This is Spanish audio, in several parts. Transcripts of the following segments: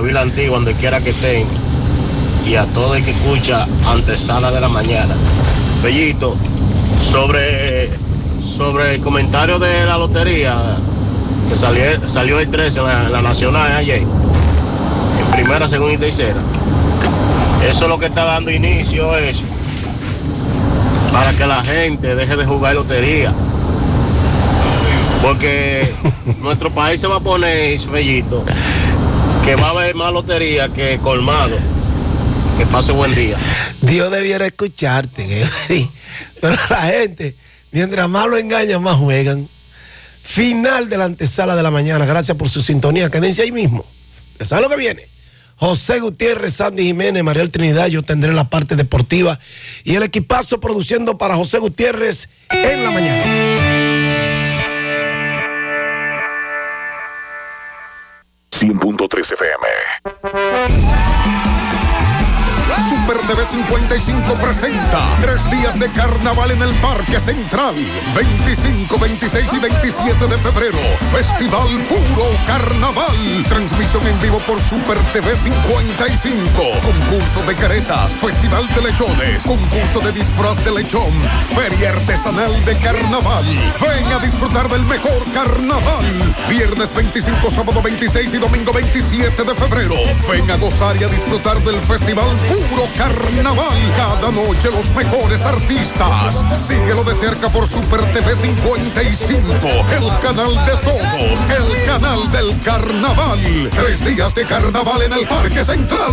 la Vila Antigua, donde quiera que estén, y a todo el que escucha antesala de la mañana. Bellito, sobre, sobre el comentario de la lotería, que salió, salió el 13 en la, Nacional ayer, en primera, segunda y tercera. Eso es lo que está dando inicio, eso, para que la gente deje de jugar lotería. Porque nuestro país se va a poner, bellito, que va a haber más lotería que colmado. Que pase buen día. Dios debiera escucharte, Every. pero la gente, mientras más lo engañan, más juegan. Final de la antesala de la mañana. Gracias por su sintonía. Quédense ahí mismo. ¿Saben lo que viene? José Gutiérrez, Sandy Jiménez, Mariel Trinidad, yo tendré la parte deportiva y el equipazo produciendo para José Gutiérrez en la mañana. 100.3 FM. Super TV 55 presenta tres días de carnaval en el Parque Central. 25, 26 y 27 de febrero. Festival Puro Carnaval. Transmisión en vivo por Super TV 55. Concurso de caretas, Festival de lechones, concurso de disfraz de lechón, Feria Artesanal de Carnaval. Ven a disfrutar del mejor carnaval. Viernes 25, sábado 26 y domingo 27 de febrero. Ven a gozar y a disfrutar del Festival Puro Carnaval. Cada noche los mejores artistas. Síguelo de cerca por Super TV 55, el canal de todos, el canal del carnaval. Tres días de carnaval en el Parque Central.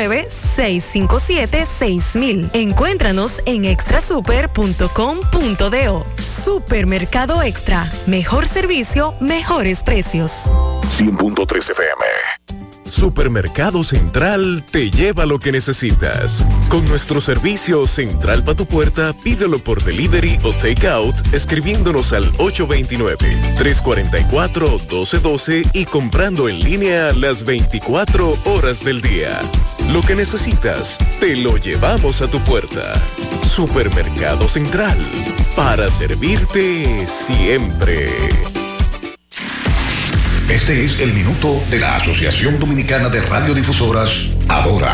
809-657-6000. Encuéntranos en extrasuper.com.do. Supermercado Extra. Mejor servicio, mejores precios. 100.3 FM. Supermercado Central te lleva lo que necesitas. Con nuestro servicio Central para tu puerta, pídelo por delivery o takeout escribiéndonos al 829-344-1212 y comprando en línea las 24 horas del día. Lo que necesitas, te lo llevamos a tu puerta. Supermercado Central, para servirte siempre. Este es el minuto de la Asociación Dominicana de Radiodifusoras, Adora.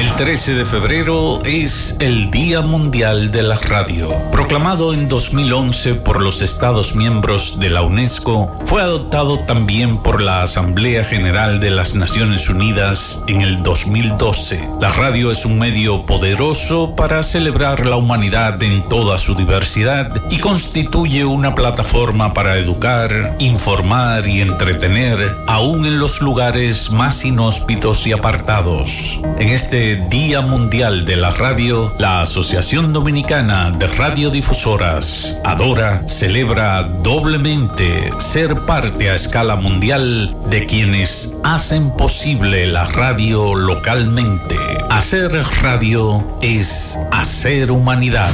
El 13 de febrero es el Día Mundial de la Radio. Proclamado en 2011 por los Estados miembros de la UNESCO, fue adoptado también por la Asamblea General de las Naciones Unidas en el 2012. La radio es un medio poderoso para celebrar la humanidad en toda su diversidad y constituye una plataforma para educar, informar y entretener, aún en los lugares más inhóspitos y apartados. En este Día Mundial de la Radio, la Asociación Dominicana de Radiodifusoras, Adora, celebra doblemente ser parte a escala mundial de quienes hacen posible la radio localmente. Hacer radio es hacer humanidad.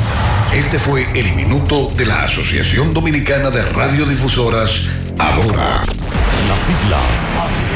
Este fue el minuto de la Asociación Dominicana de Radiodifusoras, Adora. Las siglas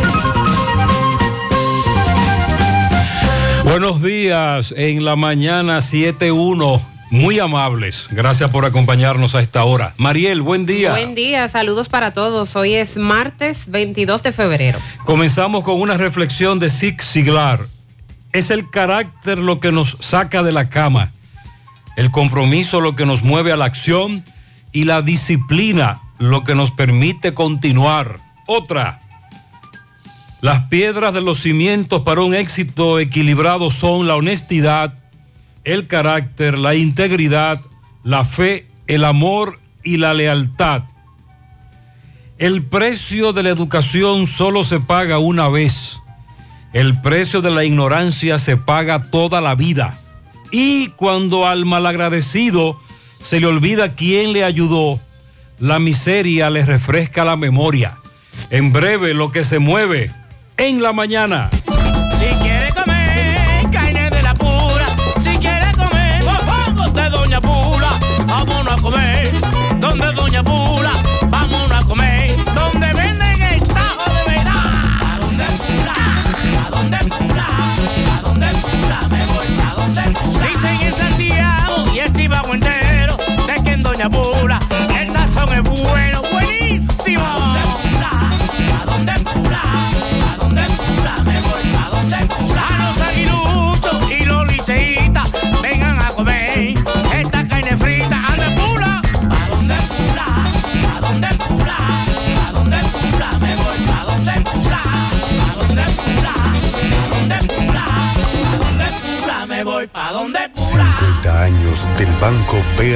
Buenos días en la mañana 7.1. Muy amables. Gracias por acompañarnos a esta hora. Mariel, buen día. Buen día, saludos para todos. Hoy es martes 22 de febrero. Comenzamos con una reflexión de Zig Ziglar. Es el carácter lo que nos saca de la cama, el compromiso lo que nos mueve a la acción y la disciplina lo que nos permite continuar. Otra. Las piedras de los cimientos para un éxito equilibrado son la honestidad, el carácter, la integridad, la fe, el amor y la lealtad. El precio de la educación solo se paga una vez. El precio de la ignorancia se paga toda la vida. Y cuando al malagradecido se le olvida quién le ayudó, la miseria le refresca la memoria. En breve lo que se mueve en la mañana. Si quiere comer carne de la pura, si quiere comer mofongos de Doña Pula, vámonos a comer donde Doña Pula, vámonos a comer donde venden el tajo de verdad. ¿A dónde pula? ¿A dónde pula? ¿A dónde pula? Me voy a donde pula. Dicen en Santiago y el Chivago entero de que en Doña Pula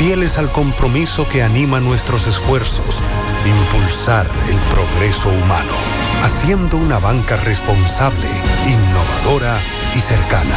fieles al compromiso que anima nuestros esfuerzos, impulsar el progreso humano, haciendo una banca responsable, innovadora y cercana.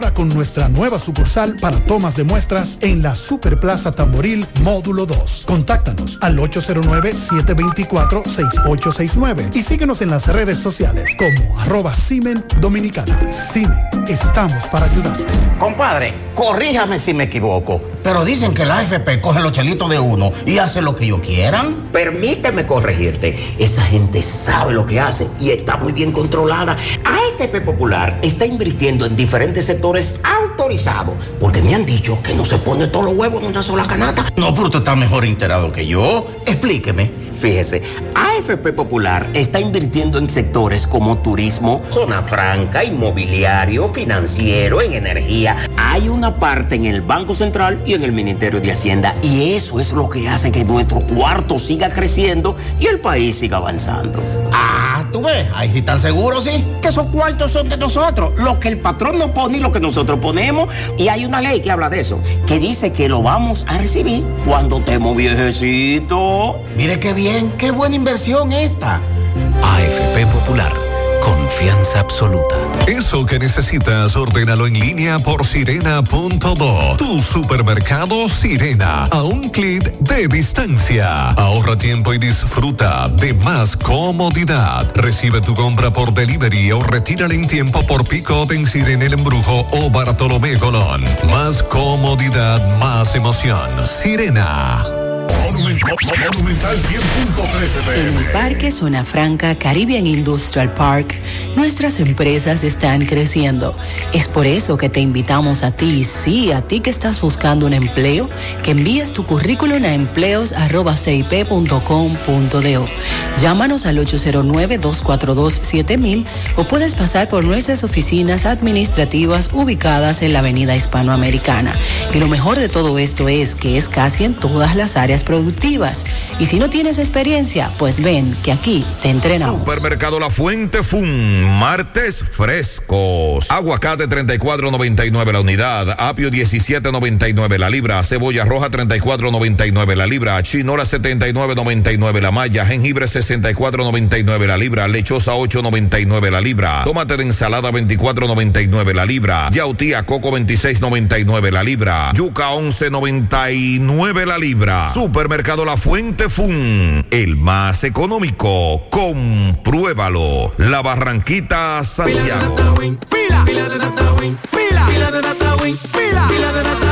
con nuestra nueva sucursal para tomas de muestras en la Superplaza Tamboril Módulo 2. Contáctanos al 809-724-6869 y síguenos en las redes sociales como arroba Simen Dominicana. Cine, estamos para ayudarte. Compadre, corríjame si me equivoco, pero dicen que la AFP coge los chelitos de uno y hace lo que ellos quieran. Permíteme corregirte. Esa gente sabe lo que hace y está muy bien controlada. AFP Popular está invirtiendo en diferentes sectores autorizados porque me han dicho que no se pone todos los huevos en una sola canasta. No, pero usted está mejor enterado que yo. Explíqueme. Fíjese, AFP Popular está invirtiendo en sectores como turismo, zona franca, inmobiliario, financiero, en energía. Hay una parte en el Banco Central y en el Ministerio de Hacienda y eso es lo que hace que nuestro cuarto siga creciendo y el país siga avanzando. Ah, tú ves, ahí sí están seguros, sí. Que esos cuartos son de nosotros. Lo que el patrón no pone y lo que nosotros ponemos. Y hay una ley que habla de eso, que dice que lo vamos a recibir cuando estemos viejecitos. Mire qué bien, qué buena inversión esta. AFP Popular, confianza absoluta. Eso que necesitas, ordénalo en línea por sirena.do. Tu supermercado Sirena, a un clic de distancia. Ahorra tiempo y disfruta de más comodidad. Recibe tu compra por delivery o retírala en tiempo por pick-up en Sirena El Embrujo o Bartolomé Colón. Más comodidad, más emoción. Sirena. Monumental 100.13 En el Parque Zona Franca Caribbean Industrial Park, nuestras empresas están creciendo. Es por eso que te invitamos a ti, sí, a ti que estás buscando un empleo, que envíes tu currículum a empleos.cip.com.do. Llámanos al 809-242-7000 o puedes pasar por nuestras oficinas administrativas ubicadas en la Avenida Hispanoamericana. Y lo mejor de todo esto es que es casi en todas las áreas productivas. Y si no tienes experiencia, pues ven que aquí te entrenamos. Supermercado La Fuente Fun, martes frescos. Aguacate 34.99 la unidad, apio 17.99 la libra, cebolla roja 34.99 la libra, chinola 79.99 la malla, jengibre 64.99 la libra, lechosa 8.99 la libra, tomate de ensalada 24.99 la libra, yautía coco 26.99 la libra, yuca 11.99 la libra. Supermercado La Fuente Fun, el más económico. Compruébalo. La Barranquita Santiago. Pila, pila de data win, pila, pila de data win, pila, pila de data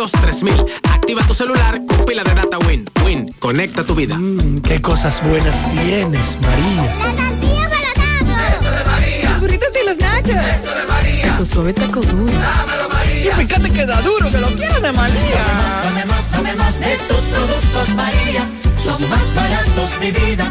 200 3000 Activa tu celular con pila de data Win. Win, conecta tu vida. qué cosas buenas tienes, María. Eso de María. Los burritos y los nachos. Eso de María. Tu suave taco duro. Dámelo, María. Y fíjate que da duro, que lo quiero de María. Tomemos, tomemos de tus productos, María. Son más baratos, mi vida.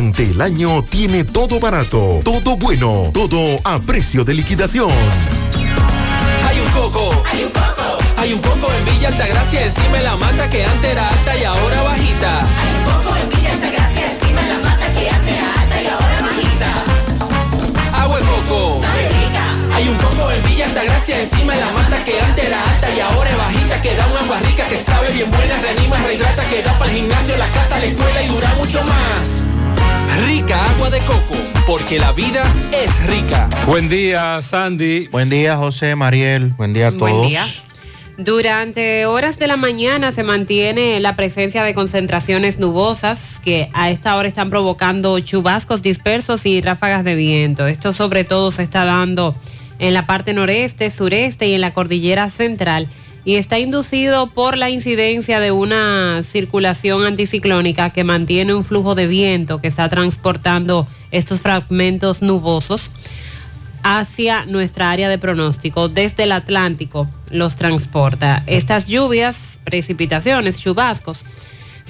el año tiene todo barato, todo bueno, todo a precio de liquidación. Hay un coco. Hay un coco. Hay un coco en Villa Altagracia, encima de la mata que antes era alta y ahora bajita. Hay un coco en Villa Altagracia, encima de la mata que antes era alta y ahora bajita. Agua de coco. Sabe rica. Hay un coco en Villa Altagracia, encima de la mata que antes era alta y ahora es bajita. Que da una agua rica que sabe bien buena, reanima, rehidrata, que da para el gimnasio, la casa, la escuela y dura mucho más. Rica agua de coco, porque la vida es rica. Buen día, Sandy. Buen día, José, Mariel. Buen día a todos. Buen día. Durante horas de la mañana se mantiene la presencia de concentraciones nubosas que a esta hora están provocando chubascos dispersos y ráfagas de viento. Esto sobre todo se está dando en la parte noreste, sureste y en la cordillera central y está inducido por la incidencia de una circulación anticiclónica que mantiene un flujo de viento que está transportando estos fragmentos nubosos hacia nuestra área de pronóstico. Desde el Atlántico los transporta. Estas lluvias, precipitaciones, chubascos,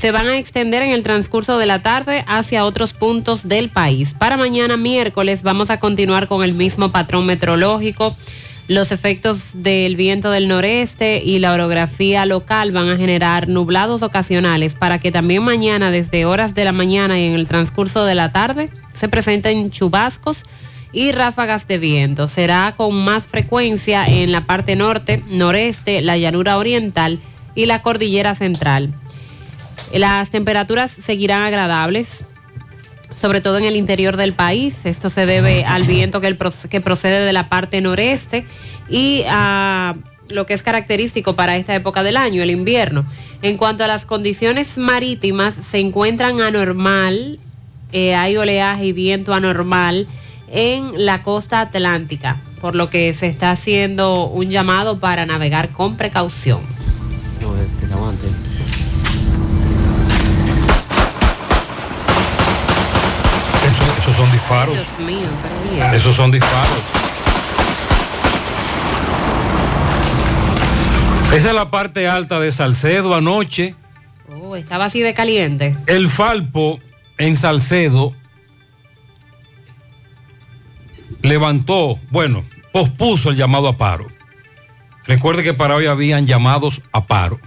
se van a extender en el transcurso de la tarde hacia otros puntos del país. Para mañana miércoles vamos a continuar con el mismo patrón meteorológico. Los efectos del viento del noreste y la orografía local van a generar nublados ocasionales para que también mañana desde horas de la mañana y en el transcurso de la tarde se presenten chubascos y ráfagas de viento. Será con más frecuencia en la parte norte, noreste, la llanura oriental y la cordillera central. Las temperaturas seguirán agradables, sobre todo en el interior del país. Esto se debe al viento que, el, que procede de la parte noreste y a lo que es característico para esta época del año, el invierno. En cuanto a las condiciones marítimas, se encuentran anormal, eh, hay oleaje y viento anormal en la costa atlántica, por lo que se está haciendo un llamado para navegar con precaución. Eso- disparos. Dios mío. Esos son disparos. Esa es la parte alta de Salcedo anoche. Oh, estaba así de caliente. El Falpo en Salcedo levantó, bueno, pospuso el llamado a paro. Recuerde que para hoy habían llamados a paro.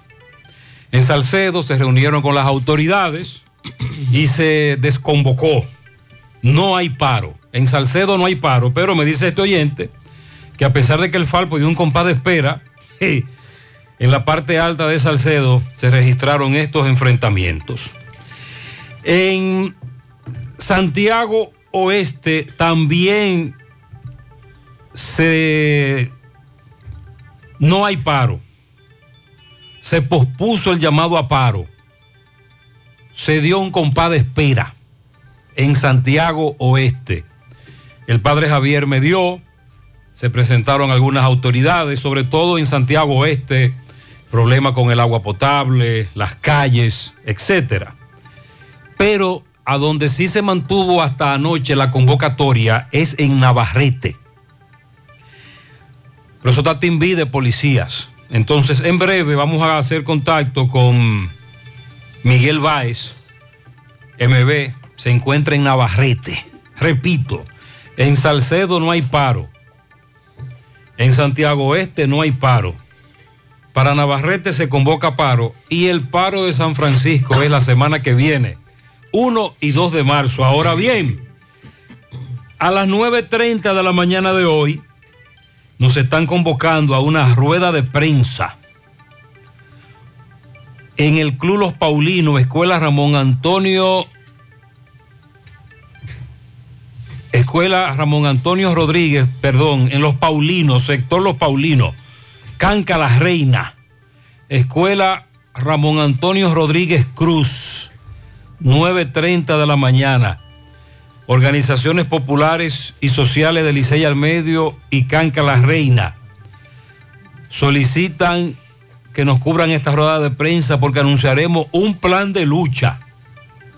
En Salcedo se reunieron con las autoridades y se desconvocó. No hay paro. En Salcedo no hay paro, pero me dice este oyente que a pesar de que el Falpo dio un compás de espera, en la parte alta de Salcedo se registraron estos enfrentamientos. En Santiago Oeste también se no hay paro. Se pospuso el llamado a paro. Se dio un compás de espera en Santiago Oeste. El padre Javier me dio, se presentaron algunas autoridades, sobre todo en Santiago Oeste, problema con el agua potable, las calles, etcétera. Pero a donde sí se mantuvo hasta anoche la convocatoria es en Navarrete. Pero eso está timbi de policías. Entonces, en breve vamos a hacer contacto con Miguel Báez, MB, se encuentra en Navarrete. Repito, en Salcedo no hay paro. En Santiago Oeste no hay paro. Para Navarrete se convoca paro y el paro de San Francisco es la semana que viene, 1 y 2 de marzo. Ahora bien, a las 9.30 de la mañana de hoy nos están convocando a una rueda de prensa en el Club Los Paulinos, Escuela Ramón Antonio Escuela Ramón Antonio Rodríguez, perdón, en Los Paulinos, sector Los Paulinos, Canca la Reina, Escuela Ramón Antonio Rodríguez Cruz, 9.30 de la mañana. Organizaciones populares y sociales de Licey al Medio y Canca la Reina solicitan que nos cubran esta rueda de prensa porque anunciaremos un plan de lucha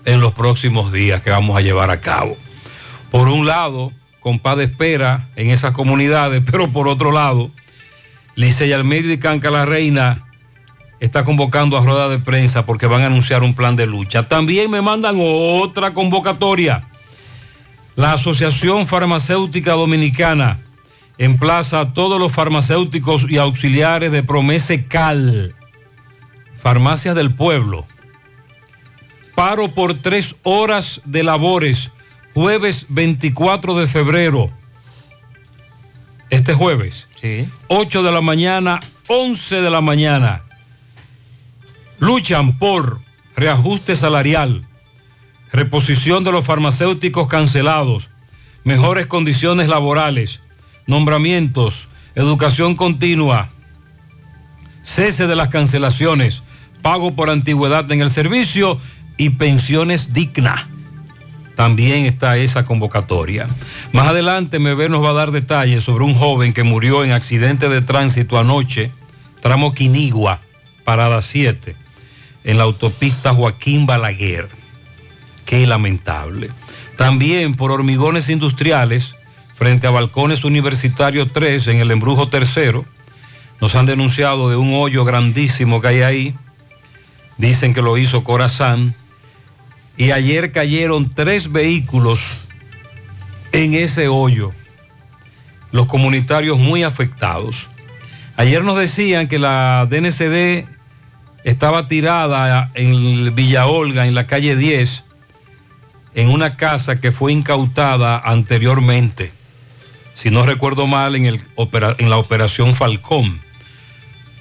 en los próximos días que vamos a llevar a cabo por un lado, compás espera en esas comunidades, pero por otro lado, Licey Almeida y Canca la Reina está convocando a rueda de prensa porque van a anunciar un plan de lucha. También me mandan otra convocatoria. La Asociación Farmacéutica Dominicana emplaza a todos los farmacéuticos y auxiliares de Promese Cal, Farmacias del Pueblo. Paro por tres horas de labores jueves 24 de febrero. Este jueves. Sí. 8 de la mañana, 11 de la mañana. Luchan por reajuste salarial, reposición de los farmacéuticos cancelados, mejores condiciones laborales, nombramientos, educación continua, cese de las cancelaciones, pago por antigüedad en el servicio y pensiones dignas también está esa convocatoria. Más adelante Meber nos va a dar detalles sobre un joven que murió en accidente de tránsito anoche, tramo Quinigua, parada 7, en la autopista Joaquín Balaguer. Qué lamentable. También por hormigones industriales, frente a balcones universitarios 3, en el embrujo tercero, nos han denunciado de un hoyo grandísimo que hay ahí. Dicen que lo hizo Corazán y ayer cayeron tres vehículos en ese hoyo. Los comunitarios muy afectados. Ayer nos decían que la DNCD estaba tirada en Villa Olga, en la calle 10, en una casa que fue incautada anteriormente, si no recuerdo mal, en, la operación Falcón.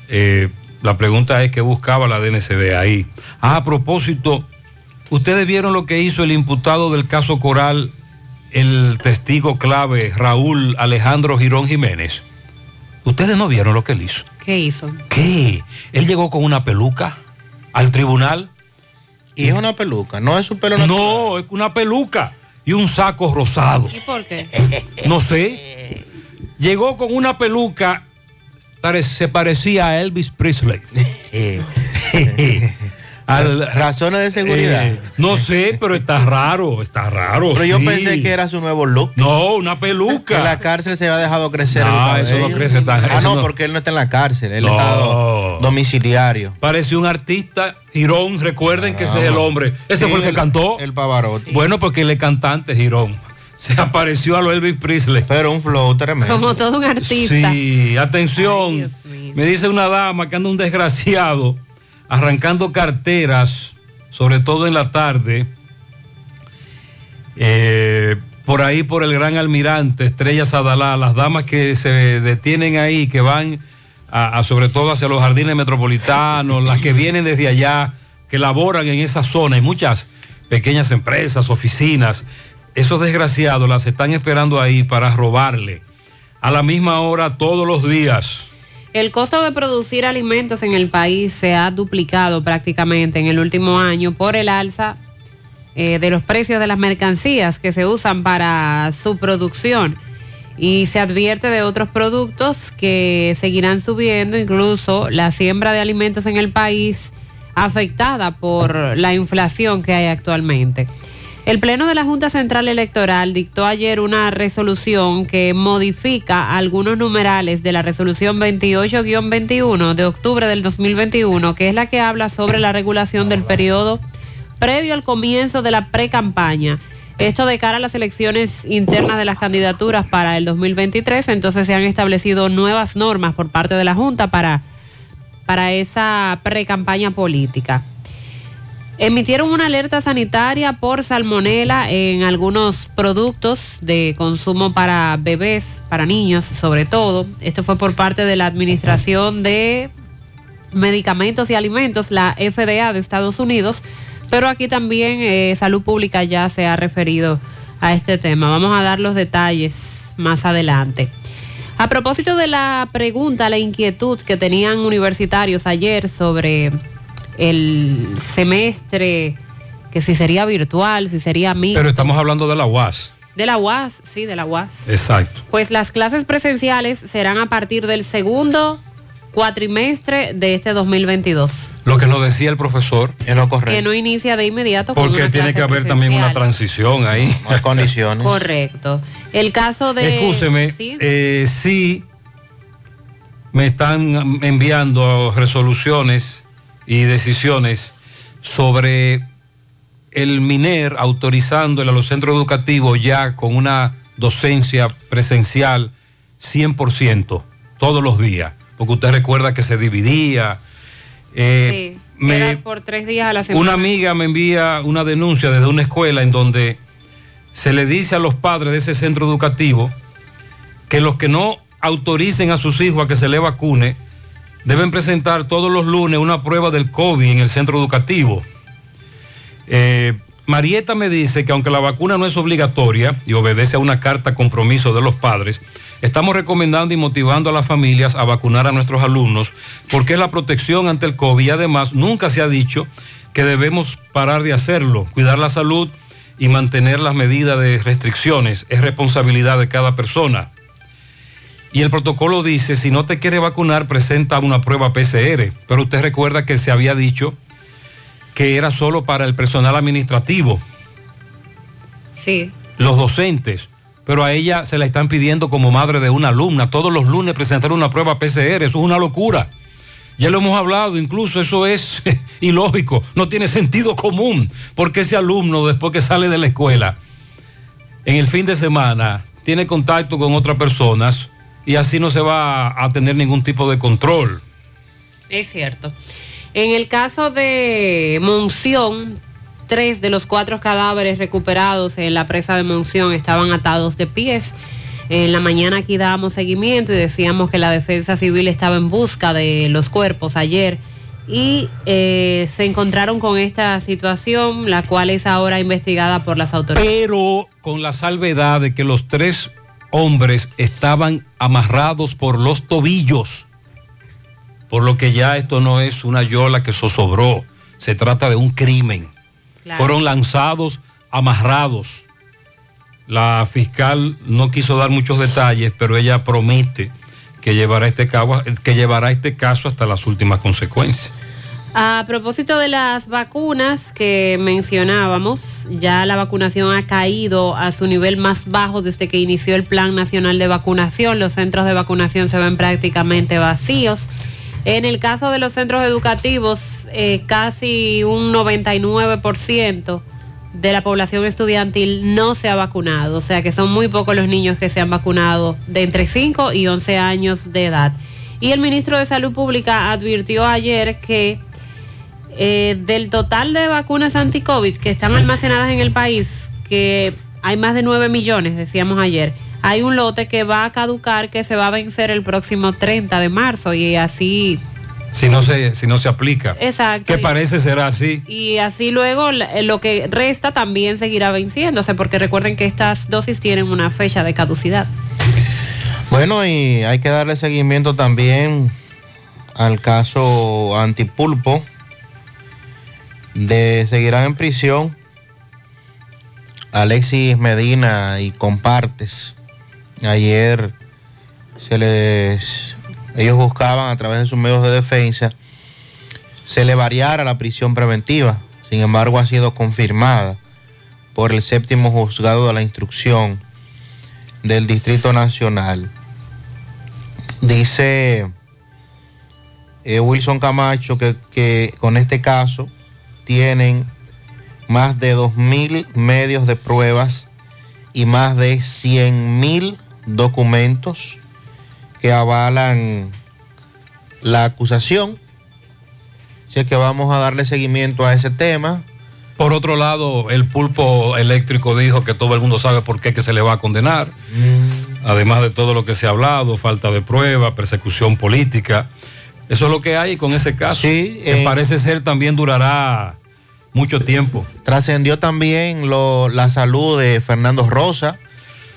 Eh, la pregunta es qué buscaba la DNCD ahí. Ah, a propósito, Ustedes vieron lo que hizo el imputado del caso Coral, el testigo clave Raúl Alejandro Girón Jiménez. Ustedes no vieron lo que él hizo. ¿Qué hizo? ¿Qué? Él llegó con una peluca al tribunal. Y es una peluca, no es su pelo natural. No, es una peluca y un saco rosado. ¿Y por qué? No sé. Llegó con una peluca, se parecía a Elvis Presley. Al, razones de seguridad. Eh, no sé, pero está raro, está raro. Pero yo pensé que era su nuevo look. No, una peluca. Que la cárcel se había dejado crecer. No, eso no crece tan Ah, no, porque él no está en la cárcel, él está domiciliario. Parece un artista, Girón, recuerden que ese es el hombre. Ese fue el que cantó. El Pavarotti. Bueno, porque él es cantante, Girón. se apareció a lo Elvis Presley. Pero un flow tremendo. Como todo un artista. Sí, atención. Me dice una dama que anda un desgraciado arrancando carteras, sobre todo en la tarde, eh, por ahí por el Gran Almirante, Estrella Sadalá, las damas que se detienen ahí, que van sobre todo hacia los jardines metropolitanos, las que vienen desde allá, que laboran en esa zona, hay muchas pequeñas empresas, oficinas, esos desgraciados las están esperando ahí para robarle a la misma hora todos los días. El costo de producir alimentos en el país se ha duplicado prácticamente en el último año por el alza eh, de los precios de las mercancías que se usan para su producción. Y se advierte de otros productos que seguirán subiendo, incluso la siembra de alimentos en el país afectada por la inflación que hay actualmente. El Pleno de la Junta Central Electoral dictó ayer una resolución que modifica algunos numerales de la resolución 28-21 de octubre del 2021, que es la que habla sobre la regulación del periodo previo al comienzo de la pre-campaña. Esto de cara a las elecciones internas de las candidaturas para el 2023, entonces se han establecido nuevas normas por parte de la Junta para, para esa pre-campaña política. Emitieron una alerta sanitaria por salmonela en algunos productos de consumo para bebés, para niños sobre todo. Esto fue por parte de la Administración de Medicamentos y Alimentos, la FDA de Estados Unidos, pero aquí también eh, Salud Pública ya se ha referido a este tema. Vamos a dar los detalles más adelante. A propósito de la pregunta, la inquietud que tenían universitarios ayer sobre el semestre, que si sería virtual, si sería mixto. Pero estamos hablando de la UAS. De la UAS, sí, de la UAS. Exacto. Pues las clases presenciales serán a partir del segundo cuatrimestre de este 2022. Lo que nos decía el profesor. Es lo Que no inicia de inmediato con Porque una tiene clase que haber también una transición ahí. No hay condiciones. Correcto. El caso de... Escúcheme, ¿Sí? eh, sí me están enviando resoluciones y decisiones sobre el MINER autorizando a los centros educativos ya con una docencia presencial 100% todos los días, porque usted recuerda que se dividía. Eh, Sí, me- era por tres días a la semana. una amiga me envía una denuncia desde una escuela en donde se le dice a los padres de ese centro educativo que los que no autoricen a sus hijos a que se le vacune deben presentar todos los lunes una prueba del COVID en el centro educativo. Eh, Marieta me dice que aunque la vacuna no es obligatoria y obedece a una carta compromiso de los padres, estamos recomendando y motivando a las familias a vacunar a nuestros alumnos porque es la protección ante el COVID y además nunca se ha dicho que debemos parar de hacerlo, cuidar la salud y mantener las medidas de restricciones. Es responsabilidad de cada persona. Y el protocolo dice, si no te quiere vacunar, presenta una prueba PCR. Pero usted recuerda que se había dicho que era solo para el personal administrativo, Sí. los docentes. Pero a ella se la están pidiendo como madre de una alumna, todos los lunes presentar una prueba PCR. Eso es una locura. Ya lo hemos hablado, incluso eso es ilógico, no tiene sentido común, porque ese alumno después que sale de la escuela, en el fin de semana, tiene contacto con otras personas y así no se va a tener ningún tipo de control. Es cierto. En el caso de Monción, tres de los cuatro cadáveres recuperados en la presa de Monción estaban atados de pies. En la mañana aquí dábamos seguimiento y decíamos que la defensa civil estaba en busca de los cuerpos ayer y eh, se encontraron con esta situación, la cual es ahora investigada por las autoridades. Pero con la salvedad de que los tres hombres estaban amarrados por los tobillos. Por lo que ya esto no es una yola que zozobró, se trata de un crimen. Claro. Fueron lanzados amarrados. La fiscal no quiso dar muchos detalles, pero ella promete que llevará este, cabo- que llevará este caso hasta las últimas consecuencias. A propósito de las vacunas que mencionábamos, ya la vacunación ha caído a su nivel más bajo desde que inició el Plan Nacional de Vacunación. Los centros de vacunación se ven prácticamente vacíos. En el caso de los centros educativos, eh, casi un 99% de la población estudiantil no se ha vacunado, o sea que son muy pocos los niños que se han vacunado de entre 5 y 11 años de edad. Y el ministro de Salud Pública advirtió ayer que eh, del total de vacunas anti-COVID que están almacenadas en el país, que hay más de 9 millones, decíamos ayer, hay un lote que va a caducar, que se va a vencer el próximo 30 de marzo y así Si no se, si no se aplica. Exacto. Que parece será así. Y así luego la- lo que resta también seguirá venciéndose, porque recuerden que estas dosis tienen una fecha de caducidad. Bueno, y hay que darle seguimiento también al caso Antipulpo. De seguirán en prisión Alexis Medina y compartes. Ayer se les ellos buscaban a través de sus medios de defensa se le variara la prisión preventiva. Sin embargo, ha sido confirmada por el séptimo juzgado de la instrucción del Distrito Nacional. Dice eh, Wilson Camacho que, que con este caso tienen más de 2.000 medios de pruebas y más de 100.000 documentos que avalan la acusación. Así que vamos a darle seguimiento a ese tema. Por otro lado, el pulpo eléctrico dijo que todo el mundo sabe por qué que se le va a condenar. Además de todo lo que se ha hablado, falta de prueba, persecución política. Eso es lo que hay con ese caso. que eh, parece ser también durará mucho tiempo. Trascendió también lo- la salud de Fernando Rosa.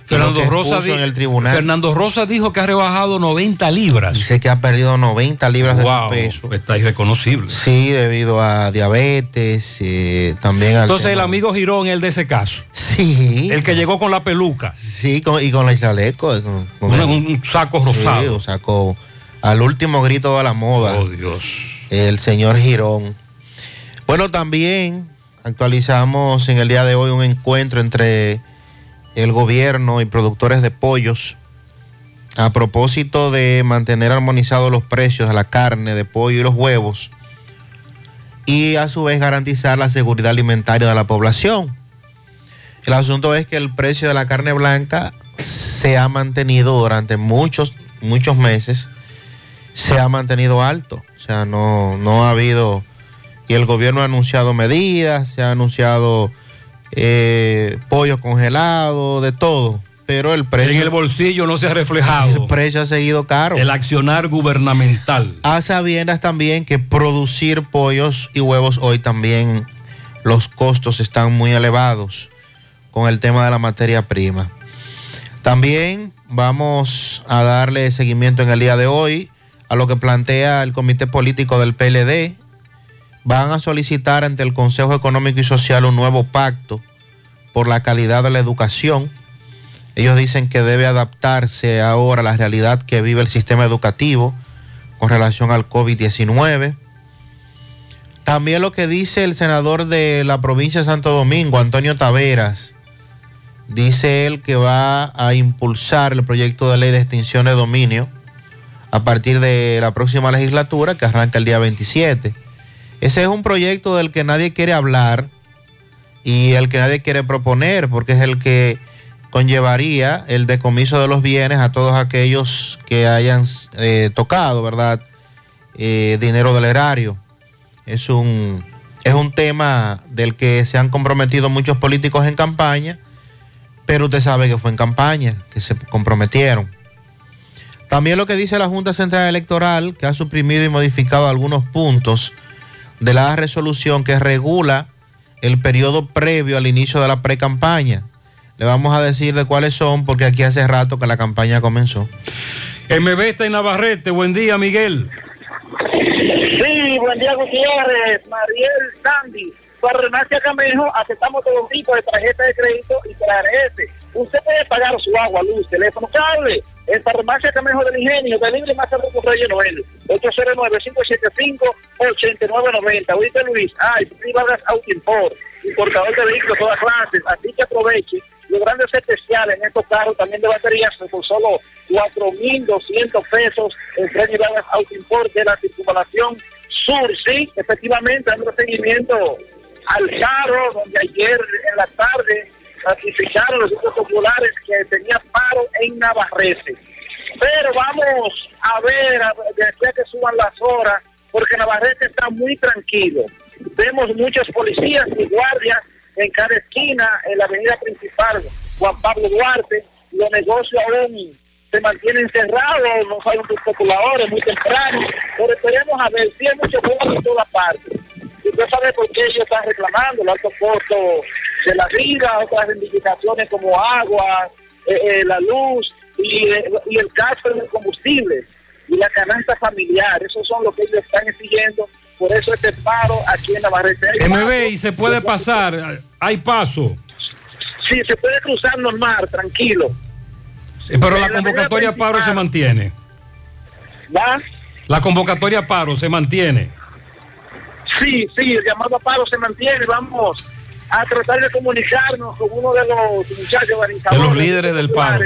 Fernando Rosa, expuso di- en el tribunal. Fernando Rosa dijo que ha rebajado 90 libras. Dice que ha perdido 90 libras Wow, de peso. Está irreconocible. Sí, debido a diabetes, eh, también al Entonces el amigo Girón, el de ese caso. Sí. El que llegó con la peluca. Sí, con- y con el chaleco. eh, con- con Un, el- un saco Sí, rosado. un saco al último grito de la moda. Oh, Dios. El señor Girón. Bueno, también actualizamos en el día de hoy un encuentro entre el gobierno y productores de pollos a propósito de mantener armonizados los precios de la carne, de pollo y los huevos y a su vez garantizar la seguridad alimentaria de la población. El asunto es que el precio de la carne blanca se ha mantenido durante muchos, muchos meses, se ha mantenido alto. O sea, no, no ha habido, y el gobierno ha anunciado medidas, se ha anunciado eh, pollo congelado, de todo, pero el precio... En el bolsillo no se ha reflejado. El precio ha seguido caro. El accionar gubernamental. A sabiendas también que producir pollos y huevos hoy también los costos están muy elevados con el tema de la materia prima. También vamos a darle seguimiento en el día de hoy a lo que plantea el Comité Político del PLD. Van a solicitar ante el Consejo Económico y Social un nuevo pacto por la calidad de la educación. Ellos dicen que debe adaptarse ahora a la realidad que vive el sistema educativo con relación al COVID-19. También lo que dice el senador de la provincia de Santo Domingo, Antonio Taveras, dice él que va a impulsar el proyecto de ley de extinción de dominio a partir de la próxima legislatura que arranca el día 27. Ese es un proyecto del que nadie quiere hablar y el que nadie quiere proponer porque es el que conllevaría el decomiso de los bienes a todos aquellos que hayan eh, tocado, ¿verdad? Eh, dinero del erario. Es un, es un tema del que se han comprometido muchos políticos en campaña, pero usted sabe que fue en campaña que se comprometieron. También lo que dice la Junta Central Electoral, que ha suprimido y modificado algunos puntos de la resolución que regula el periodo previo al inicio de la pre-campaña. Le vamos a decir de cuáles son, porque aquí hace rato que la campaña comenzó. MB está en Navarrete. Buen día, Miguel. Sí, buen día, Gutiérrez, Mariel Sandy. Farmacia Camejo, aceptamos todo tipo de tarjeta de crédito y TRS. Usted puede pagar su agua, luz, teléfono, cable. En Farmacia Camejo del Ingenio, de libre más cerca Reyes Noel. 809-575-8990. Oíste, Luis. Ah, y Privadas Auto Import. Importador de vehículos de todas clases. Así que aproveche los grandes especiales en estos carros también de baterías por solo 4.200 pesos en Privadas Auto Import de la circunvalación sur. Sí, efectivamente, dando seguimiento al Charo, donde ayer en la tarde ratificaron los grupos populares que tenía paro en Navarrete. Pero vamos a ver, después que suban las horas, porque Navarrete está muy tranquilo. Vemos muchos policías y guardias en cada esquina, en la avenida principal, Juan Pablo Duarte. Los negocios aún se mantienen cerrados, no hay un populadores muy temprano, pero esperemos a ver si hay mucho pueblo en todas partes. Y usted sabe por qué ellos están reclamando el alto costo de la vida, otras reivindicaciones como agua, eh, eh, la luz y, eh, y el gasto del combustible y la canasta familiar. Esos son lo que ellos están exigiendo. Por eso este paro aquí en Navarrete. Hay MB, y se puede pasar, hay paso. Sí, se puede cruzar normal, tranquilo. Pero la la convocatoria paro se mantiene. ¿Va? La convocatoria paro se mantiene. Sí, sí, el llamado a paro se mantiene. Vamos a tratar de comunicarnos con uno de los muchachos. De los líderes del paro.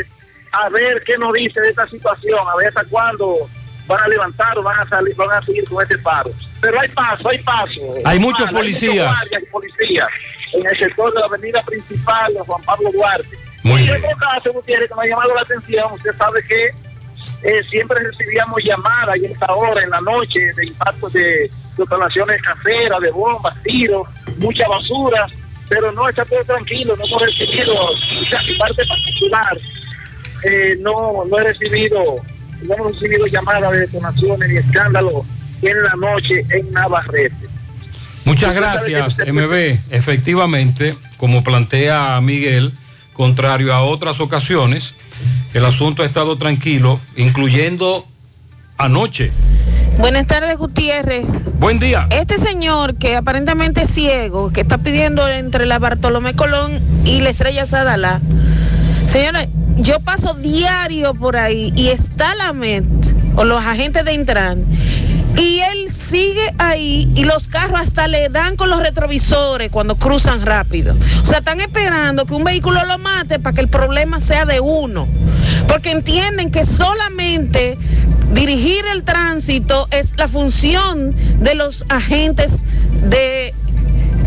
A ver qué nos dice de esta situación, a ver hasta cuándo van a levantar o van a salir, van a seguir con este paro. Pero hay paso, hay paso. Hay muchos policías. guardias y policías en el sector de la avenida principal de Juan Pablo Duarte. Muy y bien. otro caso, Gutiérrez, que me ha llamado la atención, usted sabe que eh, siempre recibíamos llamadas y esta hora, en la noche, de impactos de detonaciones caseras, de bombas, tiros, mucha basura, pero no está todo tranquilo, no hemos recibido, o mi parte particular, eh, no, no he recibido, no hemos recibido llamadas de detonaciones ni escándalos en la noche en Navarrete. Muchas gracias, MB. Efectivamente, como plantea Miguel, contrario a otras ocasiones, el asunto ha estado tranquilo, incluyendo anoche. Buenas tardes, Gutiérrez. Buen día. Este señor que aparentemente es ciego, que está pidiendo entre la Bartolomé Colón y la Estrella Sadala. Señores, yo paso diario por ahí y está la MET o los agentes de Intran. Y él sigue ahí y los carros hasta le dan con los retrovisores cuando cruzan rápido. O sea, están esperando que un vehículo lo mate para que el problema sea de uno. Porque entienden que solamente dirigir el tránsito es la función de los agentes de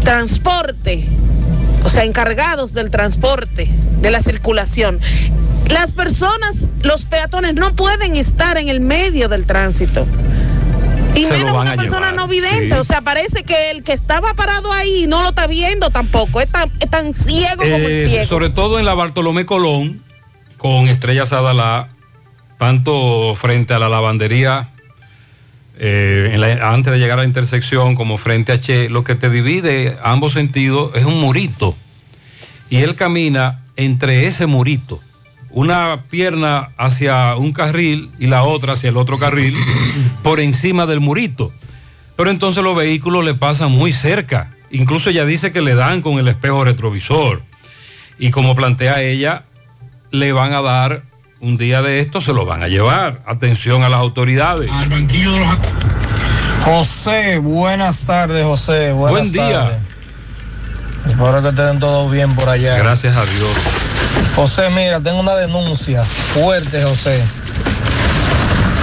transporte, o sea, encargados del transporte, de la circulación. Las personas, los peatones no pueden estar en el medio del tránsito. Y Se menos una persona llevar, no vidente, sí. o sea, parece que el que estaba parado ahí no lo está viendo tampoco, es tan, es tan ciego como el Eh, ciego. sobre todo en la Bartolomé Colón, con Estrella Sadalá, tanto frente a la lavandería, eh, antes de llegar a la intersección, como frente a Che, lo que te divide ambos sentidos es un murito. Y él camina entre ese murito. Una pierna hacia un carril y la otra hacia el otro carril, por encima del murito. Pero entonces los vehículos le pasan muy cerca. Incluso ella dice que le dan con el espejo retrovisor. Y como plantea ella, le van a dar un día de esto, se lo van a llevar. Atención a las autoridades. José, buenas tardes, José. Buenas Buen día. tardes. Espero que estén todo bien por allá. Gracias a Dios. José, mira, tengo una denuncia fuerte, José.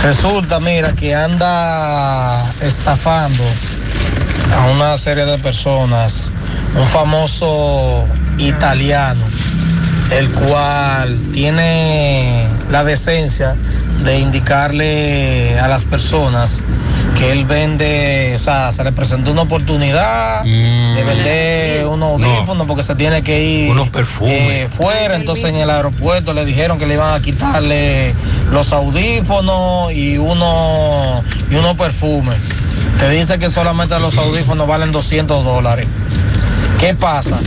Resulta, mira, que anda estafando a una serie de personas, un famoso italiano, el cual tiene la decencia de indicarle a las personas que él vende, o sea, se le presentó una oportunidad de vender unos audífonos porque se tiene que ir Unos perfumes. eh, fuera, entonces en el aeropuerto le dijeron que le iban a quitarle los audífonos y uno y unos perfumes. Te dice que solamente los audífonos valen 200 dólares. ¿Qué pasa?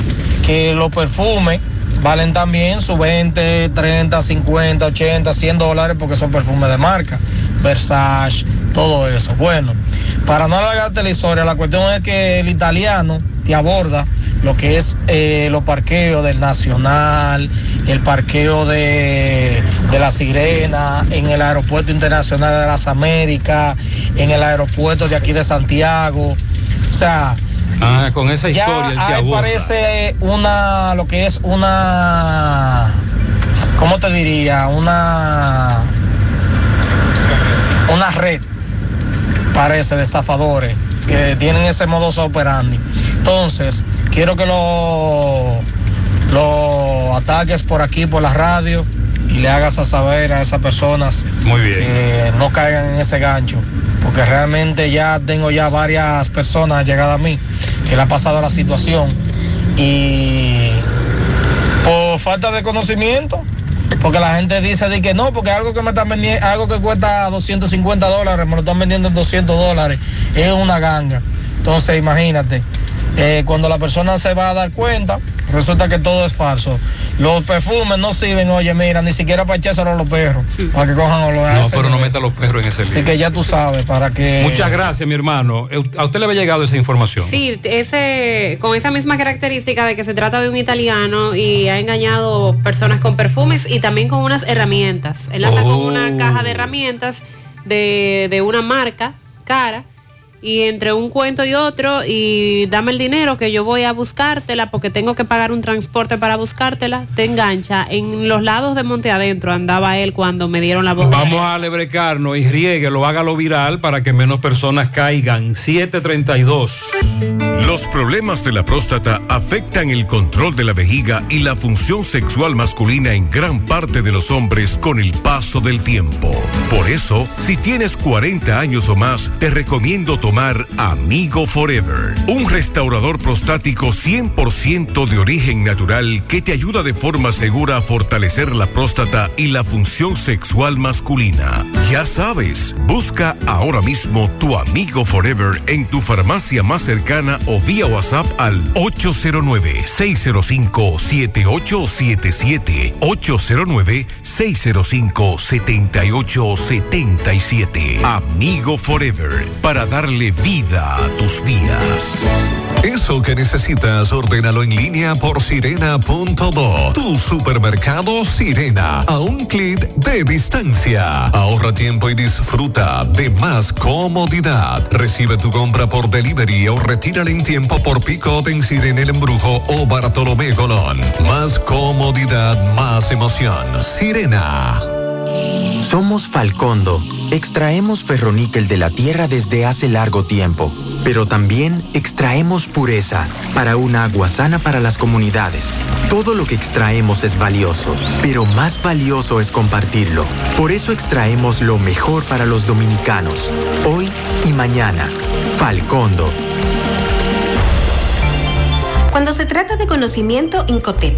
Que los perfumes valen también sus 20, 30, 50, 80, 100 dólares porque son perfumes de marca. Versace, todo eso. Bueno, para no alargarte la historia, la cuestión es que el italiano te aborda lo que es eh, los parqueos del Nacional, el parqueo de, de la Sirena, en el Aeropuerto Internacional de las Américas, en el aeropuerto de aquí de Santiago. O sea, Ah, con esa historia ya ahí aborda. parece una, lo que es una, ¿cómo te diría? Una, una red, parece, de estafadores que tienen ese modus operandi. Entonces, quiero que lo, lo ataques por aquí, por la radio, y le hagas a saber a esas personas Muy bien. que no caigan en ese gancho. Porque realmente ya tengo ya varias personas llegadas a mí que le ha pasado la situación. Y por falta de conocimiento, porque la gente dice de que no, porque algo que me están vendiendo, algo que cuesta 250 dólares, me lo están vendiendo en 200 dólares, es una ganga. Entonces, imagínate, eh, cuando la persona se va a dar cuenta, resulta que todo es falso. Los perfumes no sirven, oye, mira, ni siquiera para echárselo a los perros, para que cojan olor. No, pero no meta los perros en ese Así lío. que ya tú sabes, para que... Muchas gracias, mi hermano. Eh, ¿A usted le había llegado esa información? Sí, ese, con esa misma característica de que se trata de un italiano y ha engañado personas con perfumes y también con unas herramientas. Él anda con una caja de herramientas de, de una marca cara y entre un cuento y otro y dame el dinero que yo voy a buscártela porque tengo que pagar un transporte para buscártela, te engancha. En los lados de Monte Adentro andaba él cuando me dieron la voz. Vamos a lebrecarnos y rieguelo, hágalo viral para que menos personas caigan. 732. Los problemas de la próstata afectan el control de la vejiga y la función sexual masculina en gran parte de los hombres con el paso del tiempo. Por eso, si tienes 40 años o más, te recomiendo tomar Amigo Forever, un restaurador prostático 100% de origen natural que te ayuda de forma segura a fortalecer la próstata y la función sexual masculina. Ya sabes, busca ahora mismo tu Amigo Forever en tu farmacia más cercana o vía WhatsApp al 809-605-7877. 809-605-7877. Amigo Forever, para darle vida a tus días. Eso que necesitas, ordénalo en línea por sirena.do. Tu supermercado Sirena, a un clic de distancia. Ahorra tiempo y disfruta de más comodidad. Recibe tu compra por delivery o retírala en tiempo por pick-up en Sirena El Embrujo o Bartolomé Colón. Más comodidad, más emoción. Sirena. Somos Falcondo. Extraemos ferroníquel de la tierra desde hace largo tiempo, pero también extraemos pureza para un agua sana para las comunidades. Todo lo que extraemos es valioso, pero más valioso es compartirlo. Por eso extraemos lo mejor para los dominicanos, hoy y mañana. Falcondo. Cuando se trata de conocimiento, Incotep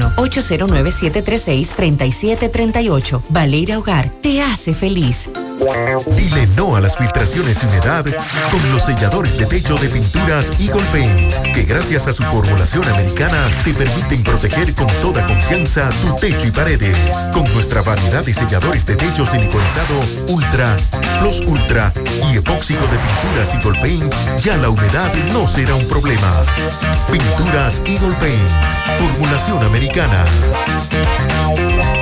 809-736-3738. Valeria Hogar te hace feliz. Dile no a las filtraciones y humedad con los selladores de techo de pinturas Eagle Paint, que gracias a su formulación americana te permiten proteger con toda confianza tu techo y paredes. Con nuestra variedad de selladores de techo siliconizado Ultra, Plus Ultra y epóxico de pinturas Eagle Paint, ya la humedad no será un problema. Pinturas Eagle Paint, formulación americana. Americana.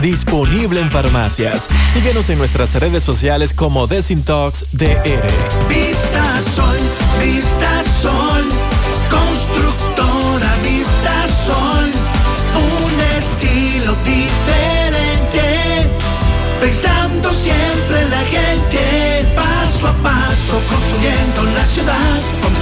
disponible en farmacias. Síguenos en nuestras redes sociales como Desintox DR. Vista Sol, Vista Sol, constructora Vista Sol, un estilo diferente, pensando siempre en la gente, paso a paso construyendo la ciudad,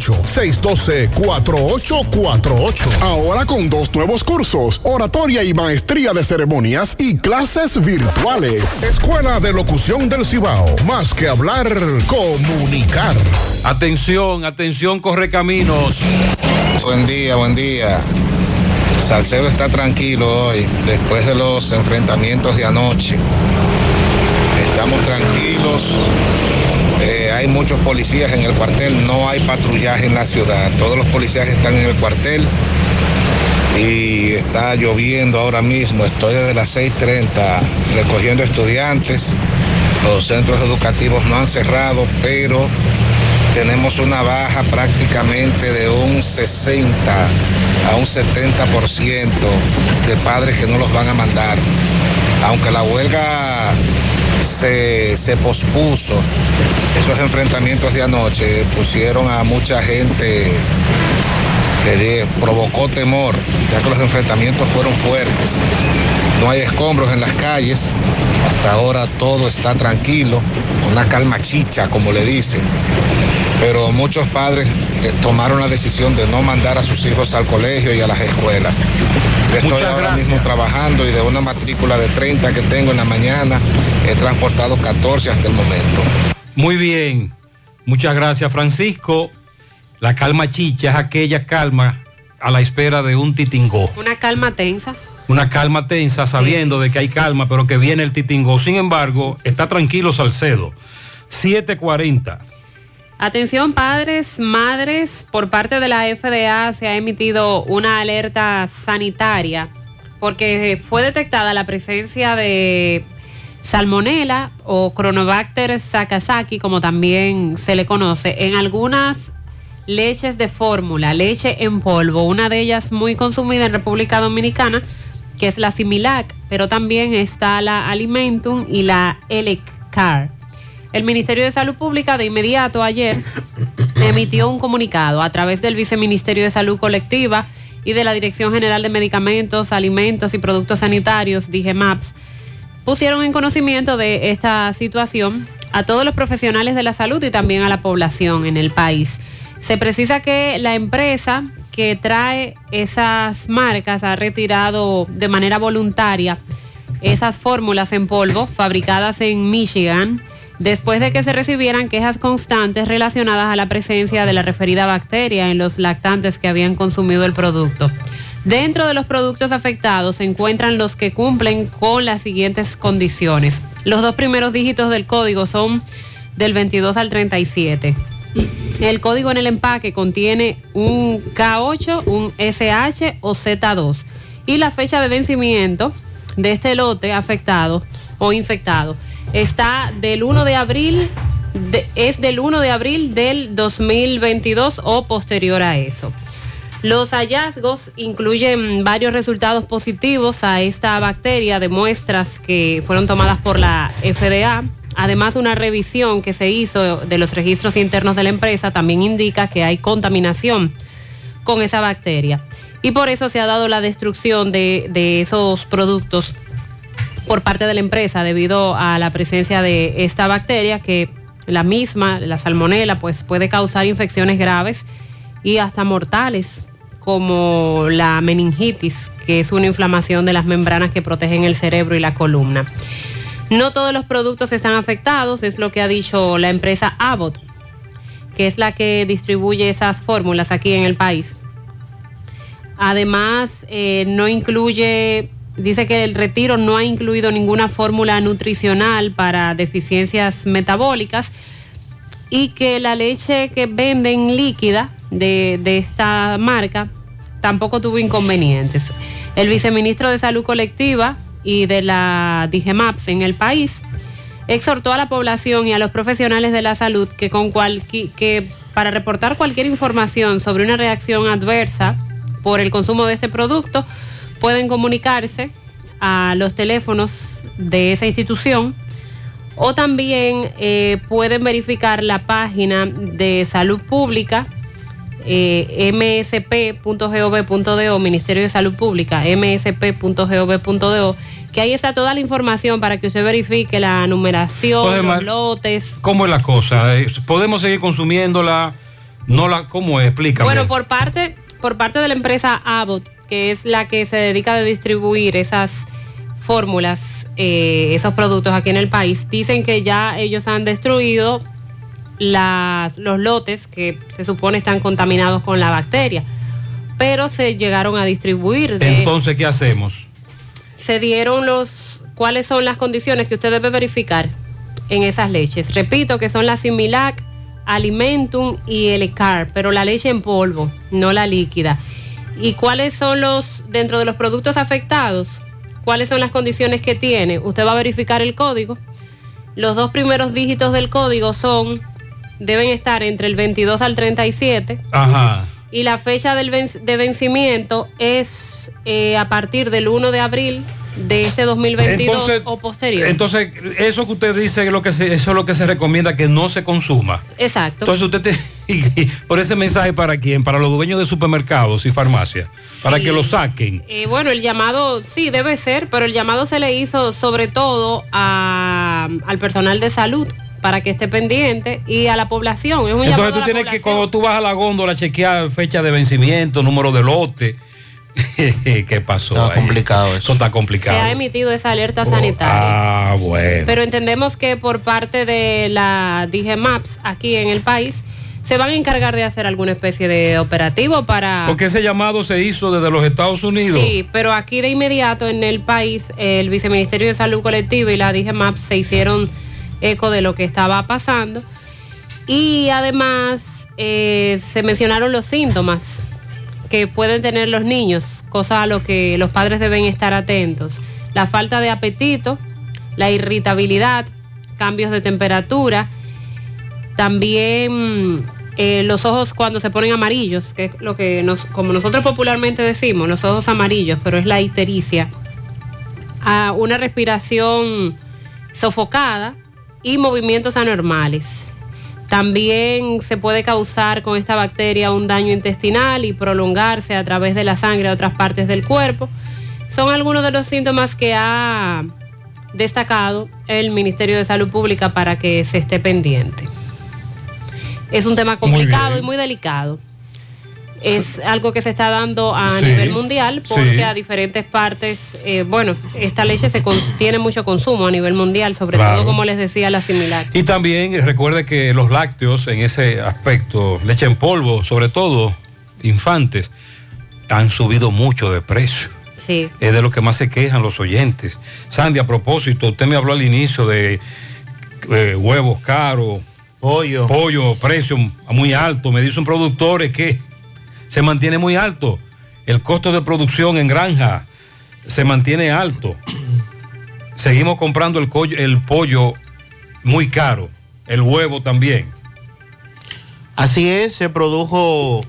612-4848. Ahora con dos nuevos cursos, oratoria y maestría de ceremonias y clases virtuales. Escuela de Locución del Cibao. Más que hablar, comunicar. Atención, atención, corre caminos. Buen día, buen día. Salcedo está tranquilo hoy, después de los enfrentamientos de anoche. Estamos tranquilos. Eh, hay muchos policías en el cuartel, no hay patrullaje en la ciudad. Todos los policías están en el cuartel y está lloviendo ahora mismo. Estoy desde las 6.30 recogiendo estudiantes. Los centros educativos no han cerrado, pero tenemos una baja prácticamente de un 60 a un 70% de padres que no los van a mandar. Aunque la huelga se, se pospuso, esos enfrentamientos de anoche pusieron a mucha gente que provocó temor, ya que los enfrentamientos fueron fuertes. No hay escombros en las calles, hasta ahora todo está tranquilo, una calma chicha, como le dicen. Pero muchos padres eh, tomaron la decisión de no mandar a sus hijos al colegio y a las escuelas. Yo Estoy Muchas ahora gracias. mismo trabajando y de una matrícula de 30 que tengo en la mañana he transportado 14 hasta el momento. Muy bien. Muchas gracias, Francisco. La calma chicha es aquella calma a la espera de un titingó. Una calma tensa. Una calma tensa sabiendo de que hay calma, pero que viene el titingó. Sin embargo, está tranquilo Salcedo. 740. Atención padres, madres, por parte de la FDA se ha emitido una alerta sanitaria porque fue detectada la presencia de salmonela o Chronobacter sakazaki, como también se le conoce, en algunas leches de fórmula, leche en polvo, una de ellas muy consumida en República Dominicana, que es la Similac, pero también está la Alimentum y la Eleccar. El Ministerio de Salud Pública de inmediato ayer emitió un comunicado a través del Viceministerio de Salud Colectiva y de la Dirección General de Medicamentos, Alimentos y Productos Sanitarios, DIGEMAPS, pusieron en conocimiento de esta situación a todos los profesionales de la salud y también a la población en el país. Se precisa que la empresa que trae esas marcas ha retirado de manera voluntaria esas fórmulas en polvo fabricadas en Michigan después de que se recibieran quejas constantes relacionadas a la presencia de la referida bacteria en los lactantes que habían consumido el producto. Dentro de los productos afectados se encuentran los que cumplen con las siguientes condiciones. Los dos primeros dígitos del código son del 22 al 37. El código en el empaque contiene un K8, un SH o Z2 y la fecha de vencimiento de este lote afectado o infectado está del 1 de abril es del 1 de abril del 2022 o posterior a eso. Los hallazgos incluyen varios resultados positivos a esta bacteria de muestras que fueron tomadas por la FDA. Además, una revisión que se hizo de los registros internos de la empresa también indica que hay contaminación con esa bacteria. Y por eso se ha dado la destrucción de, de esos productos por parte de la empresa debido a la presencia de esta bacteria que la misma, la salmonela, pues puede causar infecciones graves y hasta mortales como la meningitis, que es una inflamación de las membranas que protegen el cerebro y la columna. No todos los productos están afectados, es lo que ha dicho la empresa Abbott, que es la que distribuye esas fórmulas aquí en el país. Además, eh, no incluye, dice que el retiro no ha incluido ninguna fórmula nutricional para deficiencias metabólicas y que la leche que venden líquida de, esta marca tampoco tuvo inconvenientes. El viceministro de Salud Colectiva y de la DIGEMAPS en el país exhortó a la población y a los profesionales de la salud que con que para reportar cualquier información sobre una reacción adversa por el consumo de este producto pueden comunicarse a los teléfonos de esa institución o también eh, pueden verificar la página de salud pública eh, msp.gov.do, Ministerio de Salud Pública, msp.gov.do, que ahí está toda la información para que usted verifique la numeración, Entonces, los lotes. ¿Cómo es la cosa? Eh, ¿Podemos seguir consumiéndola? No la, ¿Cómo es? Explícame. Bueno, por parte, por parte de la empresa Abbott, que es la que se dedica a distribuir esas fórmulas, eh, esos productos aquí en el país, dicen que ya ellos han destruido las, los lotes que se supone están contaminados con la bacteria, pero se llegaron a distribuir. De, Entonces, ¿qué hacemos? se dieron los cuáles son las condiciones que usted debe verificar en esas leches. Repito que son la Similac, Alimentum y el ECAR, pero la leche en polvo, no la líquida. ¿Y cuáles son los, dentro de los productos afectados, cuáles son las condiciones que tiene? Usted va a verificar el código. Los dos primeros dígitos del código son, deben estar entre el 22 al 37 Ajá. y la fecha del venc- de vencimiento es eh, a partir del 1 de abril de este 2022 Entonces- o posterior. Entonces, eso que usted dice, es lo que se- eso es lo que se recomienda que no se consuma. Exacto. Entonces usted te, por ese mensaje para quién, para los dueños de supermercados y farmacias, para que lo saquen. Eh, bueno, el llamado sí debe ser, pero el llamado se le hizo sobre todo a- al personal de salud para que esté pendiente y a la población. Es un Entonces tú a la tienes que, cuando tú vas a la góndola, chequear fecha de vencimiento, número de lote. ¿Qué pasó? Está complicado eso. Eso está Se complicado. ha emitido esa alerta sanitaria. Ah, bueno. Pero entendemos que por parte de la DGMAPS aquí en el país se van a encargar de hacer alguna especie de operativo para... Porque ese llamado se hizo desde los Estados Unidos. Sí, pero aquí de inmediato en el país el Viceministerio de Salud Colectiva y la DGMAPS se hicieron eco de lo que estaba pasando. Y además eh, se mencionaron los síntomas que pueden tener los niños, cosa a lo que los padres deben estar atentos. La falta de apetito, la irritabilidad, cambios de temperatura, también eh, los ojos cuando se ponen amarillos, que es lo que nos, como nosotros popularmente decimos, los ojos amarillos, pero es la ictericia, a una respiración sofocada y movimientos anormales. También se puede causar con esta bacteria un daño intestinal y prolongarse a través de la sangre a otras partes del cuerpo. Son algunos de los síntomas que ha destacado el Ministerio de Salud Pública para que se esté pendiente. Es un tema complicado y muy delicado. Es algo que se está dando a Sí, nivel mundial porque sí. a diferentes partes, eh, bueno, esta leche se con- tiene mucho consumo a nivel mundial, sobre Claro. todo como les decía la similar. Y también eh, recuerde que los lácteos en ese aspecto, leche en polvo, sobre todo infantes, han subido mucho de precio. Sí. Es de lo que más se quejan los oyentes. Sandy, a propósito, usted me habló al inicio de eh, huevos caros, pollo, pollo, precio muy alto. Me dice un productor es que se mantiene muy alto. El costo de producción en granja se mantiene alto. Seguimos comprando el, pollo muy caro, el huevo también. Así es, se produjo,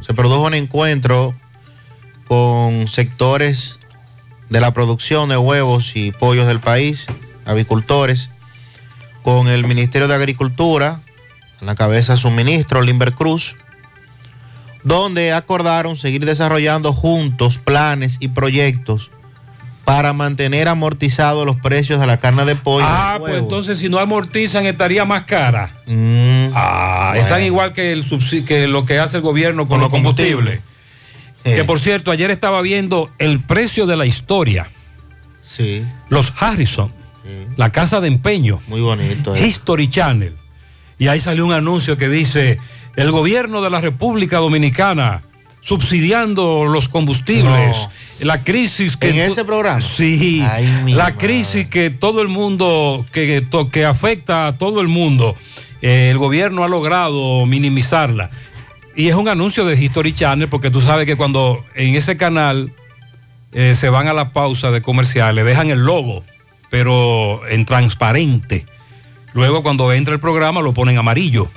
se produjo un encuentro con sectores de la producción de huevos y pollos del país, avicultores, con el Ministerio de Agricultura, a la cabeza su ministro, Limber Cruz, donde acordaron seguir desarrollando juntos planes y proyectos para mantener amortizados los precios de la carne de pollo. Ah, pues entonces si no amortizan estaría más cara. Mm, Ah, bueno. están igual que, el que lo que hace el gobierno con, Con los los combustibles. Que por cierto, ayer estaba viendo el precio de la historia. Sí. Los Harrison, la casa de empeño. Muy bonito. eh. History Channel. Y ahí salió un anuncio que dice, el gobierno de la República Dominicana subsidiando los combustibles. La crisis que... ¿En ese programa? Sí. la madre. crisis que todo el mundo, que, que afecta a todo el mundo, eh, el gobierno ha logrado minimizarla. Y es un anuncio de History Channel porque tú sabes que cuando en ese canal eh, se van a la pausa de comerciales, dejan el logo, pero en transparente. Luego cuando entra el programa lo ponen amarillo.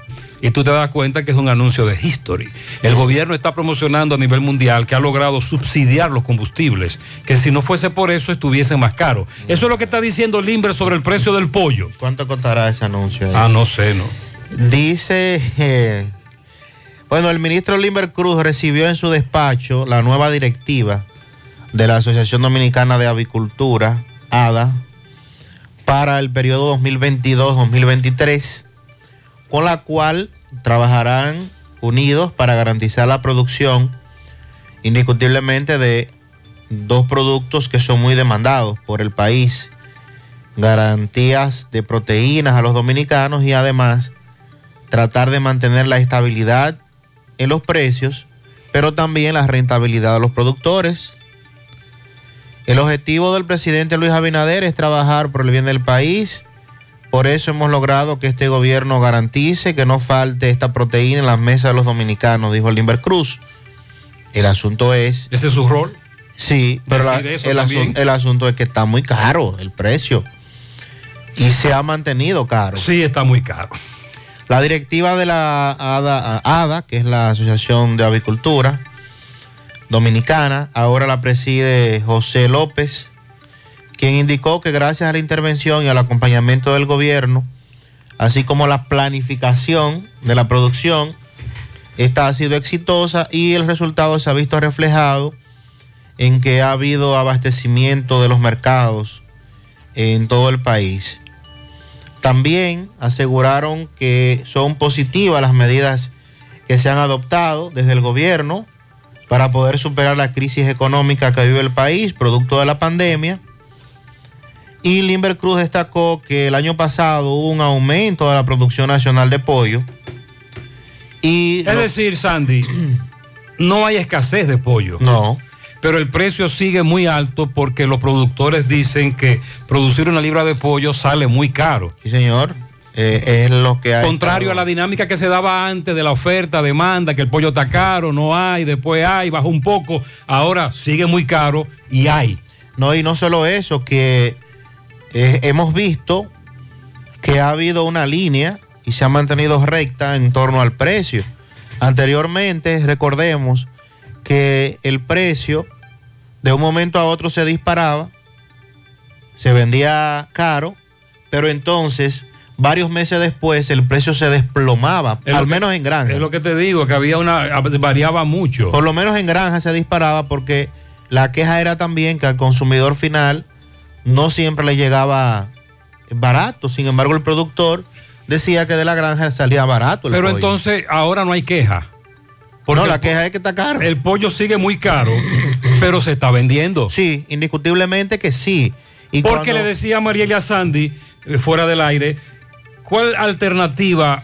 Y tú te das cuenta que es un anuncio de History. El gobierno está promocionando a nivel mundial que ha logrado subsidiar los combustibles, que si no fuese por eso estuviesen más caros. Eso es lo que está diciendo Limber sobre el precio del pollo. ¿Cuánto costará ese anuncio? ahí? Ah, no sé, no. Dice, eh, bueno, el ministro Limber Cruz recibió en su despacho la nueva directiva de la Asociación Dominicana de Avicultura, ADA, para el periodo 2022-2023, con la cual trabajarán unidos para garantizar la producción indiscutiblemente de dos productos que son muy demandados por el país, garantías de proteínas a los dominicanos y además tratar de mantener la estabilidad en los precios, pero también la rentabilidad de los productores. El objetivo del presidente Luis Abinader es trabajar por el bien del país. Por eso hemos logrado que este gobierno garantice que no falte esta proteína en las mesas de los dominicanos, dijo Limber Cruz. El asunto es... ¿Ese es su rol? Sí, pero la- el, también. asun- el asunto es que está muy caro el precio. Y se ha mantenido caro. Sí, está muy caro. La directiva de la ADA, ADA, que es la Asociación de Avicultura Dominicana, ahora la preside José López, quien indicó que gracias a la intervención y al acompañamiento del gobierno, así como la planificación de la producción, esta ha sido exitosa y el resultado se ha visto reflejado en que ha habido abastecimiento de los mercados en todo el país. También aseguraron que son positivas las medidas que se han adoptado desde el gobierno para poder superar la crisis económica que vive el país producto de la pandemia. Y Limber Cruz destacó que el año pasado hubo un aumento de la producción nacional de pollo. Y Es decir, Sandy, no hay escasez de pollo. No. Pero el precio sigue muy alto porque los productores dicen que producir una libra de pollo sale muy caro. Sí, señor. Eh, es lo que hay. Contrario a la dinámica que se daba antes de la oferta, demanda, que el pollo está caro, no hay, después hay, bajó un poco, ahora sigue muy caro y hay. No, y no solo eso, que eh, hemos visto que ha habido una línea y se ha mantenido recta en torno al precio. Anteriormente, recordemos que el precio de un momento a otro se disparaba, se vendía caro, pero entonces varios meses después el precio se desplomaba, Es al que- menos en granja. Es lo que te digo, que había una, variaba mucho. Por lo menos en granja se disparaba porque la queja era también que al consumidor final no siempre le llegaba barato. Sin embargo, el productor decía que de la granja salía barato. el Pero pollo. entonces ahora no hay queja. no, el la queja es que está caro. El pollo sigue muy caro, pero se está vendiendo. Sí, indiscutiblemente que sí. Y Porque cuando- le decía a Mariela Sandy, eh, fuera del aire, ¿cuál alternativa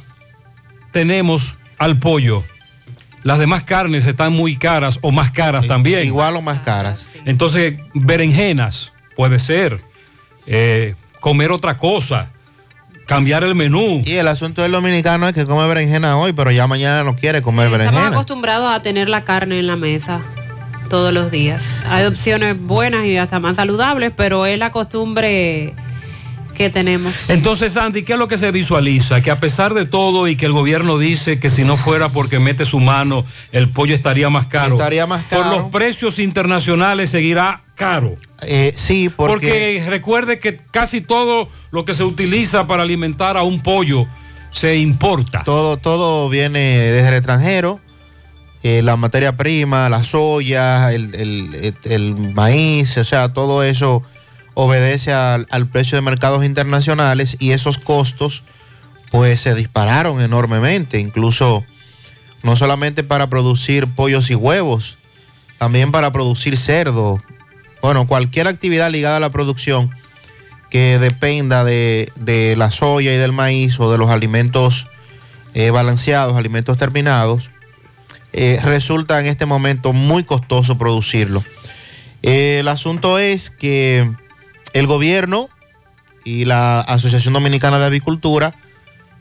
tenemos al pollo? Las demás carnes están muy caras o más caras también. Igual o más caras. Entonces, berenjenas, puede ser. Eh, comer otra cosa. Cambiar el menú. Y el asunto del dominicano es que come berenjena hoy, pero ya mañana no quiere comer Estamos berenjena. acostumbrados a tener la carne en la mesa todos los días. Hay opciones buenas y hasta más saludables, pero es la costumbre que tenemos. Entonces, Sandy, ¿qué es lo que se visualiza? Que a pesar de todo y que el gobierno dice que si no fuera porque mete su mano, el pollo estaría más caro. Estaría más caro. Por los precios internacionales seguirá caro. Eh, sí, porque... Porque recuerde que casi todo lo que se utiliza para alimentar a un pollo se importa. Todo, todo viene desde el extranjero. eh, la materia prima, la soya, el, el- el maíz, o sea, todo eso obedece al, al precio de mercados internacionales y esos costos pues se dispararon enormemente, incluso no solamente para producir pollos y huevos, también para producir cerdo, bueno, cualquier actividad ligada a la producción que dependa de, de la soya y del maíz o de los alimentos eh, balanceados, alimentos terminados, eh, resulta en este momento muy costoso producirlo. Eh, el asunto es que el gobierno y la Asociación Dominicana de Avicultura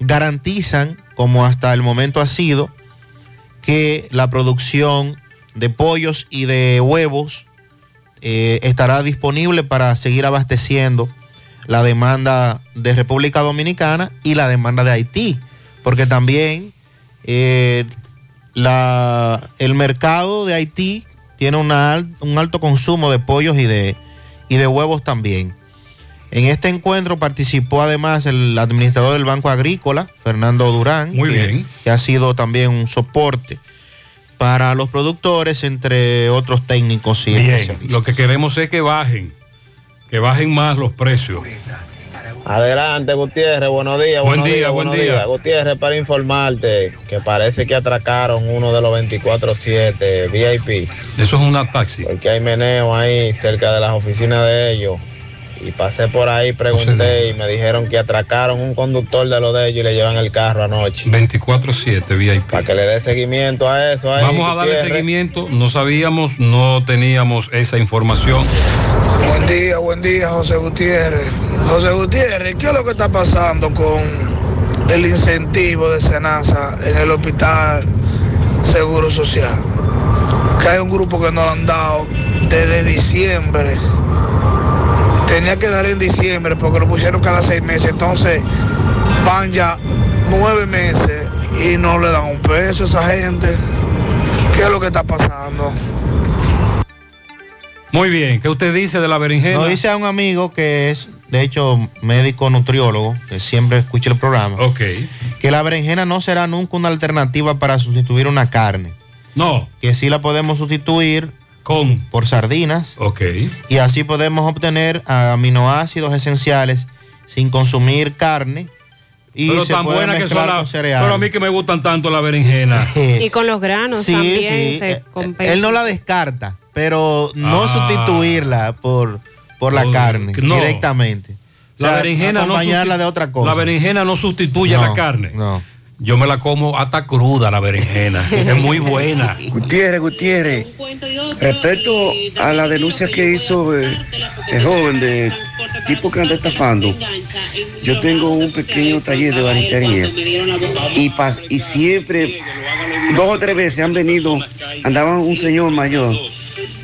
garantizan, como hasta el momento ha sido, que la producción de pollos y de huevos eh, estará disponible para seguir abasteciendo la demanda de República Dominicana y la demanda de Haití, porque también eh, la- el mercado de Haití tiene una un alto consumo de pollos y de, y de huevos también. En este encuentro participó además el administrador del Banco Agrícola, Fernando Durán, Muy que- bien. que ha sido también un soporte para los productores, entre otros técnicos y Bien, especialistas. lo que queremos es que bajen, que bajen más los precios. Adelante, Gutiérrez, buenos días. Buen buenos día, días, buen buenos día. días. Gutiérrez, para informarte que parece que atracaron uno de los 24-7 VIP. Eso es una taxi. Porque hay meneo ahí cerca de las oficinas de ellos. Y pasé por ahí, pregunté y me dijeron que atracaron un conductor de lo de ellos y le llevan el carro anoche. 24-7 VIP. Para que le dé seguimiento a eso. ahí, Vamos a darle seguimiento. No sabíamos, no teníamos esa información. Buen día, buen día, José Gutiérrez. José Gutiérrez, ¿qué es lo que está pasando con el incentivo de Senasa en el Hospital Seguro Social? Que hay un grupo que no lo han dado desde diciembre. Tenía que dar en diciembre porque lo pusieron cada seis meses. Entonces van ya nueve meses y no le dan un peso a esa gente. ¿Qué es lo que está pasando? Muy bien, ¿qué usted dice de la berenjena? Nos dice a un amigo que es, de hecho, médico nutriólogo, que siempre escucha el programa, Ok. que la berenjena no será nunca una alternativa para sustituir una carne. No. Que sí la podemos sustituir con por sardinas. Ok. Y así podemos obtener aminoácidos esenciales sin consumir carne. Y pero se tan puede buena que son las. Pero a mí que me gustan tanto la berenjena. Y con los granos Sí, también sí. se Eh, compensa. Él no la descarta, pero no Ah. sustituirla por, por la Oh, carne no. directamente. O La sea, berenjena no acompañarla de otra cosa. La berenjena no sustituye No, la carne. No. Yo me la como hasta cruda la berenjena. es muy buena. Gutiérrez, Gutiérrez, respecto a la denuncia que hizo eh, el joven de tipo que anda estafando, yo tengo un pequeño taller de baritería y, pa- y siempre, dos o tres veces han venido, andaba un señor mayor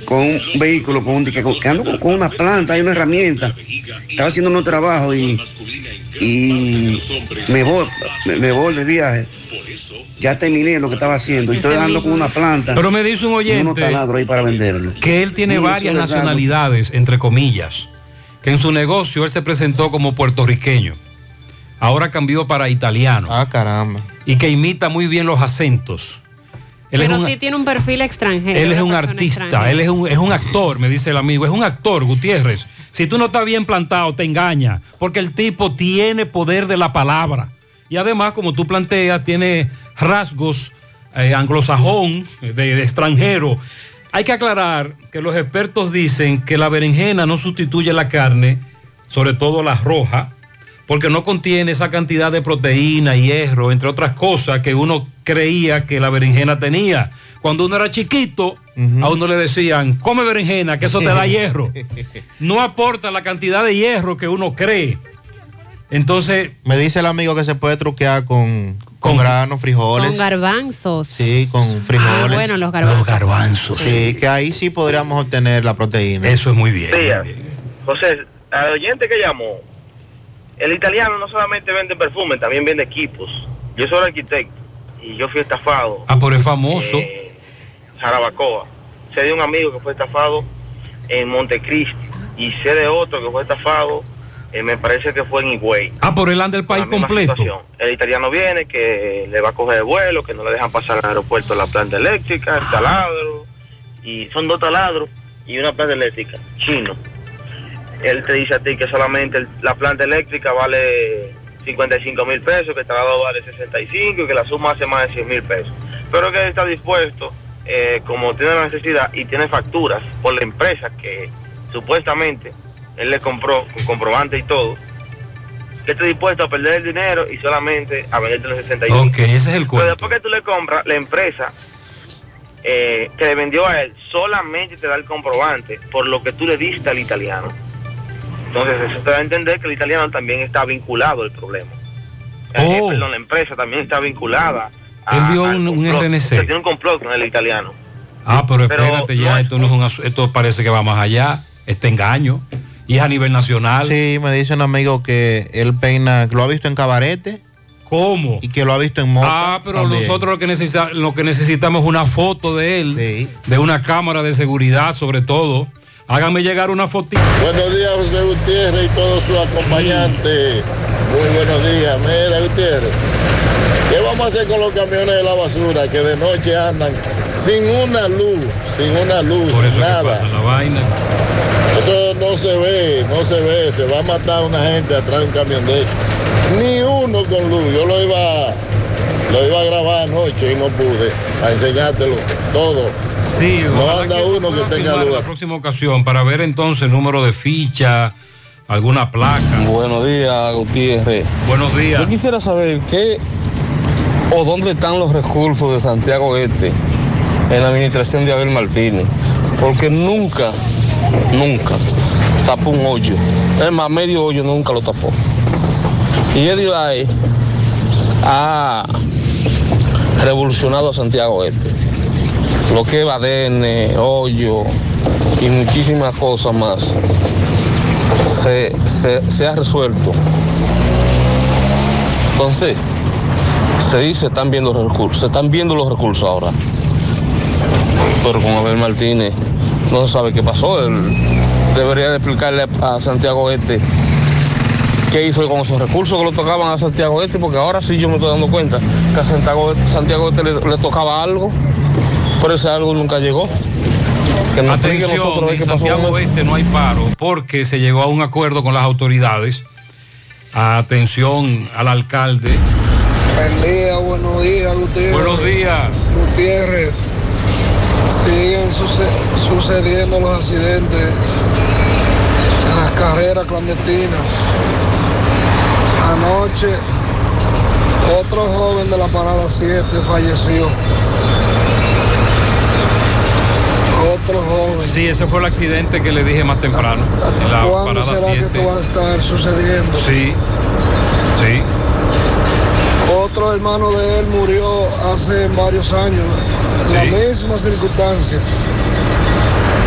con un vehículo, con un, que, que ando con, con una planta y una herramienta, estaba haciendo unos trabajos y, y me voy, me, me voy de viaje. Ya terminé lo que estaba haciendo y estoy dando con una planta. Pero me dice un oyente unos taladros ahí para venderlo. que él tiene Sí, varias nacionalidades, entre comillas, que en su negocio él se presentó como puertorriqueño. Ahora cambió para italiano. Ah, caramba. Y que imita muy bien los acentos. Él Pero un, sí tiene un perfil extranjero. él es un artista, extranjera. él es un, es un actor, me dice el amigo, es un actor, Gutiérrez. Si tú no estás bien plantado, te engaña, porque el tipo tiene poder de la palabra. Y además, como tú planteas, tiene rasgos eh, anglosajón, de, de extranjero. Hay que aclarar que los expertos dicen que la berenjena no sustituye la carne, sobre todo la roja, porque no contiene esa cantidad de proteína, hierro, entre otras cosas que uno creía que la berenjena tenía. Cuando uno era chiquito, a uno le decían, come berenjena, que eso te da hierro. No aporta la cantidad de hierro que uno cree. Entonces, Me dice el amigo que se puede truquear con, con granos, frijoles. Con garbanzos. Sí, con frijoles. Ah, bueno, los garbanzos. Los garbanzos. Sí, que ahí sí podríamos obtener la proteína. Eso es muy bien. Días. José, al oyente que llamó, el italiano no solamente vende perfume, también vende equipos. Yo soy arquitecto y yo fui estafado. ah, por el famoso. Eh, Jarabacoa. Sé de un amigo que fue estafado en Montecristi y sé de otro que fue estafado, eh, me parece que fue en Higüey. Ah, por el del país completo. situación. El italiano viene, que le va a coger el vuelo, que no le dejan pasar al aeropuerto la planta eléctrica, el taladro, y son dos taladros y una planta eléctrica, chino. Él te dice a ti que solamente el- la planta eléctrica vale 55 mil pesos, que el taladro vale 65 y que la suma hace más de 100 mil pesos. Pero que él está dispuesto, eh, como tiene la necesidad y tiene facturas por la empresa que supuestamente él le compró con comprobante y todo, que esté dispuesto a perder el dinero y solamente a venderte los 65. Ok, ese es el Pero cuento. después que tú le compras, la empresa eh, que le vendió a él solamente te da el comprobante por lo que tú le diste al italiano. Entonces eso te da a entender que el italiano también está vinculado al problema. Eh, Oh. perdón, la empresa también está vinculada. a- Él dio un, un complot. O sea, RNC. tiene un complot con el italiano. Ah, pero Pero espérate ya, esto no es un esto parece que va más allá, este engaño, y es a nivel nacional. Sí, me dice un amigo que él peina, que lo ha visto en cabarete. ¿Cómo? Y que lo ha visto en moto. Ah, pero también. nosotros lo que, necesita- lo que necesitamos es una foto de él, de una cámara de seguridad sobre todo. Hágame llegar una fotito. Buenos días, José Gutiérrez y todos sus acompañantes. Muy buenos días. Mira, Gutiérrez, ¿qué vamos a hacer con los camiones de la basura que de noche andan sin una luz, sin una luz, Por eso nada? pasa la vaina. Eso no se ve, no se ve. Se va a matar una gente atrás de un camión de esos. Ni uno con luz. Yo lo iba, lo iba a grabar anoche y no pude. A enseñártelo todo. Sí, no ojalá anda que uno que tenga luz. la próxima ocasión para ver entonces el número de ficha, alguna placa. Buenos días, Gutiérrez. Buenos días. Yo quisiera saber qué o dónde están los recursos de Santiago Este en la administración de Abel Martínez. Porque nunca, nunca tapó un hoyo. Es más, medio hoyo nunca lo tapó. Y Eddie Lai ha revolucionado a Santiago Este. Lo que es Badene, hoyo y muchísimas cosas más se, ha resuelto. Entonces, se dice están viendo los recursos, se están viendo los recursos ahora. Pero con Abel Martínez no se sabe qué pasó. Él debería de explicarle a Santiago Este qué hizo con esos recursos que le tocaban a Santiago Este, porque ahora sí yo me estoy dando cuenta que a Santiago, Santiago Este le tocaba algo, pero ese algo nunca llegó. Que nos Atención, nosotros en Santiago eso. Este no hay paro porque se llegó a un acuerdo con las autoridades. Atención al alcalde. Buen día, buenos días, Gutiérrez. Buenos días. Gutiérrez, siguen suce- sucediendo los accidentes en las carreras clandestinas. Anoche, otro joven de la parada 7 falleció. Otro joven. Sí, ese fue el accidente que le dije más temprano. En la ¿Cuándo parada será que 7. esto va a estar sucediendo? Sí, sí. Otro hermano de él murió hace varios años, en la misma circunstancia,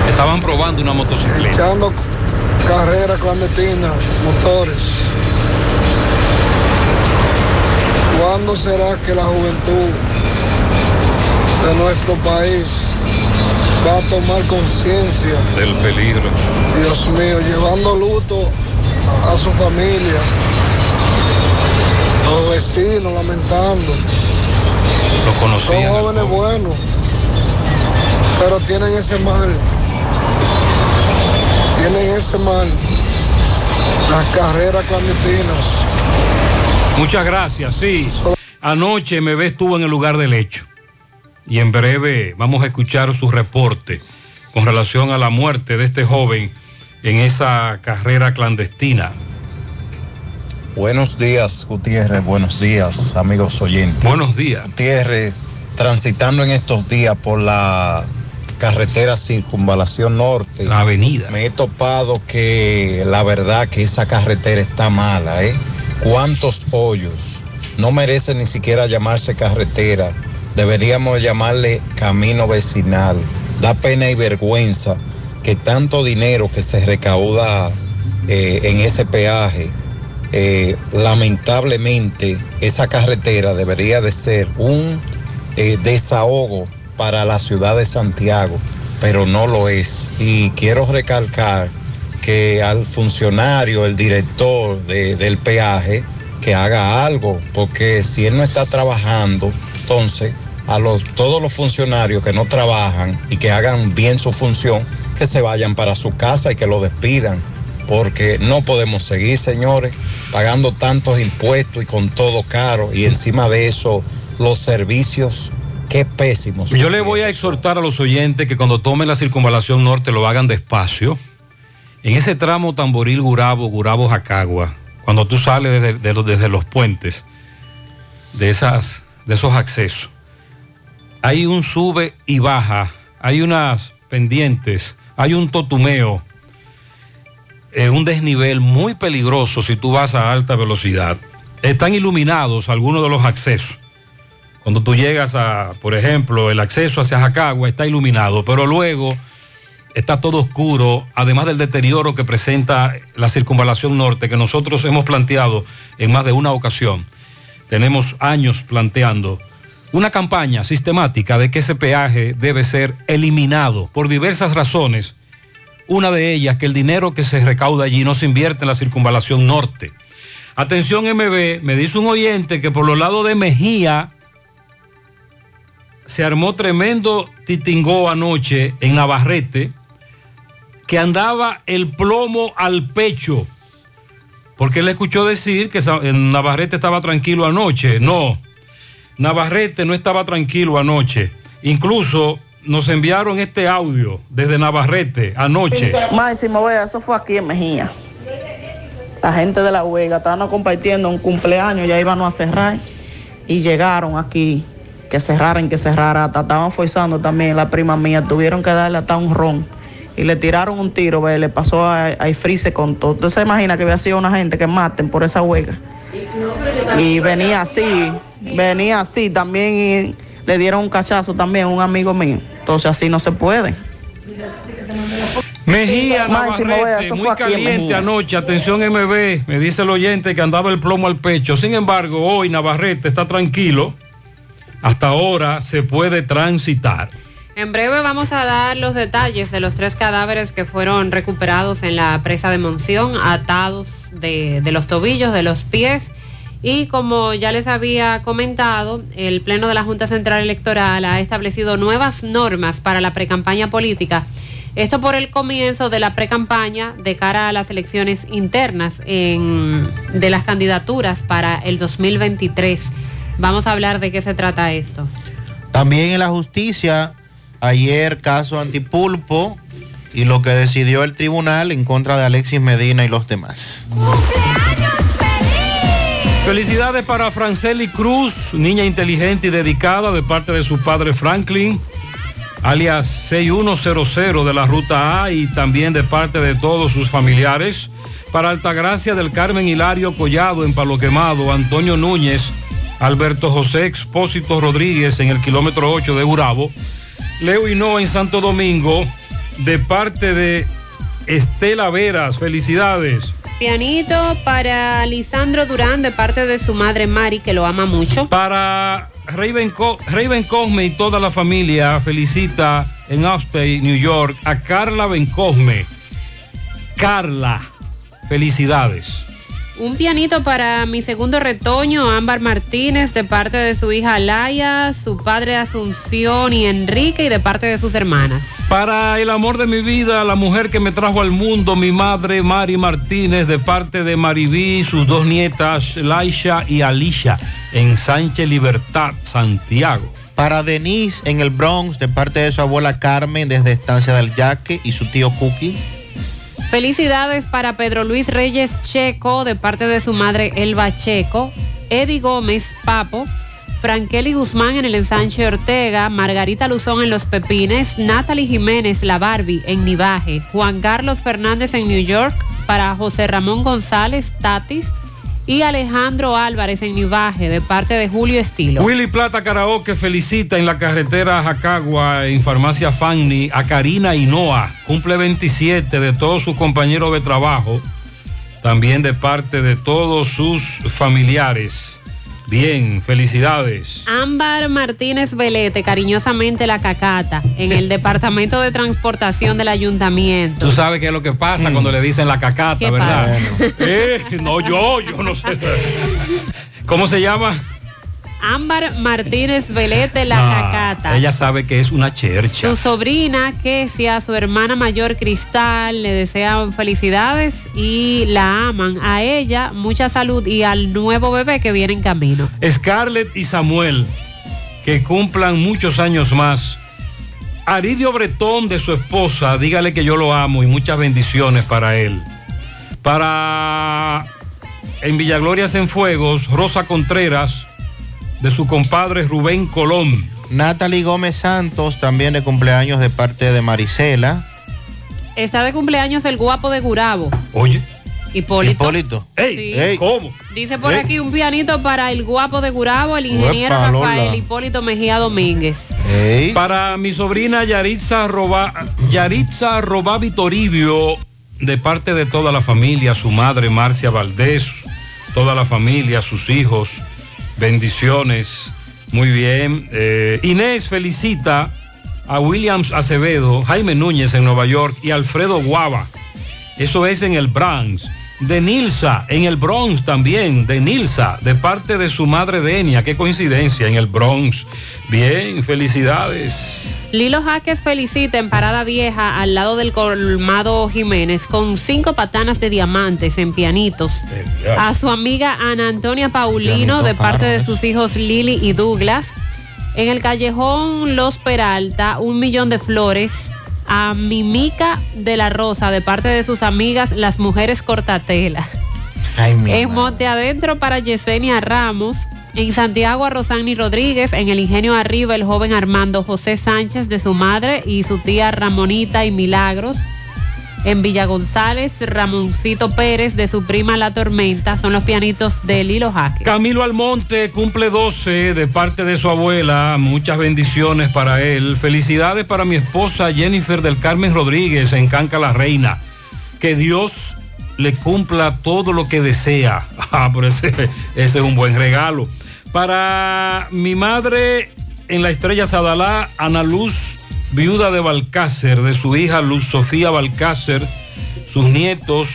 Estaban probando una motocicleta. echando carreras clandestinas, motores. ¿Cuándo será que la juventud de nuestro país va a tomar conciencia, Del peligro. Dios mío, llevando luto a su familia, los vecinos lamentando? Lo Son conocían. jóvenes buenos, pero tienen ese mal. Tienen ese mal. Las carreras clandestinas. Muchas gracias, sí. Anoche me ves estuvo en el lugar del hecho. Y en breve vamos a escuchar su reporte con relación a la muerte de este joven en esa carrera clandestina. Buenos días, Gutiérrez. Buenos días, amigos oyentes. Buenos días. Gutiérrez, transitando en estos días por la carretera Circunvalación Norte. La avenida. Me he topado que la verdad que esa carretera está mala, ¿eh? ¿Cuántos hoyos? No merece ni siquiera llamarse carretera. Deberíamos llamarle camino vecinal. Da pena y vergüenza que tanto dinero que se recauda eh, en ese peaje, eh, lamentablemente esa carretera debería de ser un eh, desahogo para la ciudad de Santiago, pero no lo es. Y quiero recalcar que al funcionario, el director de- del peaje, que haga algo, porque si él no está trabajando, entonces a los, todos los funcionarios que no trabajan y que hagan bien su función, que se vayan para su casa y que lo despidan, porque no podemos seguir, señores, pagando tantos impuestos y con todo caro, y encima de eso los servicios, qué pésimos. Yo le voy a exhortar a los oyentes que cuando tomen la circunvalación norte lo hagan despacio. En ese tramo Tamboril Gurabo, Gurabo Jacagua, cuando tú sales desde, de los, desde los puentes de, esas, de esos accesos, hay un sube y baja, hay unas pendientes, hay un totumeo, eh, un desnivel muy peligroso si tú vas a alta velocidad. Están iluminados algunos de los accesos. Cuando tú llegas a, por ejemplo, el acceso hacia Jacagua está iluminado, pero luego está todo oscuro, además del deterioro que presenta la circunvalación norte que nosotros hemos planteado en más de una ocasión. Tenemos años planteando una campaña sistemática de que ese peaje debe ser eliminado por diversas razones. Una de ellas, que el dinero que se recauda allí no se invierte en la circunvalación norte. Atención MB, me dice un oyente que por los lados de Mejía se armó tremendo titingó anoche en Navarrete, que andaba el plomo al pecho, porque él escuchó decir que en Navarrete estaba tranquilo anoche. No, Navarrete no estaba tranquilo anoche. Incluso nos enviaron este audio desde Navarrete anoche. Máximo, vea, eso fue aquí en Mejía. La gente de la huelga estaban compartiendo un cumpleaños, ya iban a cerrar y llegaron aquí, que cerraran, que cerrara, hasta estaban forzando también la prima mía, tuvieron que darle hasta un ron y le tiraron un tiro, ve, le pasó a, a Ifrise con todo. Usted se imagina que había sido una gente que maten por esa huelga. Y venía así, venía así también y le dieron un cachazo también a un amigo mío. Entonces así no se puede. Mejía, Navarrete, muy caliente anoche. Atención MB, me dice el oyente que andaba el plomo al pecho. Sin embargo, hoy Navarrete está tranquilo. Hasta ahora se puede transitar. En breve vamos a dar los detalles de los tres cadáveres que fueron recuperados en la presa de Monción, atados de, de los tobillos, de los pies. Y como ya les había comentado, el Pleno de la Junta Central Electoral ha establecido nuevas normas para la precampaña política. Esto por el comienzo de la precampaña de cara a las elecciones internas en- de las candidaturas para el 2023. Vamos a hablar de qué se trata esto. También en la justicia, ayer caso antipulpo y lo que decidió el tribunal en contra de Alexis Medina y los demás. Felicidades para Franceli Cruz, niña inteligente y dedicada de parte de su padre Franklin, alias 6100 de la Ruta A y también de parte de todos sus familiares. Para Altagracia del Carmen Hilario Collado en Palo Quemado, Antonio Núñez, Alberto José Expósito Rodríguez en el kilómetro 8 de Urabo, Leo Hinoa en Santo Domingo, de parte de Estela Veras, felicidades. Pianito para Lisandro Durán de parte de su madre Mari, que lo ama mucho. Para Raven, Co- Raven Cosme y toda la familia felicita en Upstate, New York, a Carla Bencosme. Carla, felicidades. Un pianito para mi segundo retoño, Ámbar Martínez, de parte de su hija Laia, su padre Asunción y Enrique, y de parte de sus hermanas. Para el amor de mi vida, la mujer que me trajo al mundo, mi madre Mari Martínez, de parte de Maribí, sus dos nietas, Laisha y Alicia, en Sánchez Libertad, Santiago. Para Denise en el Bronx, de parte de su abuela Carmen, desde Estancia del Yaque, y su tío Cookie. Felicidades para Pedro Luis Reyes Checo, de parte de su madre Elba Checo. Eddie Gómez Papo. Frankeli Guzmán en el ensanche Ortega, Margarita Luzón en Los Pepines, Natalie Jiménez, la Barbie en Nivaje, Juan Carlos Fernández en New York, para José Ramón González Tatis y Alejandro Álvarez en Nivaje de parte de Julio Estilo. Willy Plata Karaoke felicita en la carretera Jacagua en Farmacia Fanni a Karina Hinoa. Cumple 27 de todos sus compañeros de trabajo, también de parte de todos sus familiares. Bien, felicidades. Ámbar Martínez Velete, cariñosamente la cacata, en el Departamento de Transportación del Ayuntamiento. Tú sabes qué es lo que pasa cuando le dicen la cacata, ¿Qué ¿verdad? Eh, no, yo, yo no sé. ¿Cómo se llama? Ámbar Martínez Velete, la Ah, cacata. Ella sabe que es una chercha. Su sobrina, Kesia, su hermana mayor Cristal, le desean felicidades y la aman. A ella, mucha salud y al nuevo bebé que viene en camino. Scarlett y Samuel, que cumplan muchos años más. Aridio Bretón de su esposa, dígale que yo lo amo y muchas bendiciones para él. Para en Villagloria en Fuegos, Rosa Contreras, de su compadre Rubén Colón. Natalie Gómez Santos, también de cumpleaños de parte de Marisela. Está de cumpleaños el guapo de Gurabo, Oye. Hipólito. Hipólito. ¡Ey! Sí. Ey. ¿Cómo? Dice por Ey. aquí un pianito para el guapo de Gurabo, el ingeniero Uepa, Lola. Rafael Hipólito Mejía Domínguez. Ey. Para mi sobrina Yaritza Roba, Yaritza Robavi Toribio, de parte de toda la familia, su madre Marcia Valdés, toda la familia, sus hijos, bendiciones. Muy bien. Eh, Inés felicita a Williams Acevedo, Jaime Núñez en Nueva York y Alfredo Guava. Eso es en el Bronx. De Nilsa, en el Bronx también, de Nilsa, de parte de su madre Denia. Qué coincidencia, en el Bronx. Bien, felicidades. Lilo Jaques felicita en Parada Vieja al lado del colmado Jiménez con cinco patanas de diamantes en pianitos. A su amiga Ana Antonia Paulino de parte de sus hijos Lili y Douglas. En el callejón Los Peralta, un millón de flores. A Mimica de la Rosa de parte de sus amigas las mujeres cortatela. Ay, En. Monte Adentro para Yesenia Ramos. En Santiago a Rosani Rodríguez. En el Ingenio Arriba el joven Armando José Sánchez de su madre y su tía Ramonita y Milagros. En Villa González, Ramoncito Pérez de su prima La Tormenta. Son los pianitos de Lilo Jaque. Camilo Almonte cumple 12 de parte de su abuela. Muchas bendiciones para él. Felicidades para mi esposa Jennifer del Carmen Rodríguez en Canca la Reina. Que Dios le cumpla todo lo que desea. Ah, pero ese, ese es un buen regalo. Para mi madre en la estrella Sadalá, Ana Luz, viuda de Balcácer, de su hija Luz Sofía Balcácer, sus nietos,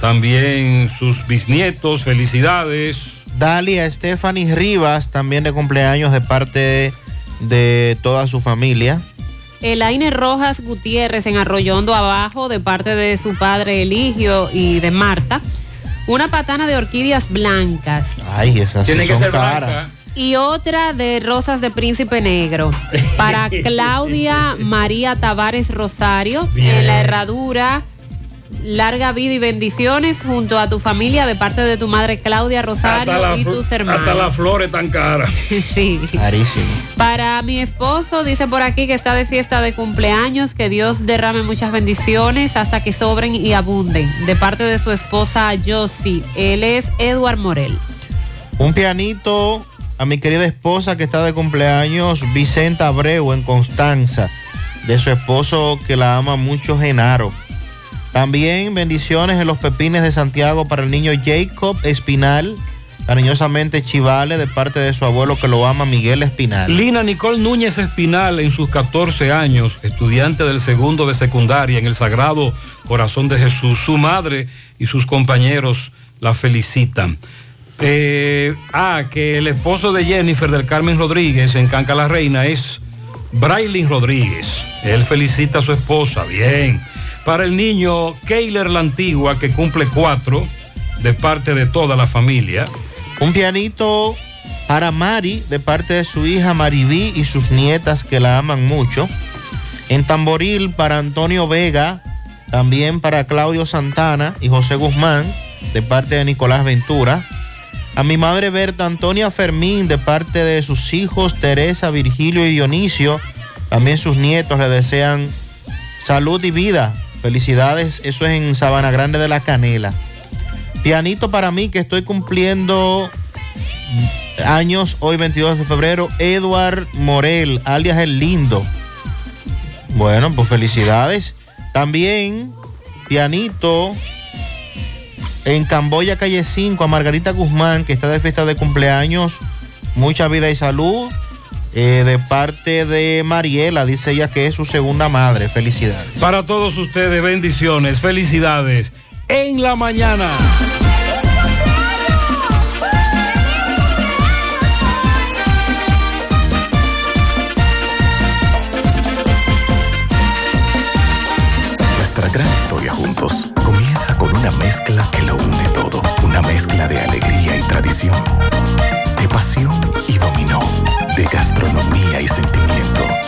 también sus bisnietos, felicidades. Dalia Stephanie Rivas, también de cumpleaños de parte de toda su familia. Elaine Rojas Gutiérrez en Arroyondo Abajo de parte de su padre Eligio y de Marta. Una patana de orquídeas blancas. Ay, esas sí Tiene que son ser caras. blanca. Y otra de rosas de príncipe negro. Para Claudia María Tavares Rosario, en la herradura. Larga vida y bendiciones junto a tu familia de parte de tu madre Claudia Rosario y tus hermanos. hasta las flores tan caras. Sí. Carísimo. Para mi esposo, dice por aquí que está de fiesta de cumpleaños, que Dios derrame muchas bendiciones hasta que sobren y abunden. De parte de su esposa Josie, él es Edward Morel. Un pianito a mi querida esposa que está de cumpleaños, Vicenta Abreu en Constanza, de su esposo que la ama mucho, Genaro. También bendiciones en los pepines de Santiago para el niño Jacob Espinal, cariñosamente Chivale, de parte de su abuelo que lo ama, Miguel Espinal. Lina Nicole Núñez Espinal, en sus 14 años, estudiante del segundo de secundaria en el Sagrado Corazón de Jesús, su madre y sus compañeros la felicitan. Eh, ah, que el esposo de Jennifer del Carmen Rodríguez en Canca la Reina es Braylin Rodríguez. Él felicita a su esposa, bien. Para el niño Keiler la Antigua, que cumple cuatro, de parte de toda la familia. Un pianito Para Mari, de parte de su hija Maribí y sus nietas que la aman mucho. En Tamboril, para Antonio Vega, también para Claudio Santana y José Guzmán, de parte de Nicolás Ventura. A mi madre Berta Antonia Fermín, de parte de sus hijos Teresa, Virgilio y Dionisio. También sus nietos le desean salud y vida. Felicidades, eso es en Sabana Grande de la Canela. Pianito para mí que estoy cumpliendo años hoy 22 de febrero, Edward Morel, alias El Lindo. Bueno, pues felicidades. También pianito en Camboya calle 5 a Margarita Guzmán que está de fiesta de cumpleaños. Mucha vida y salud. eh, de parte de Mariela, dice ella que es su segunda madre. Felicidades. Para todos ustedes, bendiciones, felicidades. En la mañana. Nuestra gran historia juntos con una mezcla que lo une todo. Una mezcla de alegría y tradición, de pasión y dominó, de gastronomía y sentimiento.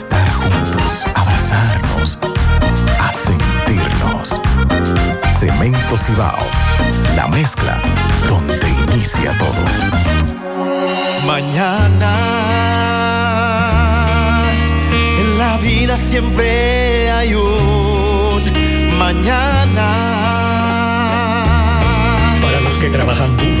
juntos, abrazarnos, a sentirnos. Cemento Cibao, la mezcla donde inicia todo. Mañana en la vida siempre hay un mañana. Para los que trabajan duro,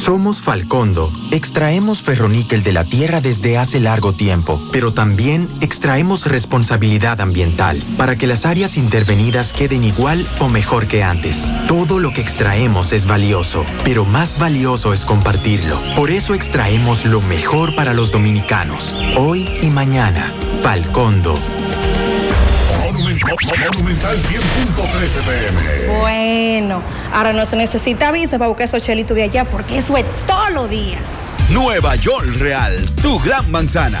Somos Falcondo. Extraemos ferroníquel de la tierra desde hace largo tiempo, pero también extraemos responsabilidad ambiental para que las áreas intervenidas queden igual o mejor que antes. Todo lo que extraemos es valioso, pero más valioso es compartirlo. Por eso extraemos lo mejor para los dominicanos, hoy y mañana. Falcondo. Monumental 100.13 pm. Bueno, ahora no se necesita visa para buscar esos chelitos de allá porque eso es todo lo día. Nueva York Real, tu gran manzana.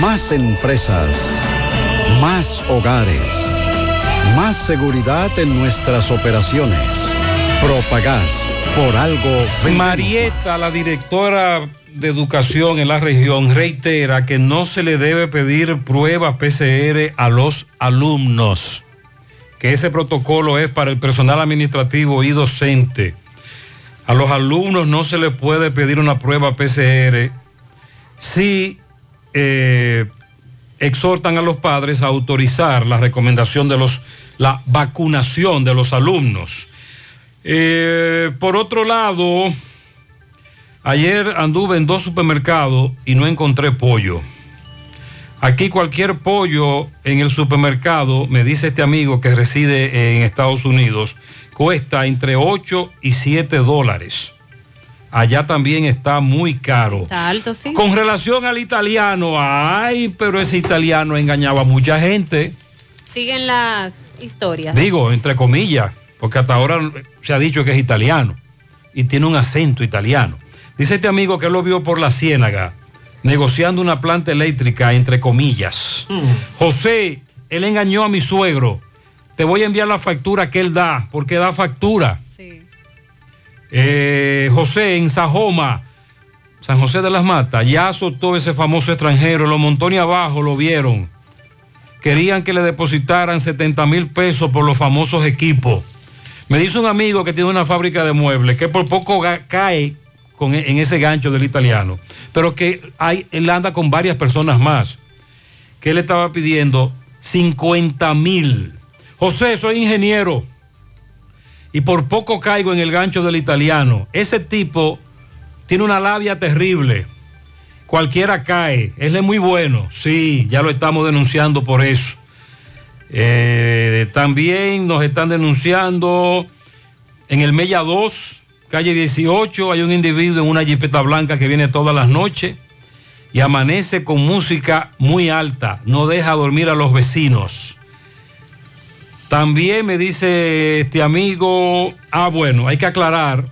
Más empresas. Más hogares. Más seguridad en nuestras operaciones. Propagás. Por algo. Marieta, la directora de educación en la región, reitera que no se le debe pedir pruebas PCR a los alumnos, que ese protocolo es para el personal administrativo y docente. A los alumnos no se les puede pedir una prueba PCR si eh, exhortan a los padres a autorizar la recomendación de los, la vacunación de los alumnos. Eh, por otro lado, ayer anduve en dos supermercados y no encontré pollo. Aquí cualquier pollo en el supermercado, me dice este amigo que reside en Estados Unidos, cuesta entre 8 y 7 dólares. Allá también está muy caro. Está alto, sí. Con relación al italiano, ay, pero ese italiano engañaba a mucha gente. Siguen las historias. Digo, entre comillas, porque hasta ahora se ha dicho que es italiano y tiene un acento italiano. Dice este amigo que él lo vio por la ciénaga, negociando una planta eléctrica, entre comillas. José, él engañó a mi suegro. Te voy a enviar la factura que él da, porque da factura. Eh, José, en Sajoma, San José de las Matas, ya azotó ese famoso extranjero, lo montó ni abajo, lo vieron. Querían que le depositaran 70 mil pesos por los famosos equipos. Me dice un amigo que tiene una fábrica de muebles que por poco cae con, e- en ese gancho del italiano, pero que hay, él anda con varias personas más, que él estaba pidiendo 50 mil. José, soy ingeniero y por poco caigo en el gancho del italiano. Ese tipo tiene una labia terrible. Cualquiera cae. Él es muy bueno. Sí, ya lo estamos denunciando por eso. Eh, también nos están denunciando en el Mella 2, calle 18, hay un individuo en una jipeta blanca que viene todas las noches y amanece con música muy alta, no deja dormir a los vecinos. También me dice este amigo, ah bueno, hay que aclarar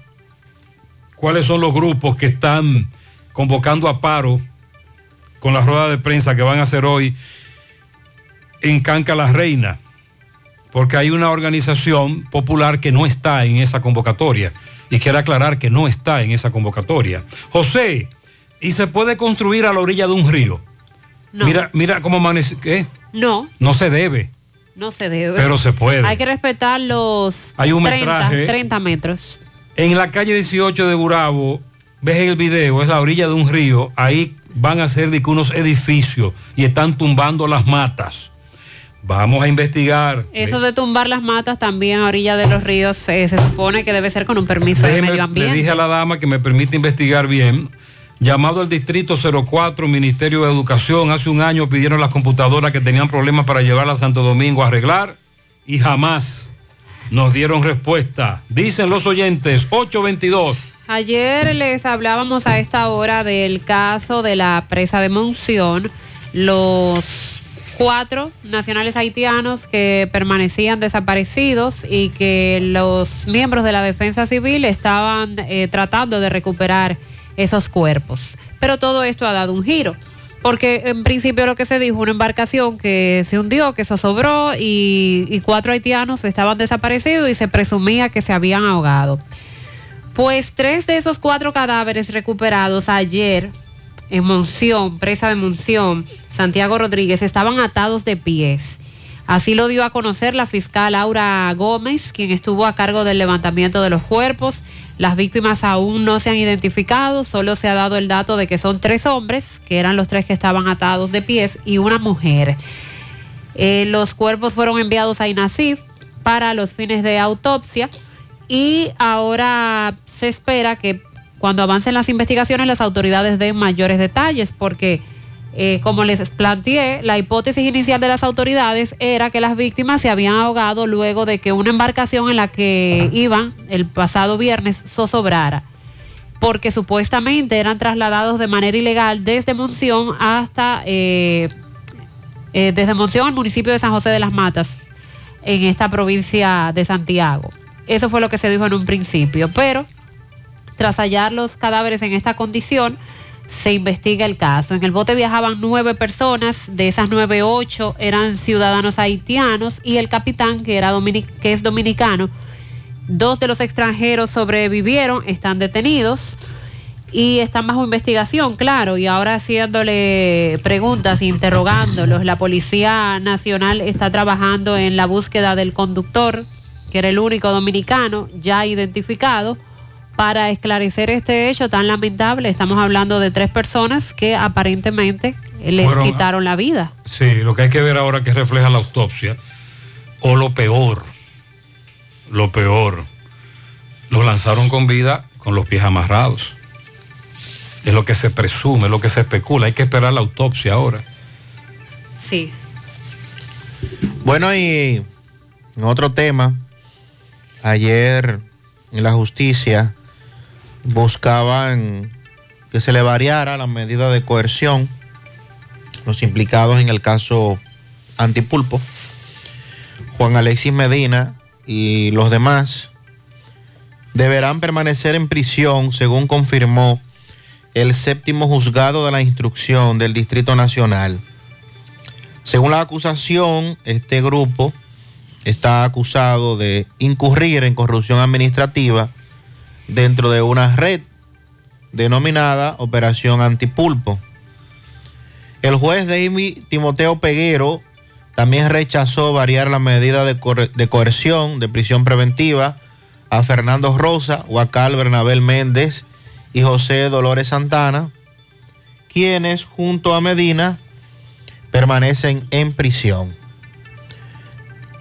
cuáles son los grupos que están convocando a paro con la rueda de prensa que van a hacer hoy en Canca la Reina, porque hay una organización popular que no está en esa convocatoria y quiero aclarar que no está en esa convocatoria. José, ¿y se puede construir a la orilla de un río? No. Mira, mira cómo amanece, ¿qué? No, No se debe. No se debe. Pero se puede. Hay que respetar los Hay un 30, metraje. 30 metros. En la calle 18 de Gurabo, ves el video, es la orilla de un río, ahí van a que unos edificios y están tumbando las matas. Vamos a investigar. Eso de tumbar las matas también a orilla de los ríos eh, se supone que debe ser con un permiso de medio le ambiente. dije a la dama que me permite investigar bien. Llamado al Distrito 04, Ministerio de Educación, hace un año pidieron las computadoras que tenían problemas para llevarlas a Santo Domingo a arreglar y jamás nos dieron respuesta. Dicen los oyentes, 822. Ayer les hablábamos a esta hora del caso de la presa de Monción, los cuatro nacionales haitianos que permanecían desaparecidos y que los miembros de la defensa civil estaban eh, tratando de recuperar esos cuerpos. Pero todo esto ha dado un giro. Porque en principio lo que se dijo, una embarcación que se hundió, que zozobró y, y cuatro haitianos estaban desaparecidos y se presumía que se habían ahogado. Pues tres de esos cuatro cadáveres recuperados ayer en Monción, presa de Monción, Santiago Rodríguez, estaban atados de pies. Así lo dio a conocer la fiscal Aura Gómez, quien estuvo a cargo del levantamiento de los cuerpos. Las víctimas aún no se han identificado, solo se ha dado el dato de que son tres hombres, que eran los tres que estaban atados de pies, y una mujer. Eh, los cuerpos fueron enviados a INACIF para los fines de autopsia y ahora se espera que cuando avancen las investigaciones las autoridades den mayores detalles porque eh, como les planteé, la hipótesis inicial de las autoridades era que las víctimas se habían ahogado luego de que una embarcación en la que iban el pasado viernes zozobrara porque supuestamente eran trasladados de manera ilegal desde Monción hasta eh, eh, desde Monción al municipio de San José de las Matas en esta provincia de Santiago. Eso fue lo que se dijo en un principio, pero tras hallar los cadáveres en esta condición, se investiga el caso. En el bote viajaban nueve personas, de esas nueve, ocho eran ciudadanos haitianos y el capitán, que, era que es dominicano, dos de los extranjeros sobrevivieron, están detenidos y están bajo investigación, claro, y ahora haciéndole preguntas, interrogándolos. La Policía Nacional está trabajando en la búsqueda del conductor, que era el único dominicano ya identificado, para esclarecer este hecho tan lamentable. Estamos hablando de tres personas que aparentemente les Fueron- quitaron la vida. Sí, lo que hay que ver ahora que refleja la autopsia, o lo peor, lo peor, los lanzaron con vida con los pies amarrados. Es lo que se presume, es lo que se especula. Hay que esperar la autopsia ahora. Sí. Bueno, y en otro tema, ayer en la justicia buscaban que se le variara la medida de coerción los implicados en el caso Antipulpo, Juan Alexis Medina y los demás deberán permanecer en prisión, según confirmó el séptimo juzgado de la instrucción del Distrito Nacional. Según la acusación, este grupo está acusado de incurrir en corrupción administrativa dentro de una red denominada Operación Antipulpo. El juez David Timoteo Peguero también rechazó variar la medida de, de coerción de prisión preventiva a Fernando Rosa, Huacal Bernabel Méndez y José Dolores Santana, quienes junto a Medina permanecen en prisión.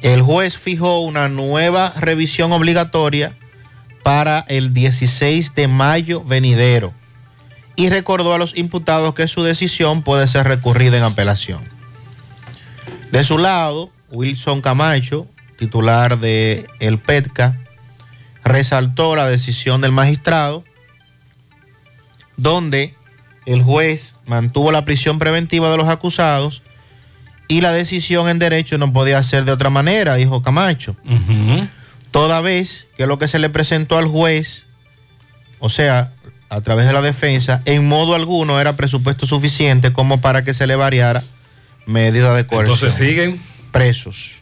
El juez fijó una nueva revisión obligatoria para el 16 de mayo venidero y recordó a los imputados que su decisión puede ser recurrida en apelación. De su lado, Wilson Camacho, titular de El PETCA, resaltó la decisión del magistrado, donde el juez mantuvo la prisión preventiva de los acusados y la decisión en derecho no podía ser de otra manera, dijo Camacho. Toda vez que lo que se le presentó al juez, o sea, a través de la defensa, en modo alguno era presupuesto suficiente como para que se le variara medida de coerción. Entonces siguen presos.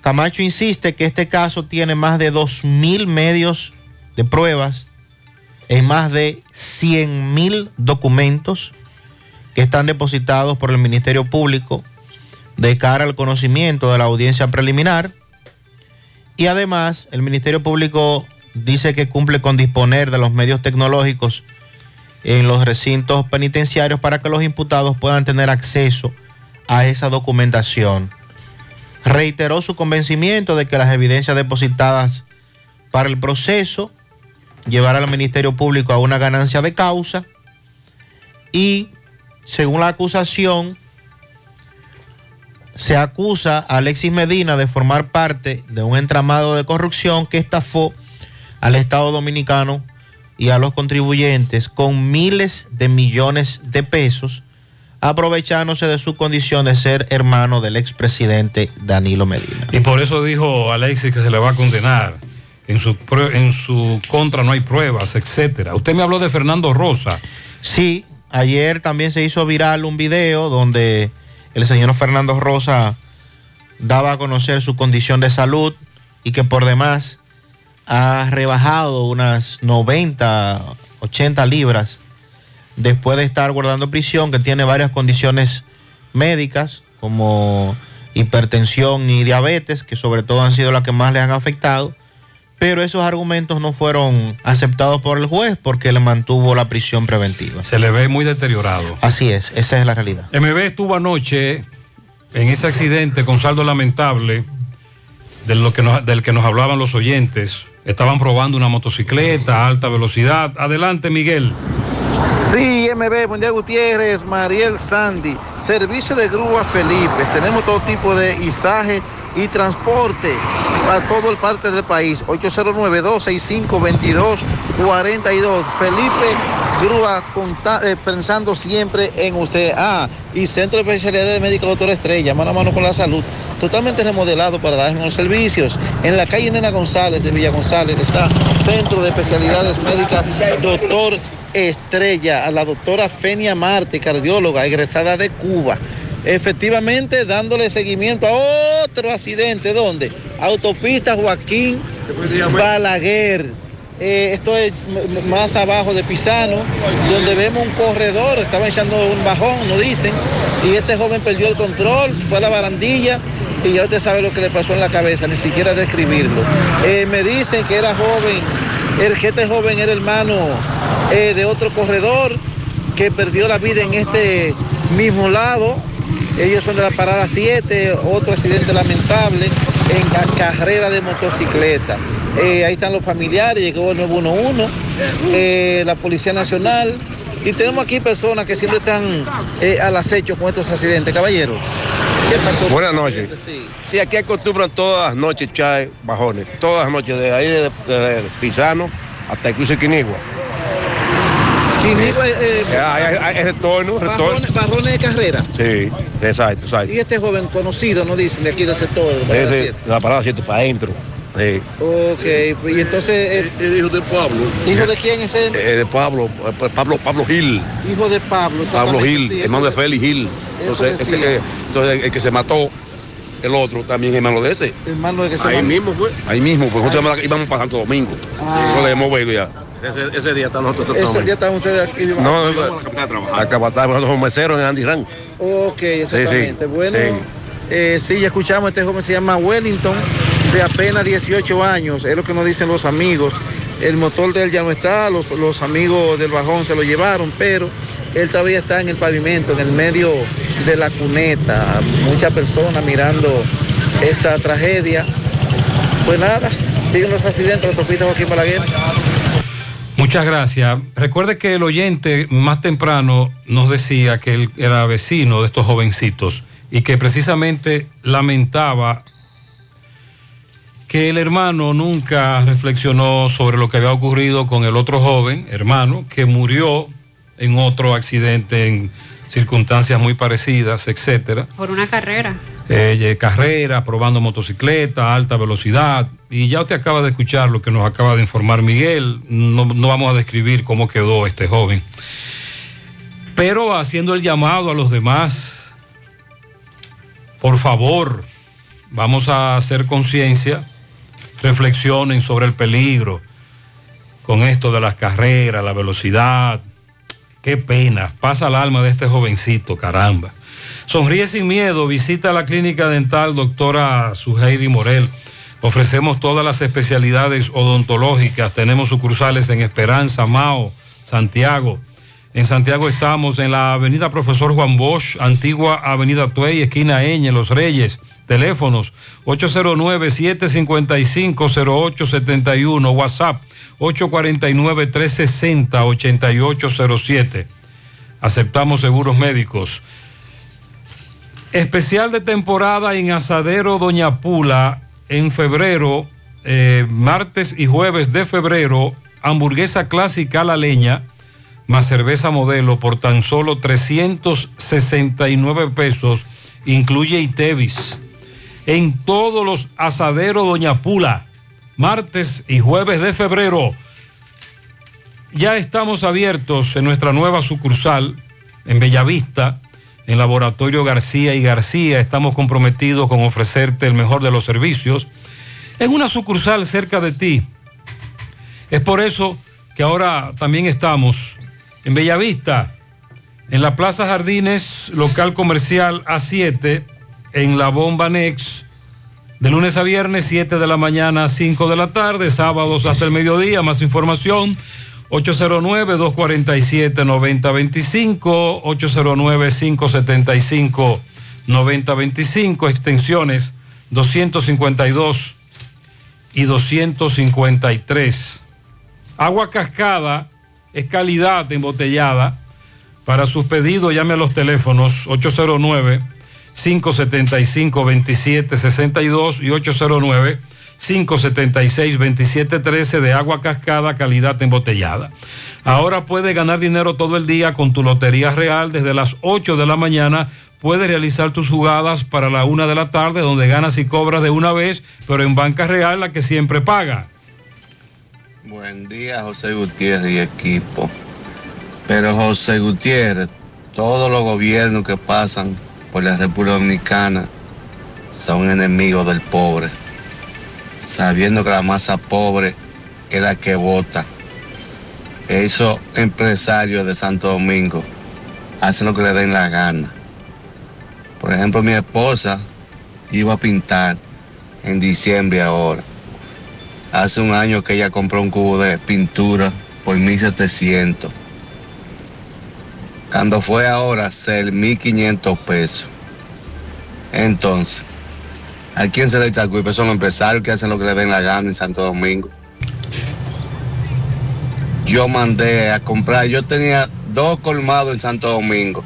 Camacho insiste que este caso tiene más de 2.000 medios de pruebas en más de 100.000 documentos que están depositados por el Ministerio Público de cara al conocimiento de la audiencia preliminar. Y además, el Ministerio Público dice que cumple con disponer de los medios tecnológicos en los recintos penitenciarios para que los imputados puedan tener acceso a esa documentación. Reiteró su convencimiento de que las evidencias depositadas para el proceso llevarán al Ministerio Público a una ganancia de causa y, según la acusación, se acusa a Alexis Medina de formar parte de un entramado de corrupción que estafó al Estado Dominicano y a los contribuyentes con miles de millones de pesos, aprovechándose de su condición de ser hermano del expresidente Danilo Medina. Y por eso dijo Alexis que se le va a condenar. En su, en su contra no hay pruebas, etcétera. Usted me habló de Fernando Rosa. Sí, ayer también se hizo viral un video donde el señor Fernando Rosa daba a conocer su condición de salud y que por demás ha rebajado unas 90, 80 libras después de estar guardando prisión, que tiene varias condiciones médicas como hipertensión y diabetes, que sobre todo han sido las que más le han afectado. Pero esos argumentos no fueron aceptados por el juez porque le mantuvo la prisión preventiva. Se le ve muy deteriorado. Así es, esa es la realidad. MB estuvo anoche en ese accidente con saldo lamentable de lo que nos- del que nos hablaban los oyentes. Estaban probando una motocicleta a alta velocidad. Adelante, Miguel. Sí, MB, buen día Gutiérrez, Mariel Sandy, servicio de grúa Felipe. Tenemos todo tipo de izaje y transporte para todo el parte del país. 809-265-2242. Felipe Grúa eh, pensando siempre en usted. Ah, y Centro de Especialidades Médica Doctor Estrella, mano a mano con la salud. Totalmente remodelado para dar los servicios. En la calle Nena González de Villa González está Centro de Especialidades Médicas Doctor Estrella, a la doctora Fenia Marte, cardióloga, egresada de Cuba. Efectivamente, dándole seguimiento a otro accidente, ¿dónde? Autopista Joaquín Balaguer. Eh, esto es más abajo de Pisano, donde vemos un corredor, estaba echando un bajón, nos dicen, y este joven perdió el control, fue a la barandilla y ya usted sabe lo que le pasó en la cabeza, ni siquiera describirlo. Eh, me dicen que era joven, el, que este joven era hermano eh, de otro corredor que perdió la vida en este mismo lado. Ellos son de la parada 7, otro accidente lamentable en la carrera de motocicleta. Eh, ahí están los familiares, llegó el 911, eh, la Policía Nacional. Y tenemos aquí personas que siempre están eh, al acecho con estos accidentes. Caballero, ¿qué pasó? Buenas noches. Sí, aquí acostumbran todas las noches echar bajones. Todas las noches, de ahí de, de Pisano hasta incluso Quinigua. Eh, Eh, hay retorno, retorno. barrones, de carrera. Sí, exacto, exacto. Y este joven conocido, nos dicen, de aquí del sector. de la parada Desde 7. la parada 7 para adentro. Sí. Ok, y entonces... El hijo de Pablo. ¿Hijo de quién es él? Eh, de Pablo, eh, Pablo, Pablo Gil. Hijo de Pablo. Pablo Gil, sí, hermano de es. Félix Gil. Entonces, ese entonces, el que se mató, el otro, también hermano de ese. Hermano de que se Ahí mismo fue. Ahí mismo, porque nosotros íbamos para Santo Domingo. Ah. No le hemos vuelto ya. Ese, ese día está nosotros Ese día están ustedes aquí. No, no, no, acá nosotros somos meseros en Andy Rank. Ok, exactamente. Sí, sí, bueno, sí. eh, sí, ya escuchamos, este joven se llama Wellington de apenas 18 años, es lo que nos dicen los amigos. El motor de él ya no está, los, los amigos del bajón se lo llevaron, pero él todavía está en el pavimento, en el medio de la cuneta. Muchas personas mirando esta tragedia. Pues nada, siguen los accidentes, la autopista Joaquín Balaguer. Muchas gracias. Recuerde que el oyente más temprano nos decía que él era vecino de estos jovencitos y que precisamente lamentaba que el hermano nunca reflexionó sobre lo que había ocurrido con el otro joven, hermano, que murió en otro accidente en circunstancias muy parecidas, etcétera. Por una carrera. Eh, carrera, probando motocicleta, alta velocidad. Y ya usted acaba de escuchar lo que nos acaba de informar Miguel. No, no vamos a describir cómo quedó este joven. Pero haciendo el llamado a los demás, por favor, vamos a hacer conciencia, reflexionen sobre el peligro con esto de las carreras, la velocidad. Qué pena, pasa el alma de este jovencito, caramba. Sonríe sin miedo, visita la clínica dental doctora Suheiri Morel. Ofrecemos todas las especialidades odontológicas. Tenemos sucursales en Esperanza, Mao, Santiago. En Santiago estamos en la avenida Profesor Juan Bosch, antigua avenida Tuey, esquina Eñe, Los Reyes. Teléfonos 809-755-0871, WhatsApp 849-360-8807. Aceptamos seguros médicos. Especial de temporada en Asadero Doña Pula en febrero, eh, martes y jueves de febrero, hamburguesa clásica a la leña más cerveza modelo por tan solo 369 pesos, incluye Itevis. En todos los asaderos Doña Pula, martes y jueves de febrero. Ya estamos abiertos en nuestra nueva sucursal en Bellavista, en Laboratorio García y García. Estamos comprometidos con ofrecerte el mejor de los servicios en una sucursal cerca de ti. Es por eso que ahora también estamos en Bellavista, en la Plaza Jardines, local comercial A7, en la Bomba Nex, de lunes a viernes, 7 de la mañana a 5 de la tarde, sábados hasta el mediodía. Más información, 809-247-9025, 809-575-9025, extensiones 252 y 253. Agua cascada es calidad embotellada. Para sus pedidos llame a los teléfonos 809-575-2762 y 809-576-2713 de agua cascada, calidad embotellada. Ahora puedes ganar dinero todo el día con tu Lotería Real desde las 8 de la mañana. Puedes realizar tus jugadas para la una de la tarde, donde ganas y cobras de una vez, pero en Banca Real la que siempre paga. Buen día, José Gutiérrez y equipo. Pero José Gutiérrez, todos los gobiernos que pasan por la República Dominicana son enemigos del pobre, sabiendo que la masa pobre es la que vota. Esos empresarios de Santo Domingo hacen lo que le den la gana. Por ejemplo, mi esposa iba a pintar en diciembre ahora. Hace un año que ella compró un cubo de pintura por 1700. Cuando fue ahora, ser 1500 pesos. Entonces, ¿a quién se le echa el culpa? Son los empresarios que hacen lo que le den la gana en Santo Domingo. Yo mandé a comprar, yo tenía dos colmados en Santo Domingo.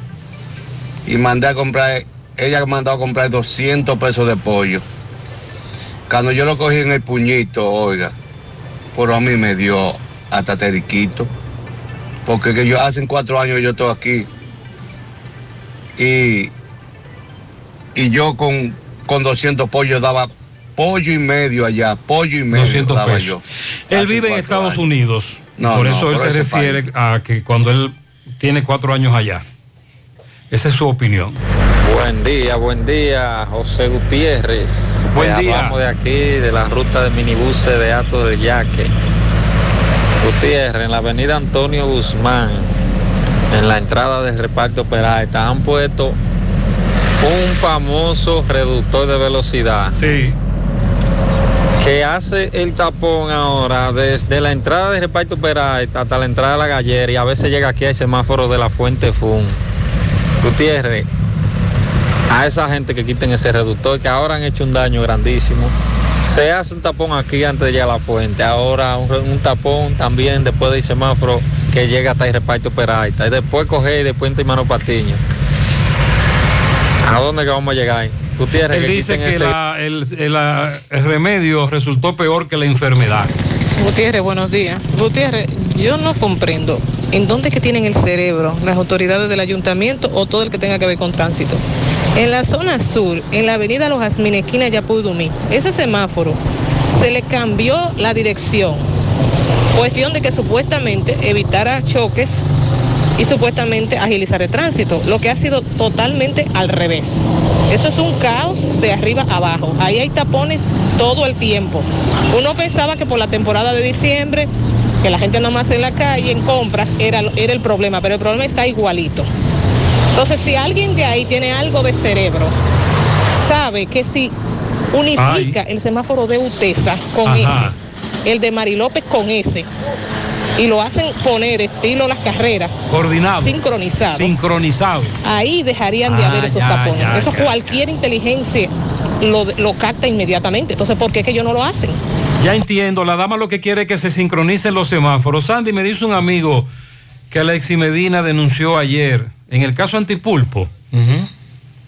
Y mandé a comprar, ella mandó a comprar 200 pesos de pollo. Cuando yo lo cogí en el puñito, oiga, pero a mí me dio hasta teriquito. Porque que yo hace cuatro años yo estoy aquí. Y, y yo con, con 200 pollos daba pollo y medio allá, pollo y medio 200 daba pesos. yo. Él vive en Estados Unidos. No, por no, eso él se refiere a que cuando él tiene cuatro años allá. Esa es su opinión. Buen día, buen día, José Gutiérrez. Buen Te día. Hablamos de aquí, de la ruta de minibuses de Ato de Yaque. Gutiérrez, en la avenida Antonio Guzmán, en la entrada del reparto Peralta, han puesto un famoso reductor de velocidad. Sí. que hace el tapón ahora desde la entrada de Reparto Peralta hasta la entrada de la gallera y a veces llega aquí al semáforo de la Fuente Fun. Gutiérrez, a esa gente que quiten ese reductor que ahora han hecho un daño grandísimo. Se hace un tapón aquí antes de llegar a la fuente, ahora un, un tapón también después del semáforo que llega hasta el reparto Peralta y después coger y después en Mano Patiño. ¿A dónde que vamos a llegar? Gutiérrez, Él que dice que ese- la- el, el- el remedio resultó peor que la enfermedad. Gutiérrez, buenos días. Gutiérrez, yo no comprendo en dónde es que tienen el cerebro las autoridades del ayuntamiento o todo el que tenga que ver con tránsito. En la zona sur, en la avenida Los Jazmines, esquina Yapudumí, ese semáforo se le cambió la dirección. Cuestión de que supuestamente evitara choques y supuestamente agilizar el tránsito, lo que ha sido totalmente al revés. Eso es un caos de arriba abajo. Ahí hay tapones todo el tiempo. Uno pensaba que por la temporada de diciembre, que la gente nada más en la calle, en compras, era, era el problema, pero el problema está igualito. Entonces, si alguien de ahí tiene algo de cerebro, sabe que si unifica el semáforo de Utesa con Ajá. ese, el de Marilópez con ese, y lo hacen poner estilo las carreras, Coordinado. sincronizado. Sincronizado. Ahí dejarían de Ah, haber esos ya, tapones. ya, Eso ya, cualquier inteligencia lo, lo capta inmediatamente. Entonces, ¿por qué es que ellos no lo hacen? Ya entiendo, la dama lo que quiere es que se sincronicen los semáforos. Sandy, me dice un amigo que Alexi Medina denunció ayer, en el caso Antipulpo,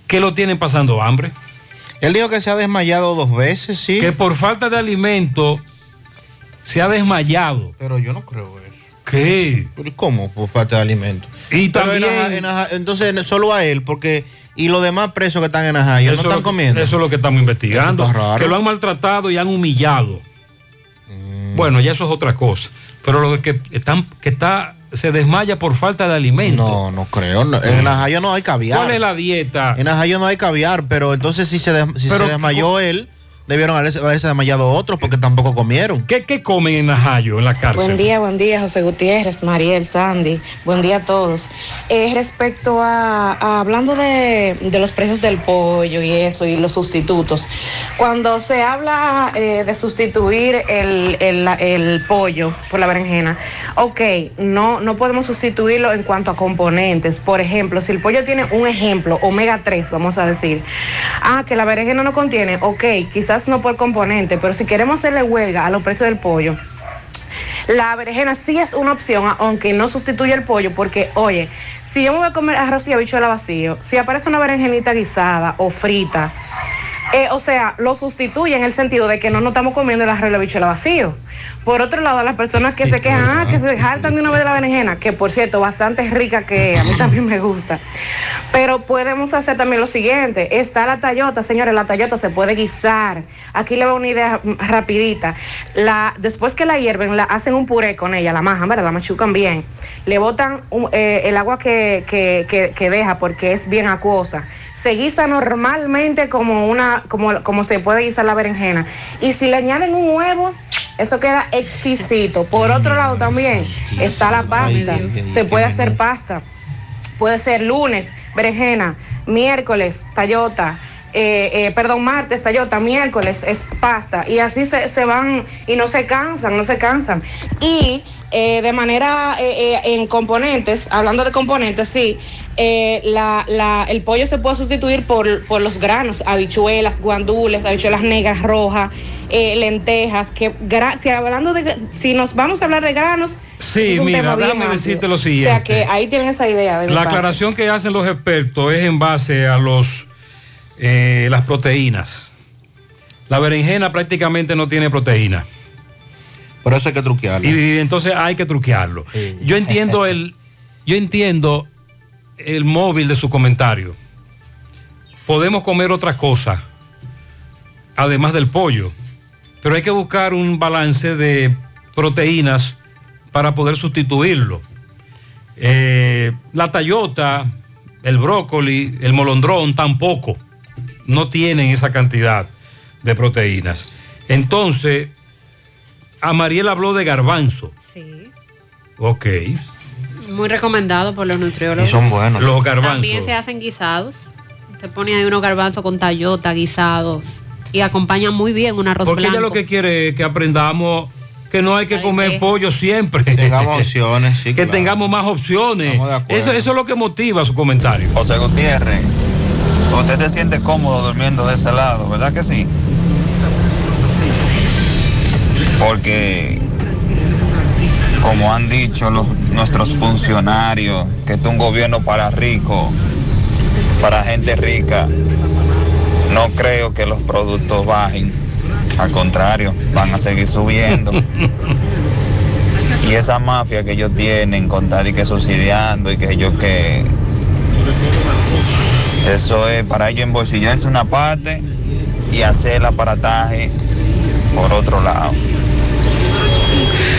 que lo tienen pasando hambre. Él dijo que se ha desmayado dos veces, sí. Que por falta de alimento se ha desmayado. Pero yo no creo eso. ¿Qué? ¿Pero ¿Cómo? Por falta de alimento. Y Pero en también- Aja- en Aja- entonces, solo a él, porque. Y los demás presos que están en Ajayo no Eso es están que- comiendo. Eso es lo que estamos investigando. Eso está raro. Que lo han maltratado y han humillado. Bueno, ya eso es otra cosa. Pero lo que están, que está, se desmaya por falta de alimento. No, no creo. no. En Ajayo no hay caviar. ¿Cuál es la dieta? En Ajayo no hay caviar, pero entonces si se, des- si Pero- se desmayó él, debieron haberse, haberse desmayado otros porque tampoco comieron. ¿Qué, qué comen en Najayo, en la cárcel? Buen día, buen día, José Gutiérrez, Mariel, Sandy. Buen día a todos. Eh, respecto a, a- hablando de, de los precios del pollo y eso y los sustitutos, cuando se habla eh, de sustituir el, el- la- el pollo por la berenjena, ok, no, no podemos sustituirlo en cuanto a componentes. Por ejemplo, si el pollo tiene un ejemplo, omega 3, vamos a decir, ah, que la berenjena no contiene, ok, quizás no por componente, pero si queremos hacerle huelga a los precios del pollo, la berenjena sí es una opción, aunque no sustituye el pollo, porque, oye, si yo me voy a comer arroz y habichuela vacío, si aparece una berenjenita guisada o frita, eh, o sea, lo sustituye en el sentido de que no nos estamos comiendo el arroz y la habichuela vacío. Por otro lado, las personas que se quejan, ah, que se hartan de una vez de la berenjena, que por cierto, bastante rica que a mí también me gusta. Pero podemos hacer también lo siguiente, está la tallota, señores, la tallota se puede guisar. Aquí le voy a una idea rapidita. Después que la hierven, la hacen un puré con ella, la majan, ¿verdad? La machucan bien. Le botan eh, el agua que- que deja porque es bien acuosa. Se guisa normalmente como una, como, como se puede guisar la berenjena. Y si le añaden un huevo, eso queda exquisito. Por otro lado también está la pasta. Se puede hacer pasta. Puede ser lunes, berenjena, miércoles, tallota, eh, eh, perdón, martes, tallota, miércoles es pasta. Y así se, se van y no se cansan, no se cansan. Y eh, de manera eh, eh, en componentes, hablando de componentes, sí, eh, la, la- el pollo se puede sustituir por, por los granos, habichuelas, guandules, habichuelas negras, rojas, lentejas, que si hablando de, si nos vamos a hablar de granos, Sí, mira, déjame decirte lo O sea siguiente. que ahí tienen esa idea de La aclaración que hacen los expertos es en base a los eh, las proteínas. La berenjena prácticamente no tiene proteína. Por eso hay que truquearlo. Y, entonces hay que truquearlo. Yo entiendo el, yo entiendo el móvil de su comentario. Podemos comer otra cosa, además del pollo, pero hay que buscar un balance de proteínas para poder sustituirlo. Eh, la tallota, el brócoli, el molondrón tampoco no tienen esa cantidad de proteínas. Entonces, a Mariel habló de garbanzo. Sí. Ok. Muy recomendado por los nutriólogos. Los garbanzos. También se hacen guisados. Se pone ahí unos garbanzos con tallota, guisados. y acompañan muy bien un arroz Porque ella blanco. lo que quiere es que aprendamos que no hay que comer pollo siempre. Tengamos opciones, sí, que claro. tengamos más opciones. Eso, eso es lo que motiva su comentario. José Gutiérrez, usted se siente cómodo durmiendo de ese lado, ¿verdad que sí? Porque, como han dicho los- nuestros funcionarios, que es un gobierno para ricos, para gente rica, no creo que los productos bajen. Al contrario, van a seguir subiendo. Y esa mafia que ellos tienen, con tal y que subsidiando y que ellos que eso es para ellos embolsillarse una parte y hacer el aparataje por otro lado.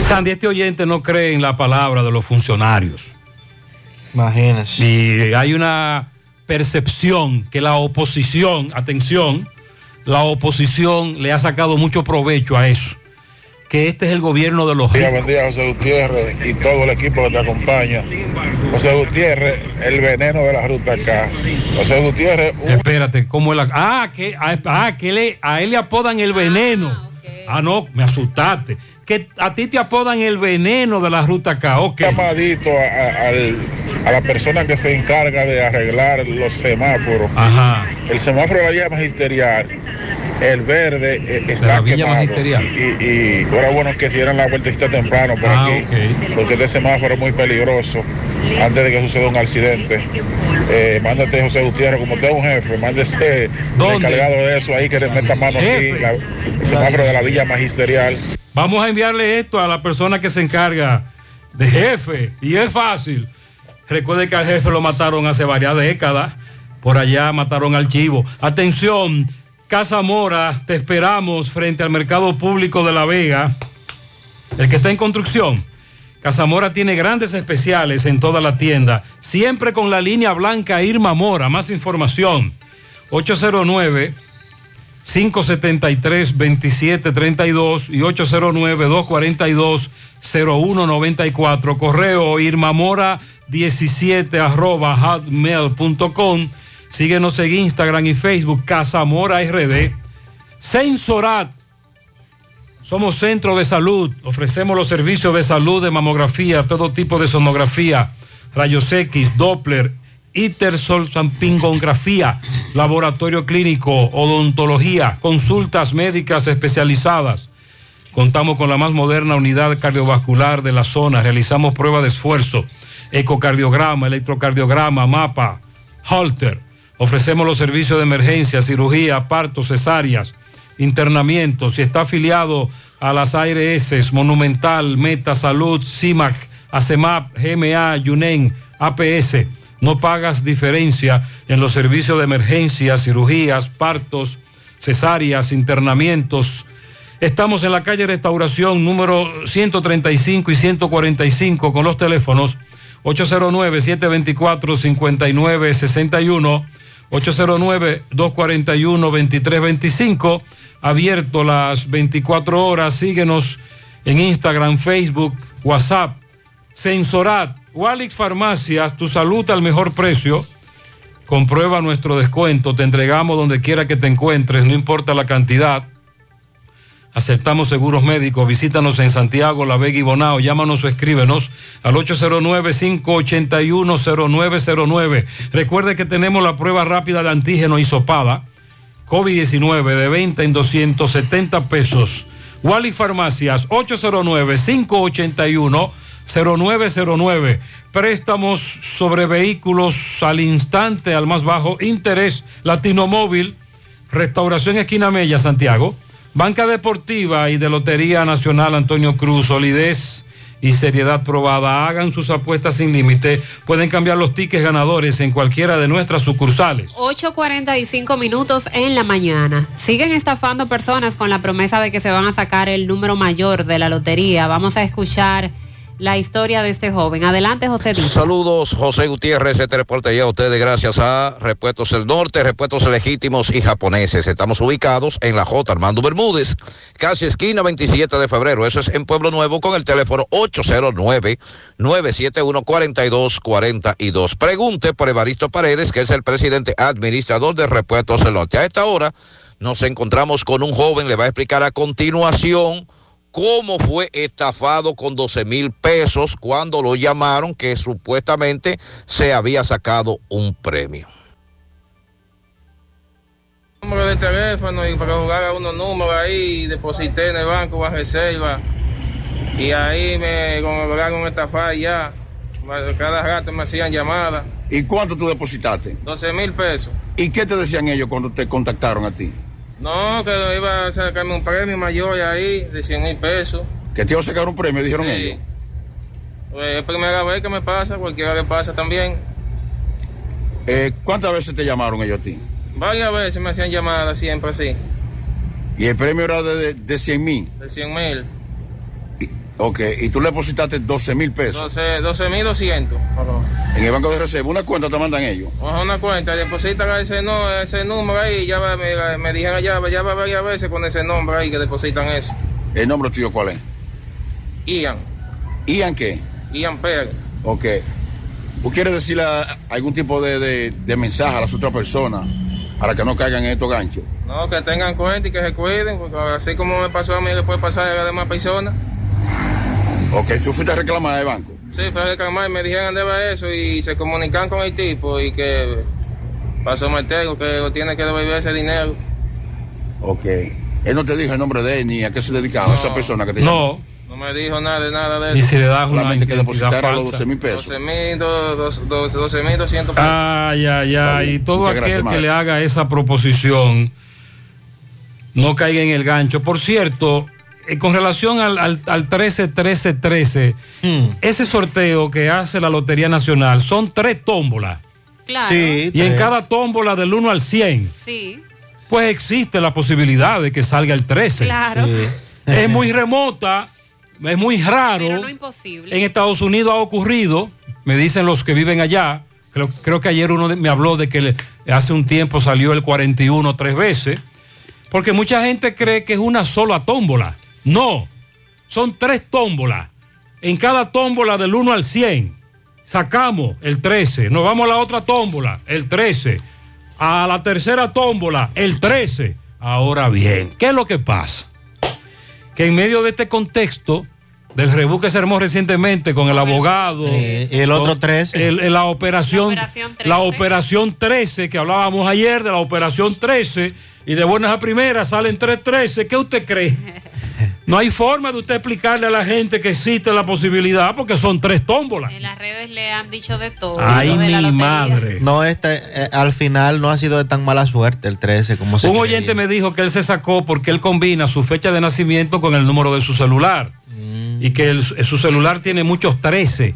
Sandy, este oyente no cree en la palabra de los funcionarios. Imagínese. Y hay una percepción que la oposición, atención, la oposición le ha sacado mucho provecho a eso. Que este es el gobierno de los ricos. buen día, José Gutiérrez y todo el equipo que te acompaña. José Gutiérrez, el veneno de la ruta acá. José Gutiérrez, un- Espérate, ¿cómo es la.? Ah, que, ah, ah, que le- a él le apodan el veneno. Ah, no, me asustaste. Que a ti te apodan el veneno de la ruta acá. Ok. llamadito a, a- al- a la persona que se encarga de arreglar los semáforos. Ajá. El semáforo de la vía magisterial, el verde eh, está quemado. Magisterial. Y, y fuera bueno que hicieran la vueltecita temprano por Ah, aquí, porque este semáforo es muy peligroso antes de que suceda un accidente. Eh, mándate José Gutiérrez, como usted es un jefe, mándese el ¿Dónde? encargado de eso ahí que le meta mano Jefe. aquí, la- el semáforo de la Villa Magisterial. Vamos a enviarle esto a la persona que se encarga de jefe. Y es fácil. Recuerde que al jefe lo mataron hace varias décadas. Por allá mataron al chivo. Atención, Casa Mora, te esperamos frente al mercado público de La Vega. El que está en construcción. Casamora tiene grandes especiales en toda la tienda, siempre con la línea blanca Irma Mora. Más información, 809 573-2732 y 809-242-0194. Correo irmamora 17 arroba hotmail.com. Síguenos en Instagram y Facebook Casamora RD. Sensorat. Somos centro de salud. Ofrecemos los servicios de salud de mamografía, todo tipo de sonografía, rayos X, Doppler, hipersolsampingografía, laboratorio clínico, odontología, consultas médicas especializadas. Contamos con la más moderna unidad cardiovascular de la zona. Realizamos pruebas de esfuerzo, ecocardiograma, electrocardiograma, mapa, halter. Ofrecemos los servicios de emergencia, cirugía, partos, cesáreas, internamiento. Si está afiliado a las ARS, Monumental, Meta Salud, CIMAC, ACEMAP, GMA, YUNEN, APS, no pagas diferencia en los servicios de emergencia, cirugías, partos, cesáreas, internamientos. Estamos en la calle Restauración número 135 y 145 con los teléfonos 809-724-5961, 809-241-2325, abierto las 24 horas. Síguenos en Instagram, Facebook, WhatsApp, Sensorat, Walix Farmacias, tu salud al mejor precio. Comprueba nuestro descuento, te entregamos donde quiera que te encuentres, no importa la cantidad. Aceptamos seguros médicos. Visítanos en Santiago, La Vega y Bonao. Llámanos o escríbenos al 809-581-0909. Recuerde que tenemos la prueba rápida de antígeno isopada COVID-19 de venta en 270 pesos. Wally Farmacias 809-581-0909. Préstamos sobre vehículos al instante, al más bajo interés. Latino Móvil, Restauración Esquina Mella, Santiago. Banca Deportiva y de Lotería Nacional Antonio Cruz, solidez y seriedad probada. Hagan sus apuestas sin límite. Pueden cambiar los tickets ganadores en cualquiera de nuestras sucursales. 8.45 minutos en la mañana. Siguen estafando personas con la promesa de que se van a sacar el número mayor de la lotería. Vamos a escuchar la historia de este joven. Adelante, José Díaz. Saludos, José Gutiérrez. Este reporte ya a ustedes gracias a Repuestos del Norte, Repuestos Legítimos y Japoneses. Estamos ubicados en la J. Armando Bermúdez, casi esquina 27 de febrero. Eso es en Pueblo Nuevo con el teléfono 809-971-4242. Pregunte por Evaristo Paredes, que es el presidente administrador de Repuestos del Norte. A esta hora Nos encontramos con un joven, le va a explicar a continuación cómo fue estafado con 12 mil pesos cuando lo llamaron que supuestamente se había sacado un premio. número de teléfono y para jugar a unos números ahí, deposité en el banco bajo reserva y ahí me con con esta ya, cada rato me hacían llamadas, ¿Y cuánto tú depositaste? 12 mil pesos. ¿Y qué te decían ellos cuando te contactaron a ti? No, que iba a sacarme un premio mayor ahí de 100 mil pesos. ¿Que te iba a sacar un premio, dijeron Sí. ellos? Pues es primera vez que me pasa, cualquiera que pasa también. Eh, ¿Cuántas veces te llamaron ellos a ti? Varias veces me hacían llamadas siempre así, Y el premio era de, de, de 100 mil. de 100 mil. Ok, y tú le depositaste 12 mil pesos 12 mil 200. en el banco de reserva. Una cuenta te mandan ellos. Una cuenta, depositan ese, no, ese número ahí, ya me, me dijeron ya, ya va varias veces con ese nombre ahí que depositan eso. ¿El nombre tuyo cuál es? Ian, ¿Ian qué? Ian Pérez. Ok. ¿Tú quieres decirle algún tipo de, de- de mensaje a las otras personas para que no caigan en estos ganchos? No, que tengan cuenta y que se cuiden, porque así como me pasó a mí, le puede pasar a las demás personas. Ok, tú fuiste a reclamar al banco. Sí, fue a reclamar y me dijeron debe eso y se comunican con el tipo y que pasó Martego, que tiene que devolver ese dinero. Ok. Él no te dijo el nombre de él ni a qué se dedicaba esa persona que te llamó. No me dijo nada de nada de eso. si le das una Solamente que depositara los falsa. 12 mil pesos. 12 mil, 12 mil 200 pesos. Ay, ay, ay. Y todo Muchas aquel gracias, que Mario. le haga esa proposición no caiga en el gancho. Por cierto, eh, con relación al, al, al 13-13-13, ese sorteo que hace la Lotería Nacional son tres tómbolas. Claro. y en cada tómbola del 1 al 100, Sí, pues existe la posibilidad de que salga el 13. claro. Es muy remota, es muy raro. Pero no imposible. En Estados Unidos ha ocurrido, me dicen los que viven allá, creo, creo que ayer uno me habló de que le- hace un tiempo salió el 41 tres veces, porque mucha gente cree que es una sola tómbola. No, son tres tómbolas. En cada tómbola del 1 al 100 sacamos el 13, nos vamos a la otra tómbola, el 13, a la tercera tómbola, el 13. Ahora bien, ¿qué es lo que pasa? Que en medio de este contexto del rebú que se armó recientemente con el abogado. y el otro con 13. el- el- la operación, la operación 13, que hablábamos ayer de la operación 13, y de buenas a primeras salen 313. ¿Qué usted cree? No hay forma de usted explicarle a la gente que existe la posibilidad porque son tres tómbolas. En las redes le han dicho de todo. Ay, de mi madre. No, este, eh, al final no ha sido de tan mala suerte el 13 como se Un creía. oyente me dijo que él se sacó porque él combina su fecha de nacimiento con el número de su celular. Y que el- su celular tiene muchos 13.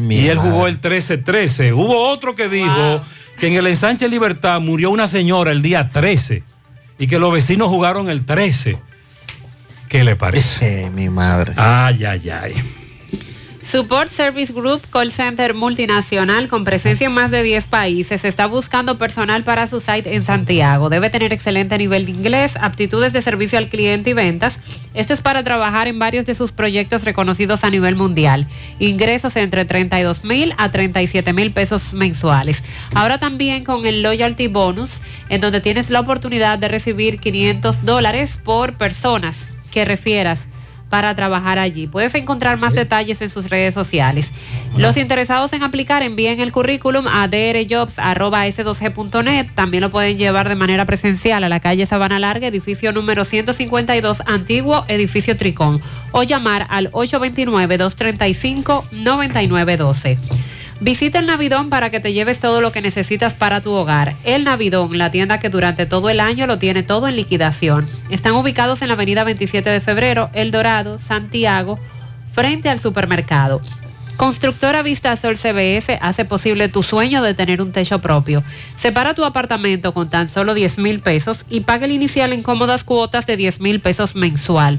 mi y él jugó el 13-13. Hubo otro que dijo que en el ensanche Libertad murió una señora el día 13 y que los vecinos jugaron el 13. ¿Qué le parece? mi madre. Ay, ay, ay. Support Service Group Call Center multinacional con presencia en más de 10 países está buscando personal para su site en Santiago. Debe tener excelente nivel de inglés, aptitudes de servicio al cliente y ventas. Esto es para trabajar en varios de sus proyectos reconocidos a nivel mundial. Ingresos entre 32 mil a 37 mil pesos mensuales. Ahora también con el Loyalty Bonus, en donde tienes la oportunidad de recibir 500 dólares por personas que refieras para trabajar allí. Puedes encontrar más detalles en sus redes sociales. Los interesados en aplicar envíen el currículum a drjobs.s2g.net. También lo pueden llevar de manera presencial a la calle Sabana Larga, edificio número 152, antiguo edificio Tricón, o llamar al 829-235-9912. Visita el Navidón para que te lleves todo lo que necesitas para tu hogar. El Navidón, la tienda que durante todo el año lo tiene todo en liquidación. Están ubicados en la avenida 27 de febrero, El Dorado, Santiago, frente al supermercado. Constructora Vista Sol CBS hace posible tu sueño de tener un techo propio. Separa tu apartamento con tan solo 10 mil pesos y paga el inicial en cómodas cuotas de 10 mil pesos mensual.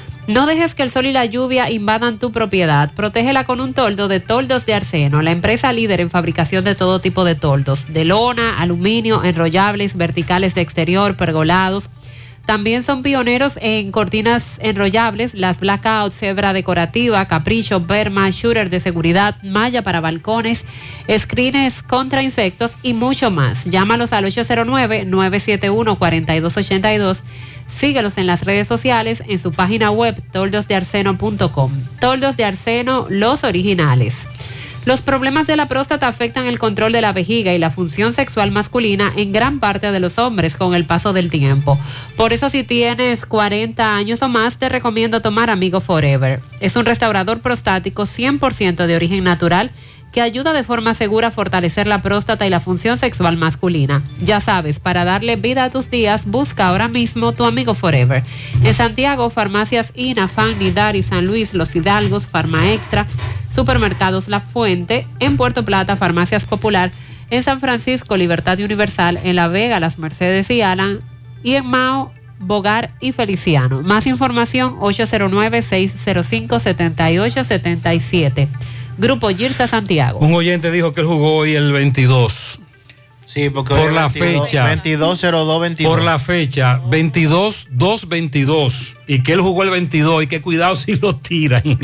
No dejes que el sol y la lluvia invadan tu propiedad. Protégela con un toldo de toldos de arseno, la empresa líder en fabricación de todo tipo de toldos, de lona, aluminio, enrollables, verticales de exterior, pergolados. También son pioneros en cortinas enrollables, las blackout, cebra decorativa, capricho, berma, shooter de seguridad, malla para balcones, screens contra insectos y mucho más. Llámalos al 809-971-4282. Síguelos en las redes sociales, en su página web toldosdearseno.com. Toldos de Arseno, los originales. Los problemas de la próstata afectan el control de la vejiga y la función sexual masculina en gran parte de los hombres con el paso del tiempo. Por eso si tienes 40 años o más, te recomiendo tomar Amigo Forever. Es un restaurador prostático 100% de origen natural que ayuda de forma segura a fortalecer la próstata y la función sexual masculina. Ya sabes, para darle vida a tus días, busca ahora mismo tu amigo Forever. En Santiago, farmacias INA, FAN, Nidar y San Luis, Los Hidalgos, Farma Extra, Supermercados La Fuente, en Puerto Plata, Farmacias Popular, en San Francisco, Libertad Universal, en La Vega, Las Mercedes y Alan, y en Mao, Bogar y Feliciano. Más información 809-605-7877. Grupo Girsa Santiago. Un oyente dijo que él jugó hoy el 22. Sí, porque por hoy la 22, fecha. 220222. Por la fecha 22 2 22 y que él jugó el 22 y que cuidado si lo tiran.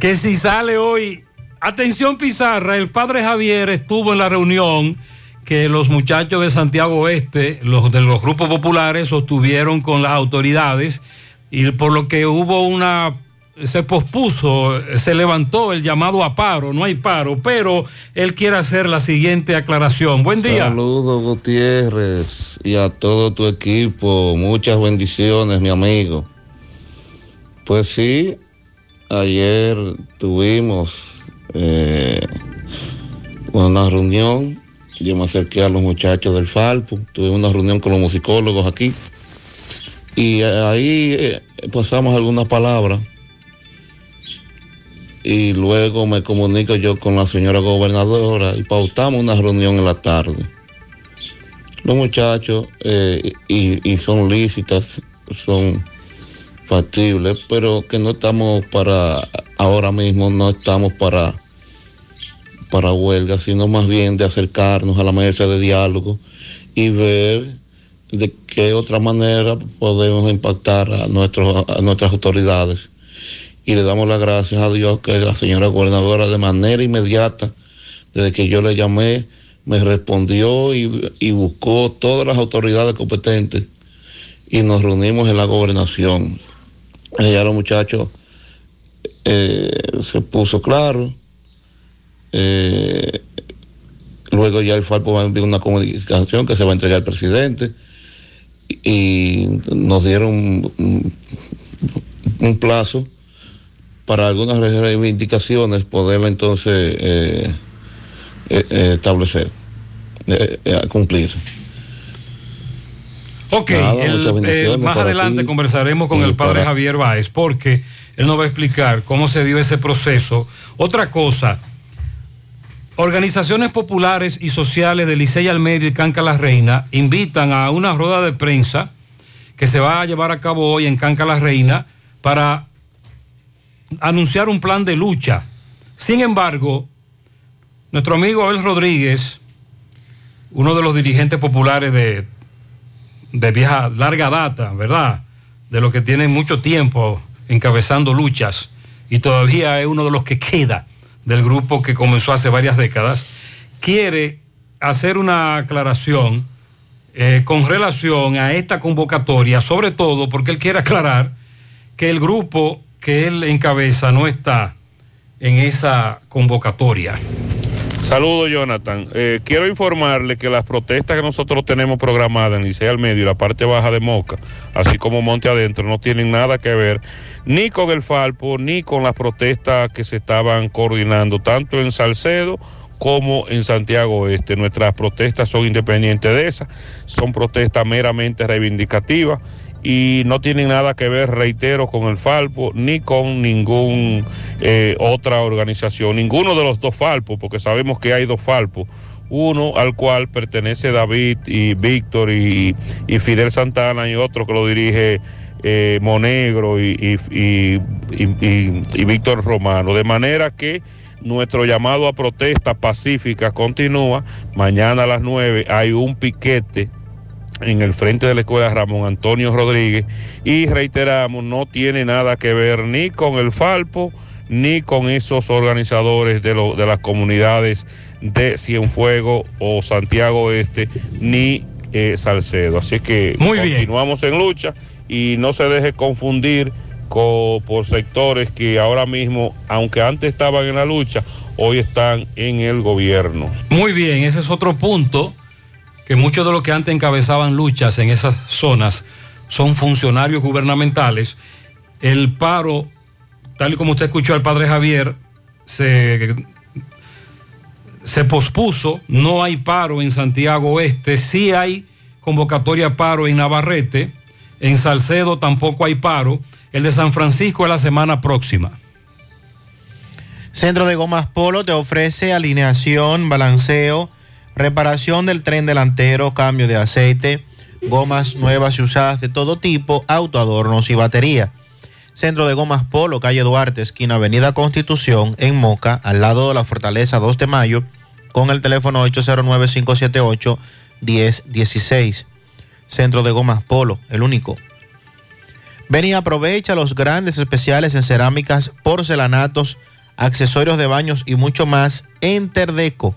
que si sale hoy, atención Pizarra, el padre Javier estuvo en la reunión que los muchachos de Santiago Oeste, los de los grupos populares sostuvieron con las autoridades y por lo que hubo una se pospuso, se levantó el llamado a paro, no hay paro, pero él quiere hacer la siguiente aclaración. Buen día. Saludos Gutiérrez y a todo tu equipo. Muchas bendiciones, mi amigo. Pues sí, ayer tuvimos eh, una reunión. Yo me acerqué a los muchachos del Falpo. Tuve una reunión con los musicólogos aquí. Y ahí eh, pasamos algunas palabras y luego me comunico yo con la señora gobernadora y pautamos una reunión en la tarde. Los muchachos, eh, y, y son lícitas, son factibles, pero que no estamos para, ahora mismo no estamos para, para huelga, sino más bien de acercarnos a la mesa de diálogo y ver de qué otra manera podemos impactar a, nuestros, a nuestras autoridades y le damos las gracias a Dios que la señora gobernadora de manera inmediata, desde que yo le llamé, me respondió y, y buscó todas las autoridades competentes y nos reunimos en la gobernación. Ya los muchachos eh, se puso claro. Eh, luego ya el Falpo va a enviar una comunicación que se va a entregar al presidente y nos dieron un, un plazo para algunas reivindicaciones poderla entonces eh, eh, eh, establecer, cumplir. Ok, Nada, el- más adelante ti conversaremos con y el padre para- Javier Báez porque él nos va a explicar cómo se dio ese proceso. Otra cosa, organizaciones populares y sociales de Licey al Medio y Canca la Reina invitan a una rueda de prensa que se va a llevar a cabo hoy en Canca la Reina para anunciar un plan de lucha. Sin embargo, nuestro amigo Abel Rodríguez, uno de los dirigentes populares de, de vieja, larga data, ¿verdad? De los que tienen mucho tiempo encabezando luchas y todavía es uno de los que queda del grupo que comenzó hace varias décadas, quiere hacer una aclaración eh, con relación a esta convocatoria, sobre todo porque él quiere aclarar que el grupo que él encabeza no está en esa convocatoria. Saludos, Jonathan. Eh, quiero informarle que las protestas que nosotros tenemos programadas en Liceo al Medio y la parte baja de Moca, así como Monte Adentro, no tienen nada que ver ni con el Falpo, ni con las protestas que se estaban coordinando, tanto en Salcedo como en Santiago Oeste. Nuestras protestas son independientes de esas, son protestas meramente reivindicativas y no tienen nada que ver, reitero, con el Falpo ni con ningún eh, otra organización, ninguno de los dos Falpos, porque sabemos que hay dos Falpos, uno al cual pertenece David y Víctor y, Fidel Santana y otro que lo dirige eh, Monegro y- y- y Víctor Romano. De manera que nuestro llamado a protesta pacífica continúa. Mañana a las 9 hay un piquete en el frente de la escuela Ramón Antonio Rodríguez y reiteramos, no tiene nada que ver ni con el Falpo ni con esos organizadores de, lo- de las comunidades de Cienfuego o Santiago Este, ni eh, Salcedo. Así que Muy bien. continuamos en lucha y no se deje confundir co- por sectores que ahora mismo, aunque antes estaban en la lucha, hoy están en el gobierno. Muy bien, ese es otro punto, que muchos de los que antes encabezaban luchas en esas zonas son funcionarios gubernamentales. El paro, tal y como usted escuchó al padre Javier, se, se pospuso, no hay paro en Santiago Oeste, sí hay convocatoria a paro en Navarrete, en Salcedo tampoco hay paro, el de San Francisco es la semana próxima. Centro de Gomas Polo te ofrece alineación, balanceo, reparación del tren delantero, cambio de aceite, gomas nuevas y usadas de todo tipo, autoadornos y batería. Centro de Gomas Polo, calle Duarte, esquina Avenida Constitución, en Moca, al lado de la Fortaleza 2 de Mayo, con el teléfono 809-578-1016. Centro de Gomas Polo, el único. Ven y aprovecha los grandes especiales en cerámicas, porcelanatos, accesorios de baños y mucho más en Terdeco.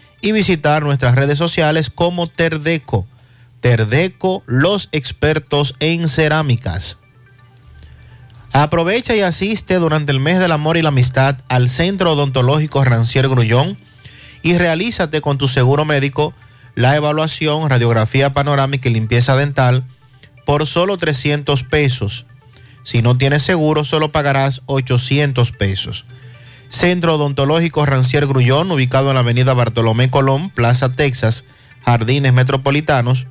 y visitar nuestras redes sociales como Terdeco. Terdeco, los expertos en cerámicas. Aprovecha y asiste durante el mes del amor y la amistad al Centro Odontológico Rancier Grullón y realízate con tu seguro médico la evaluación, radiografía panorámica y limpieza dental por solo 300 pesos. Si no tienes seguro, solo pagarás 800 pesos. Centro Odontológico Rancier Grullón, ubicado en la avenida Bartolomé Colón, Plaza Texas, Jardines Metropolitanos,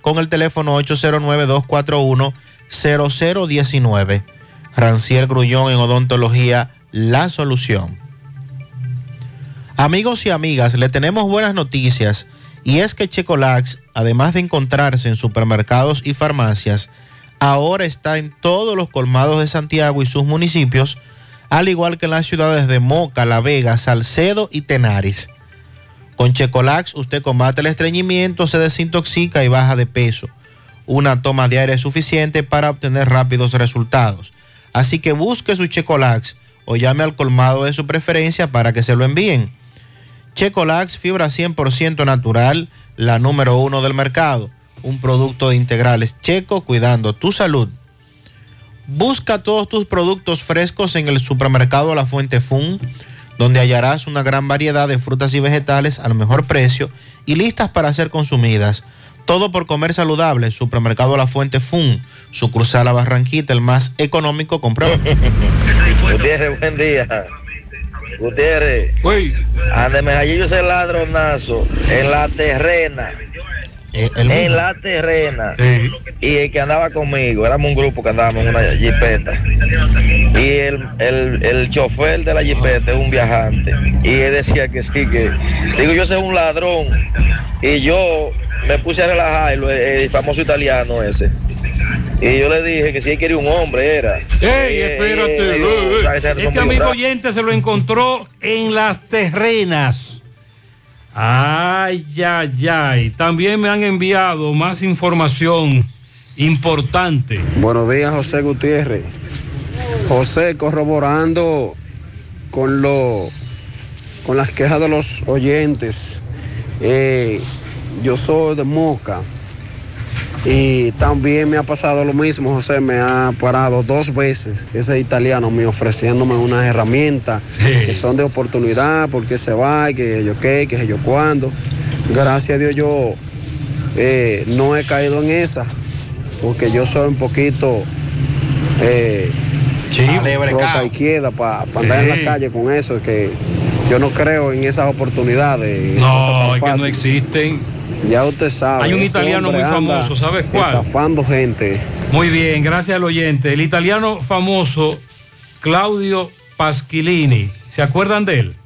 con el teléfono 809-241-0019. Rancier Grullón en Odontología, la solución. Amigos y amigas, le tenemos buenas noticias y es que Checolax, además de encontrarse en supermercados y farmacias, ahora está en todos los colmados de Santiago y sus municipios, al igual que en las ciudades de Moca, La Vega, Salcedo y Tenares. Con Checolax usted combate el estreñimiento, se desintoxica y baja de peso. Una toma diaria es suficiente para obtener rápidos resultados. Así que busque su Checolax o llame al colmado de su preferencia para que se lo envíen. Checolax, fibra 100% natural, la número uno del mercado. Un producto de integrales checo cuidando tu salud. Busca todos tus productos frescos en el supermercado La Fuente Fun, donde hallarás una gran variedad de frutas y vegetales al mejor precio y listas para ser consumidas. Todo por comer saludable. Supermercado La Fuente Fun, su cruzada La Barranquita, el más económico. Comprueba. Gutiérrez, buen día. Gutiérrez. Ándeme, allí yo ese ladronazo en la terrena. En la terrena. Y el que andaba conmigo, éramos un grupo que andábamos en una jipeta. Y el, el, el chofer de la jipeta es un viajante. Y él decía que sí, que. Digo, yo soy un ladrón. Y yo me puse a relajar, el, el famoso italiano ese. Y yo le dije que si él quería un hombre, era. ¡Ey, espérate! eh, Este conmigo, amigo oyente se lo encontró en las terrenas. Ay, ay, ay. También me han enviado más información importante. Buenos días, José Gutiérrez. José, corroborando con lo con las quejas de los oyentes. Eh, yo soy de Moca y también me ha pasado lo mismo, José. Me ha parado dos veces ese italiano me ofreciéndome unas herramientas que son de oportunidad, porque se va, que yo qué, que yo cuándo. Gracias a Dios yo eh, no he caído en esa, porque yo soy un poquito eh, roca izquierda para andar en la calle con eso, que yo no creo en esas oportunidades. No, es que no existen. Ya usted sabe. Hay un italiano muy famoso, ¿sabes cuál? Estafando gente. Muy bien, gracias al oyente. El italiano famoso Claudio Pasquilini. ¿Se acuerdan de él?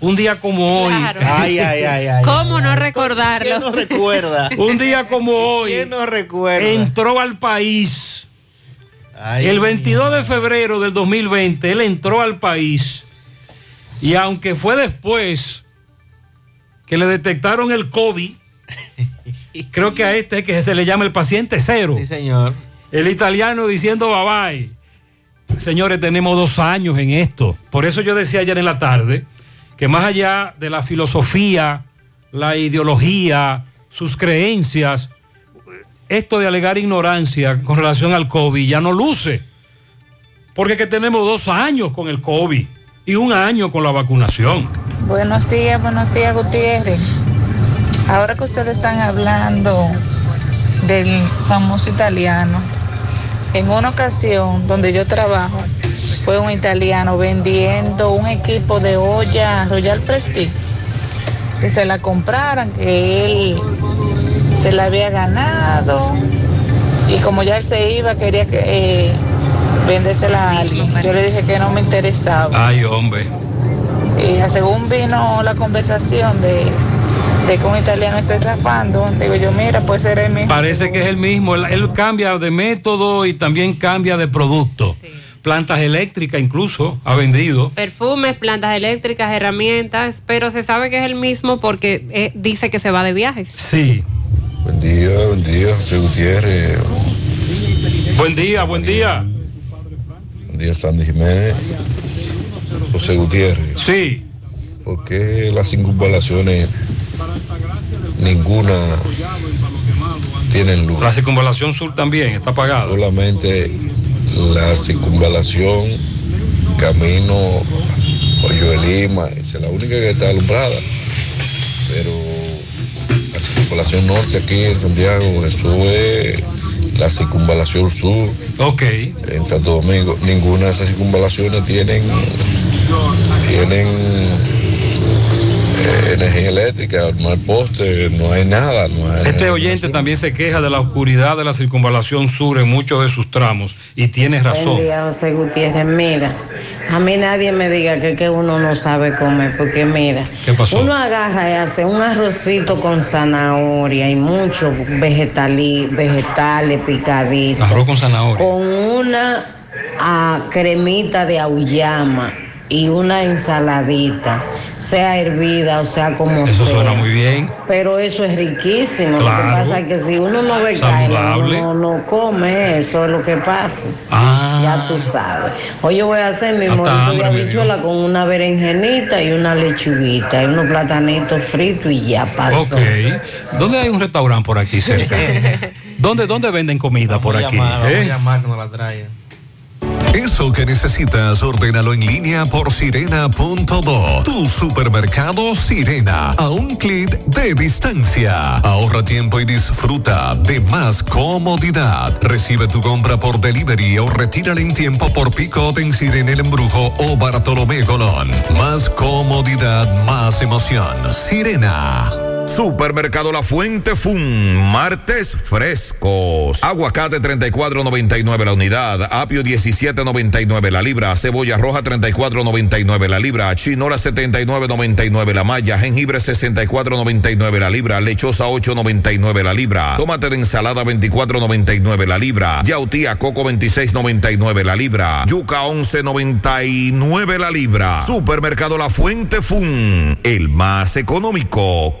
Un día como hoy. Claro. Ay, ay, ay, ay, ¿Cómo no recordarlo? ¿Quién no recuerda? Un día como hoy. ¿Quién no recuerda? Entró al país. Ay, el 22 de febrero del 2020, él entró al país. Y aunque fue después que le detectaron el COVID, creo que a este es que se le llama el paciente cero. Sí, señor. El italiano diciendo bye bye. Señores, tenemos dos años en esto. Por eso yo decía ayer en la tarde que más allá de la filosofía, la ideología, sus creencias, esto de alegar ignorancia con relación al COVID ya no luce. Porque que tenemos dos años con el COVID y un año con la vacunación. Buenos días, buenos días, Gutiérrez. Ahora que ustedes están hablando del famoso italiano, en una ocasión donde yo trabajo, fue un italiano vendiendo un equipo de olla Royal Prestige, que se la compraran, que él se la había ganado y como ya él se iba, quería que, eh, vendérsela a alguien. Yo le dije que no me interesaba. Ay, hombre. Y según vino la conversación de, de que un italiano está estafando, digo yo, mira, puede ser el mismo. Parece que es el mismo. Él, él cambia de método y también cambia de producto. Plantas eléctricas incluso ha vendido. Perfumes, plantas eléctricas, herramientas, pero se sabe que es el mismo porque eh, dice que se va de viajes. Sí. Buen día, buen día, José Gutiérrez. Buen día, buen día. Buen día, Sandy Jiménez. José Gutiérrez. Sí. ¿Por qué las circunvalaciones ninguna tienen luz? La circunvalación sur también está apagada. Solamente la circunvalación camino Hoyo de Lima, esa es la única que está alumbrada. Pero la circunvalación norte aquí en Santiago, eso es la circunvalación sur. Ok. En Santo Domingo, ninguna de esas circunvalaciones tienen, tienen eh, energía eléctrica, no hay poste, no hay nada. No hay Este oyente también se queja de la oscuridad de la circunvalación sur en muchos de sus tramos y tiene razón. Día, José Gutiérrez. Mira, a mí nadie me diga que, que uno no sabe comer, porque mira, ¿Qué pasó? uno agarra y hace un arrocito con zanahoria y muchos vegetali- vegetales picaditos. Arroz con zanahoria. Con una ah, cremita de auyama y una ensaladita, sea hervida o sea como Eso sea. suena muy bien. Pero eso es riquísimo. Lo que Claro. pasa es que si uno no ve carne, Saludable. uno no come, eso es lo que pasa. Ah. Ya tú sabes. Hoy yo voy a hacer mi morito de habichuela con una berenjenita y una lechuguita y unos platanitos fritos y ya pasó. Ok. ¿Dónde hay un restaurante por aquí cerca? ¿Dónde, dónde venden comida por aquí? eh? llamar que nos la traigan. Eso que necesitas, ordénalo en línea por sirena.do. Tu supermercado Sirena, a un clic de distancia. Ahorra tiempo y disfruta de más comodidad. Recibe tu compra por delivery o retírala en tiempo por pick-up en Sirena El Embrujo o Bartolomé Colón. Más comodidad, más emoción. Sirena. Supermercado La Fuente Fun, martes frescos. Aguacate 34.99 la unidad, apio 17.99 la libra, cebolla roja 34.99 la libra, chinola 79.99 la malla, jengibre 64.99 la libra, lechosa 8.99 la libra, tomate de ensalada 24.99 la libra, yautía coco 26.99 la libra, yuca 11.99 la libra. Supermercado La Fuente Fun, el más económico.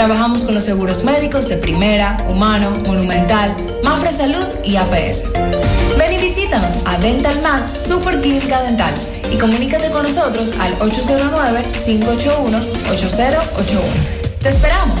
Trabajamos con los seguros médicos de Primera, Humano, Monumental, Mafre Salud y APS. Ven y visítanos a Dental Max Super Clínica Dental y comunícate con nosotros al 809-581-8081. ¡Te esperamos!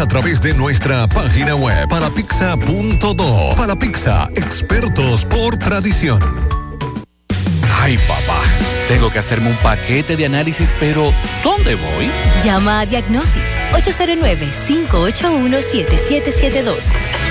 a través de nuestra página web palapizza.do. Para Pizza, expertos por tradición. Ay, papá, tengo que hacerme un paquete de análisis, pero ¿dónde voy? Llama a Diagnosis 809-581-7772.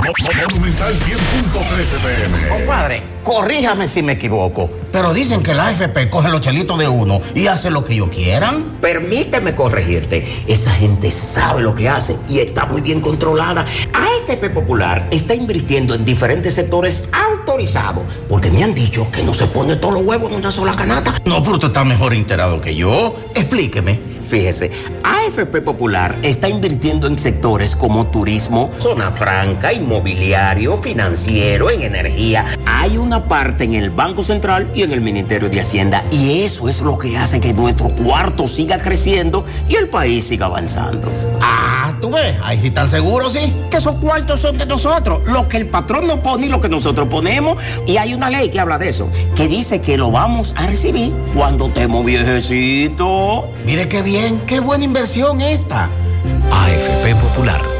Monumental 100.13 pm. Compadre, corríjame si me equivoco, pero dicen que la AFP coge los chelitos de uno y hace lo que ellos quieran. Permíteme corregirte. Esa gente sabe lo que hace y está muy bien controlada. AFP Popular está invirtiendo en diferentes sectores autorizados porque me han dicho que no se pone todos los huevos en una sola canasta. No, pero usted está mejor enterado que yo. Explíqueme. Fíjese, AFP Popular está invirtiendo en sectores como turismo, zona franca, inmobiliario, financiero, en energía. Hay una parte en el Banco Central y en el Ministerio de Hacienda y eso es lo que hace que nuestro cuarto siga creciendo y el país siga avanzando. Ah, tú ves, ahí sí están seguros, sí, que esos cuartos son de nosotros, lo que el patrón no pone y lo que nosotros ponemos. Y hay una ley que habla de eso, que dice que lo vamos a recibir cuando estemos viejecitos. Mire qué bien, qué buena inversión esta. AFP Popular.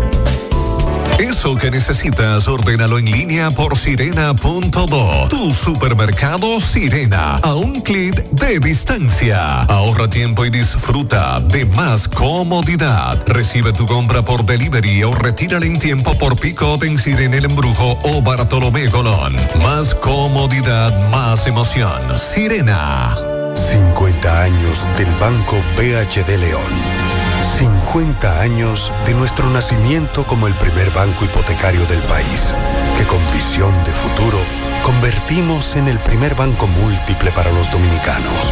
Eso que necesitas, ordénalo en línea por sirena.do. Tu supermercado Sirena, a un clic de distancia. Ahorra tiempo y disfruta de más comodidad. Recibe tu compra por delivery o retírala en tiempo por pick-up en Sirena El Embrujo o Bartolomé Colón. Más comodidad, más emoción. Sirena. 50 años del Banco BHD León. 50 años de nuestro nacimiento como el primer banco hipotecario del país, que con visión de futuro convertimos en el primer banco múltiple para los dominicanos.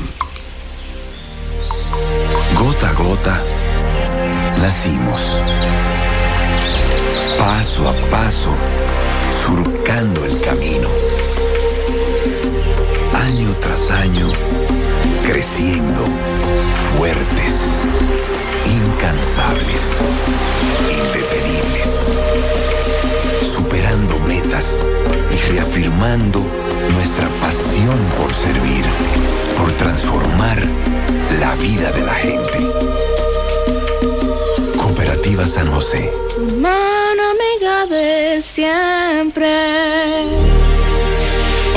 Gota a gota, nacimos. Paso a paso, surcando el camino. Año tras año, creciendo, fuertes, incansables, indetenibles, superando metas y reafirmando nuestra pasión por servir, por transformar la vida de la gente. Cooperativa San José. Mano amiga de siempre.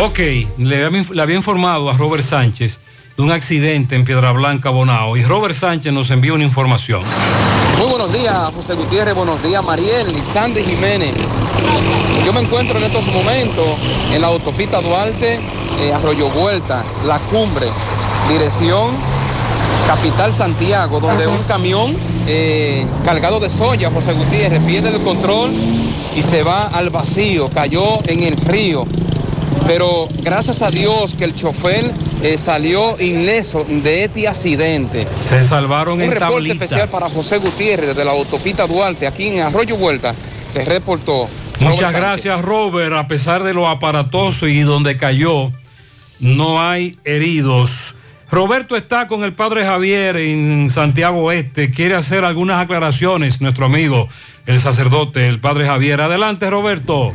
Ok, le había, le había informado a Robert Sánchez de un accidente en Piedra Blanca, Bonao, y Robert Sánchez nos envía una información. Muy buenos días, José Gutiérrez, buenos días, Mariel, Sandy Jiménez. Yo me encuentro en estos momentos en la autopista Duarte, eh, Arroyo Vuelta, La Cumbre, dirección Capital Santiago, donde un camión eh, cargado de soya, José Gutiérrez, pierde el control y se va al vacío, cayó en el río. Pero gracias a Dios que el chofer eh, salió ileso de este accidente. Se salvaron Un en reporte tablita. especial para José Gutiérrez desde la autopista Duarte, aquí en Arroyo Vuelta, te reportó. Muchas Robert gracias, Robert. A pesar de lo aparatoso y donde cayó, no hay heridos. Roberto está con el padre Javier en Santiago Oeste. Quiere hacer algunas aclaraciones, nuestro amigo, el sacerdote, el padre Javier. Adelante, Roberto.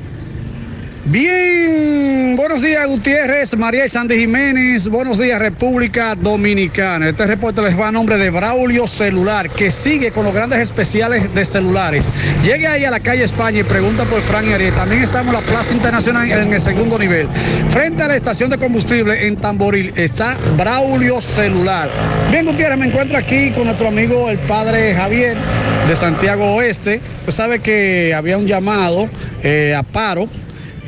Bien, buenos días Gutiérrez, María y Sandy Jiménez, buenos días República Dominicana. Este reporte les va a nombre de Braulio Celular, que sigue con los grandes especiales de celulares. Llegue ahí a la calle España y pregunta por Fran y Ariel. También estamos en la Plaza Internacional en el segundo nivel. Frente a la estación de combustible en Tamboril está Braulio Celular. Bien Gutiérrez, me encuentro aquí con nuestro amigo el padre Javier de Santiago Oeste. Usted sabe que había un llamado eh, a paro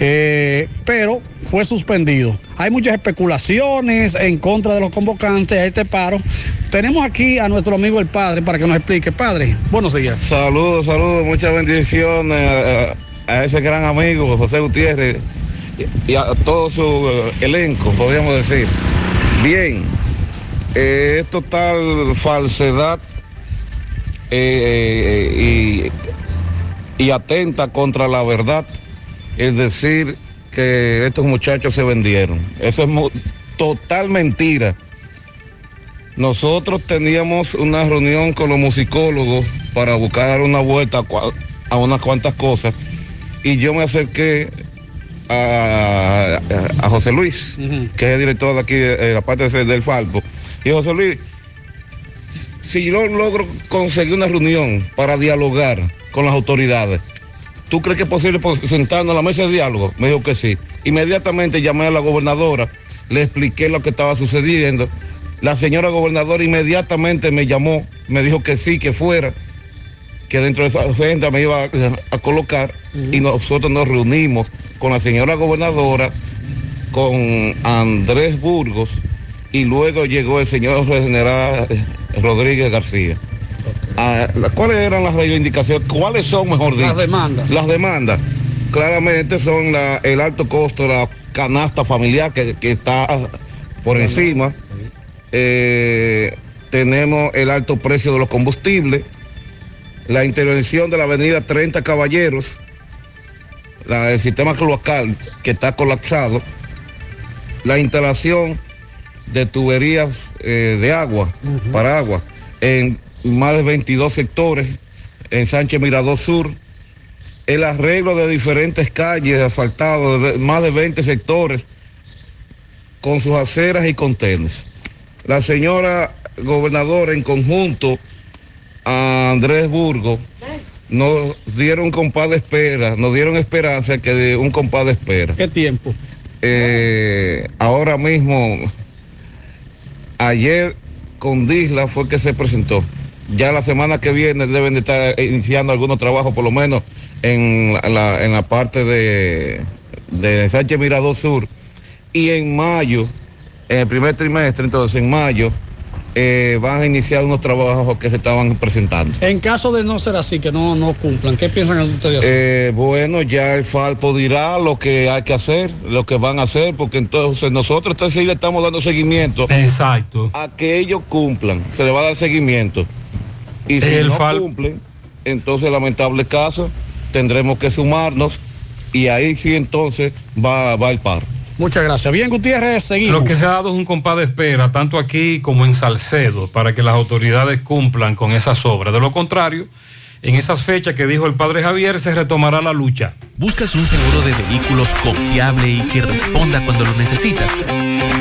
eh, pero fue suspendido. Hay muchas especulaciones en contra de los convocantes a este paro. Tenemos aquí a nuestro amigo el padre para que nos explique. Padre, buenos días. Saludos, saludos, muchas bendiciones a, ese gran amigo José Gutiérrez y, a todo su eh, elenco, podríamos decir. Bien, eh, es total falsedad y atenta contra la verdad, es decir, que estos muchachos se vendieron. Eso es total mentira. Nosotros teníamos una reunión con los musicólogos para buscar una vuelta a cua- a unas cuantas cosas y yo me acerqué a, a- a José Luis, que es el director de aquí de la parte de- del Falco. Y José Luis, si yo logro conseguir una reunión para dialogar con las autoridades, ¿tú crees que es posible sentarnos a la mesa de diálogo? Me dijo que sí. Inmediatamente llamé a la gobernadora, le expliqué lo que estaba sucediendo. La señora gobernadora inmediatamente me llamó, me dijo que sí, que fuera, que dentro de esa agenda me iba a, a colocar y nosotros nos reunimos con la señora gobernadora, con Andrés Burgos y luego llegó el señor general Rodríguez García. Ah, la- ¿Cuáles eran las reivindicaciones? ¿Cuáles son, mejor dicho? Las demandas. Las demandas. Claramente son la- el alto costo, la canasta familiar que, que está por encima. Eh, tenemos el alto precio de los combustibles, la intervención de la avenida 30 Caballeros, la- el sistema cloacal que está colapsado, la instalación de tuberías eh, de agua, para agua, en más de 22 sectores, en Sánchez Mirador Sur, el arreglo de diferentes calles asfaltadas, más de 20 sectores, con sus aceras y contenes. La señora gobernadora en conjunto a Andrés Burgo nos dieron un compás de espera, nos dieron esperanza que de un compás de espera. ¿Qué tiempo? Eh, ahora mismo Ayer con Disla fue que se presentó. Ya la semana que viene deben de estar iniciando algunos trabajos, por lo menos en la, en la parte de, de Sánchez Mirador Sur. Y en mayo, en el primer trimestre, entonces en mayo, eh, van a iniciar unos trabajos que se estaban presentando. En caso de no ser así, que no, no cumplan, ¿qué piensan ustedes hacer? Eh, bueno, ya el Falpo dirá lo que hay que hacer, lo que van a hacer, porque entonces nosotros entonces sí le estamos dando seguimiento. Exacto. A que ellos cumplan, se le va a dar seguimiento. Y si El no Fal- cumplen, entonces lamentable caso, tendremos que sumarnos y ahí sí entonces va, va el par. Muchas gracias. Bien, Gutiérrez, seguimos. Lo que se ha dado es un compás de espera, tanto aquí como en Salcedo, para que las autoridades cumplan con esas obras. De lo contrario, en esas fechas que dijo el padre Javier, se retomará la lucha. ¿Buscas un seguro de vehículos confiable y que responda cuando lo necesitas?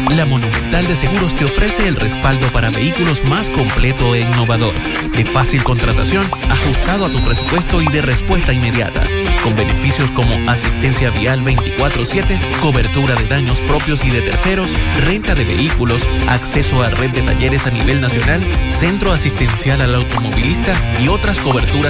La Monumental de Seguros te ofrece el respaldo para vehículos más completo e innovador, de fácil contratación, ajustado a tu presupuesto y de respuesta inmediata, con beneficios como asistencia vial 24/7, cobertura de daños propios y de terceros, renta de vehículos, acceso a red de talleres a nivel nacional, centro asistencial al automovilista y otras coberturas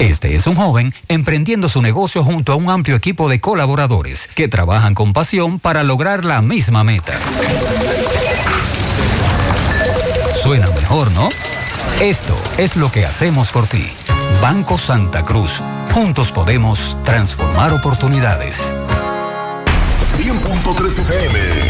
Este es un joven emprendiendo su negocio junto a un amplio equipo de colaboradores que trabajan con pasión para lograr la misma meta. Suena mejor, ¿no? Esto es lo que hacemos por ti. Banco Santa Cruz. Juntos podemos transformar oportunidades. 100.3 FM.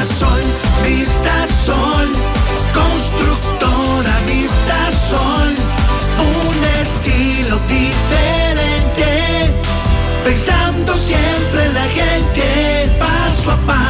Vista Sol, constructora Vista Sol, un estilo diferente, pensando siempre en la gente, paso a paso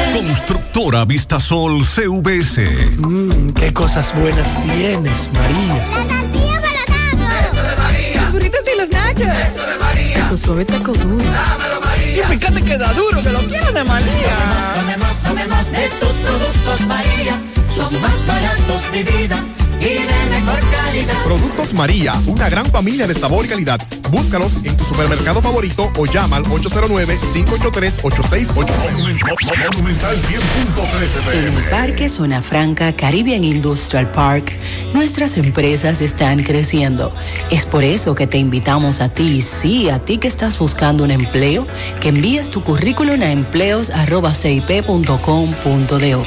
Constructora Vistasol CVS. Mmm, qué cosas buenas tienes, María. Eso de María. Los burritos y los nachos. Eso de María. Tu suave taco duro. Dámelo, María. Y fíjate que da duro, que lo quiero de María. Tomemos, tomemos de tus productos, María. Son más baratos de vida y de mejor calidad. Productos María, una gran familia de sabor y calidad. Búscalos en tu supermercado favorito o llama al 809-583-8689. En el Parque Zona Franca Caribbean Industrial Park, nuestras empresas están creciendo. Es por eso que te invitamos a ti, sí, a ti que estás buscando un empleo, que envíes tu currículum a empleos.cip.com.do.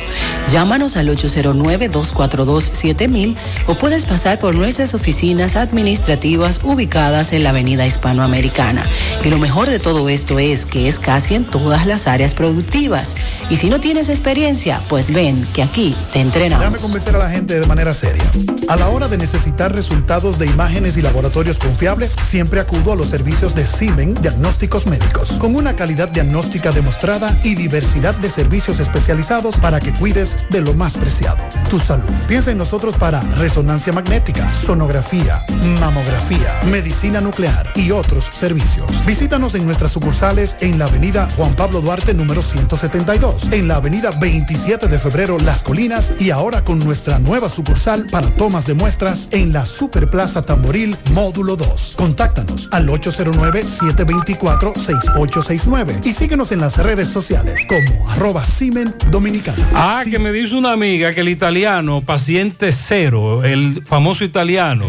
Llámanos al 809-242-7000 o puedes pasar por nuestras oficinas administrativas ubicadas en la Avenida Hispanoamericana. Y lo mejor de todo esto es que es casi en todas las áreas productivas. Y si no tienes experiencia, pues ven que aquí te entrenamos. Déjame convencer a la gente de manera seria. A la hora de necesitar resultados de imágenes y laboratorios confiables, siempre acudo a los servicios de Simen Diagnósticos Médicos, con una calidad diagnóstica demostrada y diversidad de servicios especializados para que cuides de lo más preciado, tu salud. Piensa en nosotros para resonancia magnética, sonografía, mamografía, medicina nuclear y otros servicios. Visítanos en nuestras sucursales en la avenida Juan Pablo Duarte número 172, en la avenida 27 de febrero Las Colinas y ahora con nuestra nueva sucursal para tomas de muestras en la Superplaza Tamboril Módulo 2. Contáctanos al 809-724-6869 y síguenos en las redes sociales como arroba Simen Dominicana. Ah, que me dice una amiga que el italiano, paciente cero, el famoso italiano,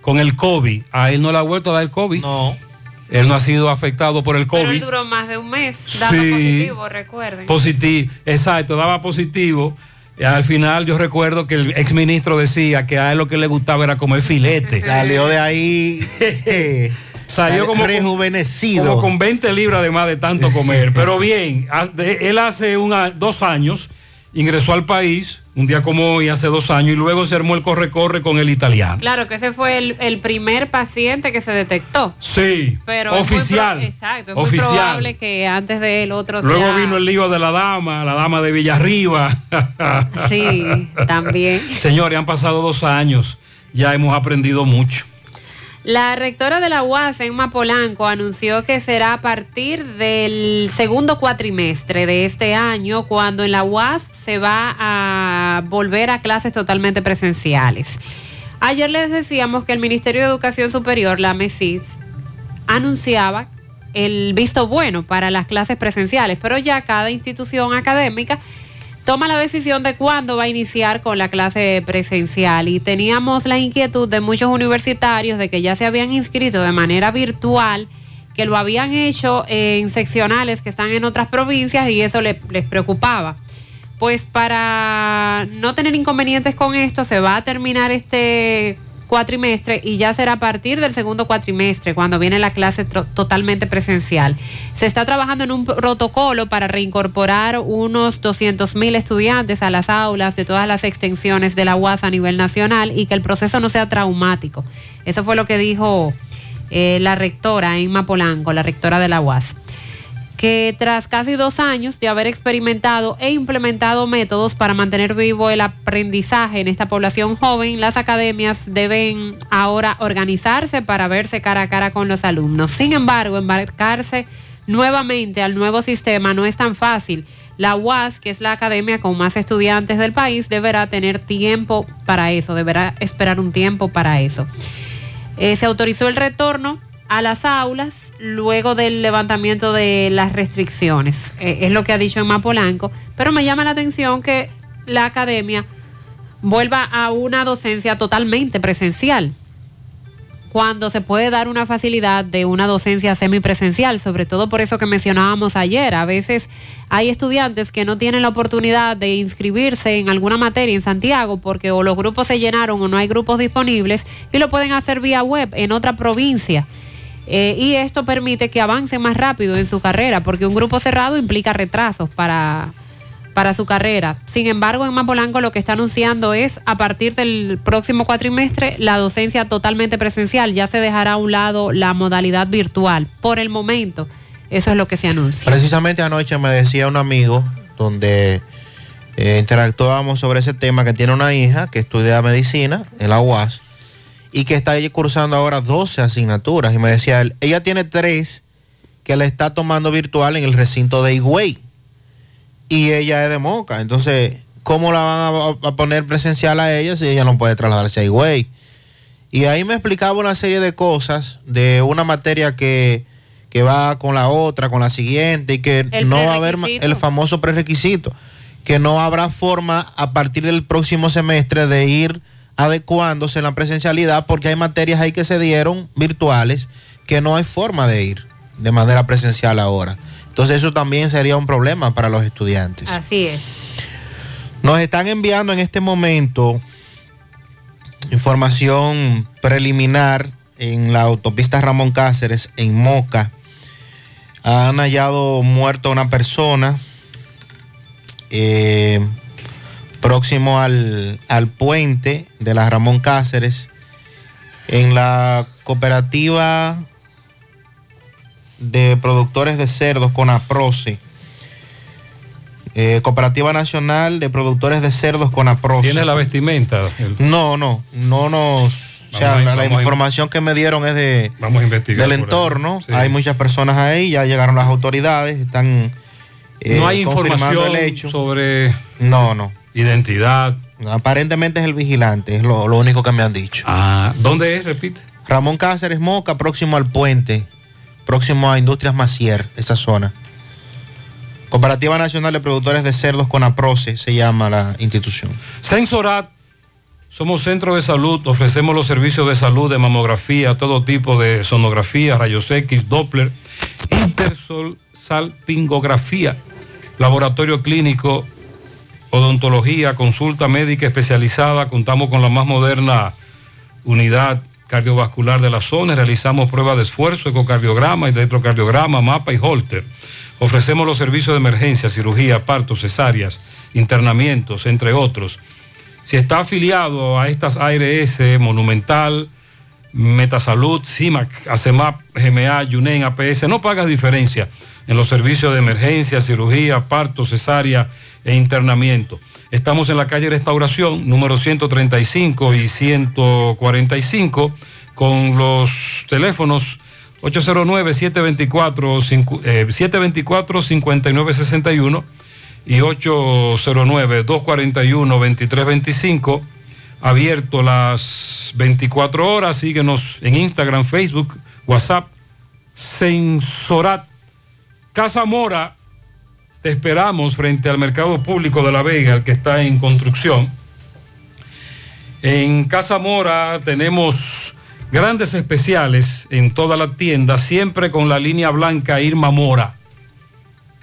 con el COVID, a él no le ha vuelto a dar el COVID. No. Él no ha sido afectado por el Pero COVID. él duró más de un mes dando Sí. positivo, recuerden. Positivo, exacto, daba positivo. Y al final yo recuerdo que el exministro decía que a él lo que le gustaba era comer filete. Salió de ahí Salió como rejuvenecido. Como con 20 libras de más de tanto comer. Pero bien, él hace una- dos años ingresó al país, un día como hoy, hace dos años, y luego se armó el corre-corre con el italiano. Claro que ese fue el, el primer paciente que se detectó. Sí, Pero es muy oficial. pro- exacto, es muy probable que antes de él otro Luego sea- vino el lío de la dama, la dama de Villarriba. Sí, también. Señores, han pasado dos años, ya hemos aprendido mucho. La rectora de la UAS, Emma Polanco, anunció que será a partir del segundo cuatrimestre de este año cuando en la UAS se va a volver a clases totalmente presenciales. Ayer les decíamos que el Ministerio de Educación Superior, la MESID, anunciaba el visto bueno para las clases presenciales, pero ya cada institución académica toma la decisión de cuándo va a iniciar con la clase presencial y teníamos la inquietud de muchos universitarios de que ya se habían inscrito de manera virtual, que lo habían hecho en seccionales que están en otras provincias y eso le- les preocupaba. Pues para no tener inconvenientes con esto, se va a terminar este cuatrimestre y ya será a partir del segundo cuatrimestre cuando viene la clase totalmente presencial. Se está trabajando en un protocolo para reincorporar unos 200 mil estudiantes a las aulas de todas las extensiones de la UAS a nivel nacional y que el proceso no sea traumático. Eso fue lo que dijo eh, la rectora Emma Polanco, la rectora de la UAS que tras casi dos años de haber experimentado e implementado métodos para mantener vivo el aprendizaje en esta población joven, las academias deben ahora organizarse para verse cara a cara con los alumnos. Sin embargo, embarcarse nuevamente al nuevo sistema no es tan fácil. La UAS, que es la academia con más estudiantes del país, deberá tener tiempo para eso, deberá esperar un tiempo para eso. Eh, se autorizó el retorno a las aulas luego del levantamiento de las restricciones. Eh, es lo que ha dicho Emma Polanco. Pero me llama la atención que la academia vuelva a una docencia totalmente presencial cuando se puede dar una facilidad de una docencia semipresencial, sobre todo por eso que mencionábamos ayer. A veces hay estudiantes que no tienen la oportunidad de inscribirse en alguna materia en Santiago porque o los grupos se llenaron o no hay grupos disponibles y lo pueden hacer vía web en otra provincia. Eh, y esto permite que avancen más rápido en su carrera, porque un grupo cerrado implica retrasos para, para su carrera. Sin embargo, en Mapolanco lo que está anunciando es a partir del próximo cuatrimestre la docencia totalmente presencial. Ya se dejará a un lado la modalidad virtual. Por el momento, eso es lo que se anuncia. Precisamente anoche me decía un amigo donde eh, interactuábamos sobre ese tema que tiene una hija que estudia medicina en la UAS y que está cursando ahora 12 asignaturas. Y me decía él, ella tiene tres que le está tomando virtual en el recinto de Higüey. Y ella es de Moca. Entonces, ¿cómo la van a, a poner presencial a ella si ella no puede trasladarse a Higüey? Y ahí me explicaba una serie de cosas de una materia que, que va con la otra, con la siguiente, y que El no va a haber el famoso prerequisito, que no habrá forma a partir del próximo semestre de ir adecuándose en la presencialidad, porque hay materias ahí que se dieron virtuales que no hay forma de ir de manera presencial ahora. Entonces eso también sería un problema para los estudiantes. Así es. Nos están enviando en este momento información preliminar en la autopista Ramón Cáceres, en Moca. Han hallado muerto a una persona eh, próximo al, al puente de la Ramón Cáceres. En la cooperativa de productores de cerdos con APROCE Eh, Cooperativa Nacional de Productores de Cerdos con APROS. ¿Tiene la vestimenta? El- No, no, no nos... O sea, a- la, a- información que me dieron es de, Vamos a investigar. del entorno. Sí. Hay muchas personas ahí, ya llegaron las autoridades, están eh, no hay información el hecho. sobre No, no. Identidad. Aparentemente es el vigilante, es lo, lo único que me han dicho. Ah, ¿dónde es? Repite. Ramón Cáceres Moca, próximo al puente, próximo a Industrias Macier, esa zona. Cooperativa Nacional de Productores de Cerdos con APROCE se llama la institución. Sensorat, somos centro de salud, ofrecemos los servicios de salud de mamografía, todo tipo de sonografía, rayos X, Doppler, Intersol, salpingografía, laboratorio clínico, odontología, consulta médica especializada, contamos con la más moderna unidad cardiovascular de la zona, realizamos pruebas de esfuerzo, ecocardiograma, electrocardiograma, mapa y holter. Ofrecemos los servicios de emergencia, cirugía, partos, cesáreas, internamientos, entre otros. Si está afiliado a estas ARS, Monumental, Metasalud, CIMAC, ACEMAP, GMA, YUNEN, APS, no pagas diferencia en los servicios de emergencia, cirugía, parto, cesárea e internamiento. Estamos en la calle Restauración, número 135 y 145, con los teléfonos 809-724-5961 y 809-241-2325. Abierto las 24 horas. Síguenos en Instagram, Facebook, WhatsApp. Sensorat. Casa Mora. Te esperamos frente al mercado público de La Vega, el que está en construcción. En Casa Mora tenemos grandes especiales en toda la tienda, siempre con la línea blanca Irma Mora.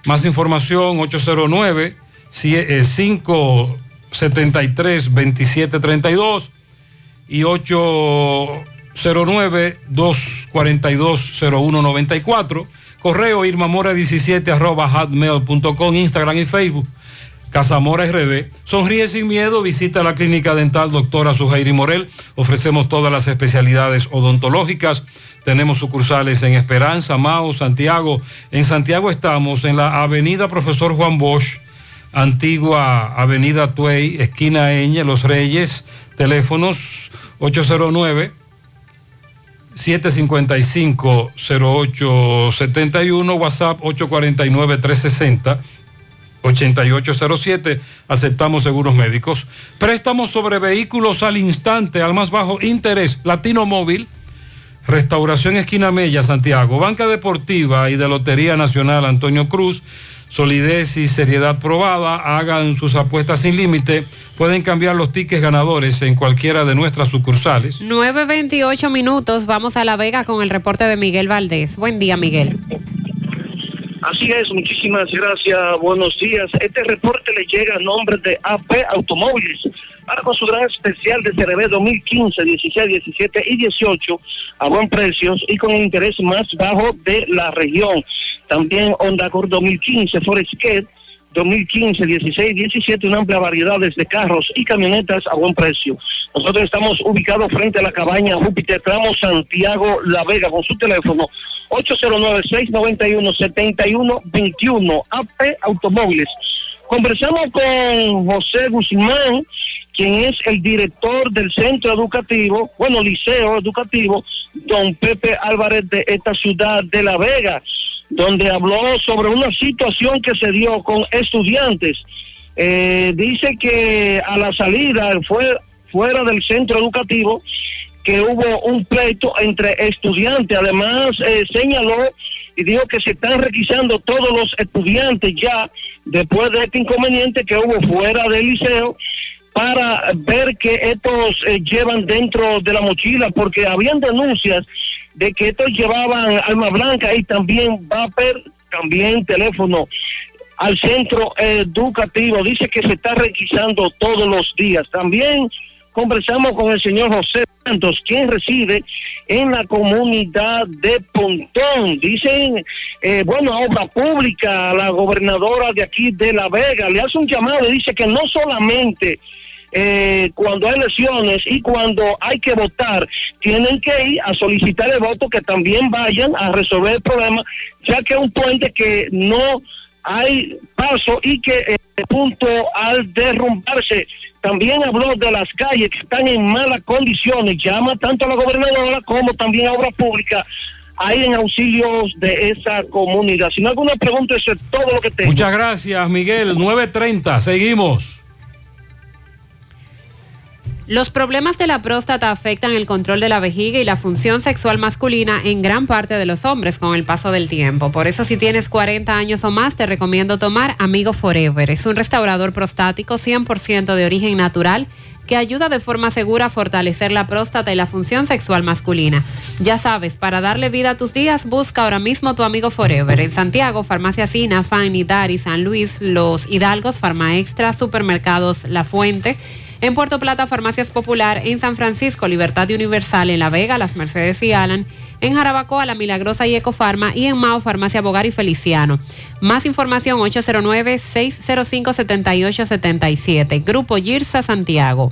Más información 809 573 2732 y 809 242 0194. Correo irmamora17 arroba hotmail.com, Instagram y Facebook. Casamora RD. Sonríe sin miedo, visita la clínica dental doctora Sujairi Morel. Ofrecemos todas las especialidades odontológicas. Tenemos sucursales en Esperanza, Mao, Santiago. En Santiago estamos en la avenida Profesor Juan Bosch, antigua avenida Tuey, esquina Eñe, Los Reyes. Teléfonos 809 755-0871, WhatsApp 849-360-8807. Aceptamos seguros médicos. Préstamos sobre vehículos al instante, al más bajo interés. Latino Móvil. Restauración Esquina Mella, Santiago. Banca Deportiva y de Lotería Nacional Antonio Cruz. Solidez y seriedad probada. Hagan sus apuestas sin límite. Pueden cambiar los tickets ganadores en cualquiera de nuestras sucursales. 9.28 minutos, vamos a La Vega con el reporte de Miguel Valdés. Buen día, Miguel. Así es, muchísimas gracias, buenos días. Este reporte le llega a nombre de AP Automóviles. Ahora con su gran especial de CRB 2015, 16, 17 y 18 a buen precios y con el interés más bajo de la región. También Honda Accord 2015, Foresket 2015, 16, 17, una amplia variedad de carros y camionetas a buen precio. Nosotros estamos ubicados frente a la cabaña Júpiter, tramo Santiago La Vega, con su teléfono 809-691-7121, AP Automóviles. Conversamos con José Guzmán, quien es el director del centro educativo, bueno, liceo educativo, don Pepe Álvarez de esta ciudad de La Vega, donde habló sobre una situación que se dio con estudiantes. Eh, dice que a la salida, fue fuera del centro educativo, que hubo un pleito entre estudiantes. Además, eh, señaló y dijo que se están requisando todos los estudiantes ya después de este inconveniente que hubo fuera del liceo para ver que estos eh, llevan dentro de la mochila, porque habían denuncias de que estos llevaban alma blanca y también vapor, también teléfono al centro educativo. Dice que se está requisando todos los días. También conversamos con el señor José Santos, quien reside en la comunidad de Pontón. Dicen, eh, bueno, obra pública, la gobernadora de aquí de La Vega le hace un llamado y dice que no solamente eh, cuando hay elecciones y cuando hay que votar, tienen que ir a solicitar el voto, que también vayan a resolver el problema, ya que es un puente que no hay paso y que... eh, de punto al derrumbarse. También habló de las calles que están en malas condiciones. Llama tanto a la gobernadora como también a Obra Pública ahí en auxilios de esa comunidad. Si no alguna pregunta, eso es todo lo que tengo. Muchas gracias, Miguel. 9.30, seguimos. Los problemas de la próstata afectan el control de la vejiga y la función sexual masculina en gran parte de los hombres con el paso del tiempo. Por eso si tienes 40 años o más te recomiendo tomar Amigo Forever. Es un restaurador prostático 100% de origen natural que ayuda de forma segura a fortalecer la próstata y la función sexual masculina. Ya sabes, para darle vida a tus días, busca ahora mismo tu amigo Forever. En Santiago, Farmacia Sina, Fanny, Dari, San Luis, Los Hidalgos, Farma Extra, Supermercados La Fuente. En Puerto Plata, Farmacias Popular, en San Francisco, Libertad Universal, en La Vega, Las Mercedes y Alan, en Jarabacoa, La Milagrosa y Ecofarma y en Mao, Farmacia Bogar y Feliciano. Más información 809-605-7877. Grupo Girsa Santiago.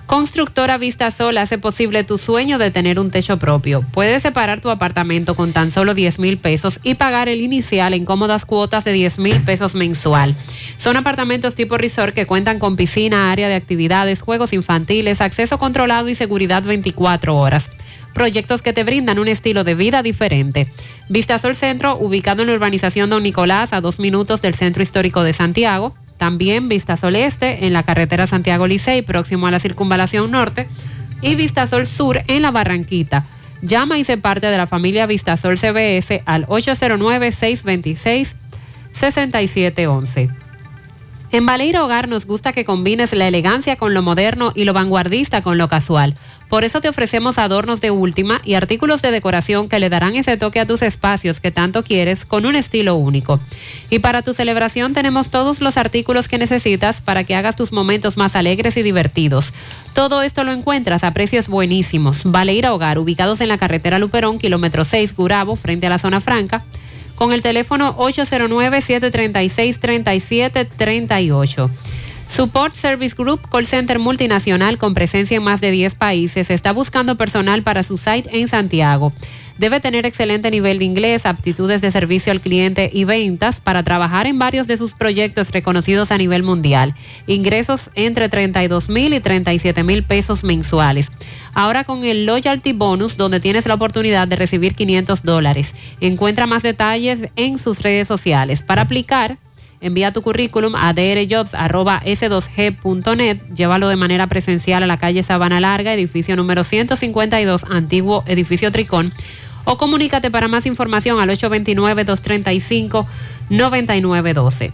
Constructora Vista Sol hace posible tu sueño de tener un techo propio. Puedes separar tu apartamento con tan solo 10 mil pesos y pagar el inicial en cómodas cuotas de 10 mil pesos mensual. Son apartamentos tipo resort que cuentan con piscina, área de actividades, juegos infantiles, acceso controlado y seguridad 24 horas proyectos que te brindan un estilo de vida diferente. Vistasol Centro, ubicado en la urbanización Don Nicolás, a dos minutos del Centro Histórico de Santiago. También Vistasol Este, en la carretera Santiago Licey, próximo a la Circunvalación Norte. Y Vistasol Sur, en la Barranquita. Llama y se parte de la familia Vistasol CBS al 809-626-6711. En Baleira Hogar nos gusta que combines la elegancia con lo moderno y lo vanguardista con lo casual. Por eso te ofrecemos adornos de última y artículos de decoración que le darán ese toque a tus espacios que tanto quieres con un estilo único. Y para tu celebración tenemos todos los artículos que necesitas para que hagas tus momentos más alegres y divertidos. Todo esto lo encuentras a precios buenísimos. Baleira Hogar, ubicados en la carretera Luperón, kilómetro 6, Gurabo, frente a la zona franca con el teléfono 809-736-3738. Support Service Group, call center multinacional con presencia en más de 10 países, está buscando personal para su site en Santiago. Debe tener excelente nivel de inglés, aptitudes de servicio al cliente y ventas para trabajar en varios de sus proyectos reconocidos a nivel mundial. Ingresos entre 32 mil y 37 mil pesos mensuales. Ahora con el Loyalty Bonus, donde tienes la oportunidad de recibir 500 dólares. Encuentra más detalles en sus redes sociales. Para aplicar, Envía tu currículum a drjobs.s2g.net. Llévalo de manera presencial a la calle Sabana Larga, edificio número 152, antiguo edificio Tricón. O comunícate para más información al 829-235-9912.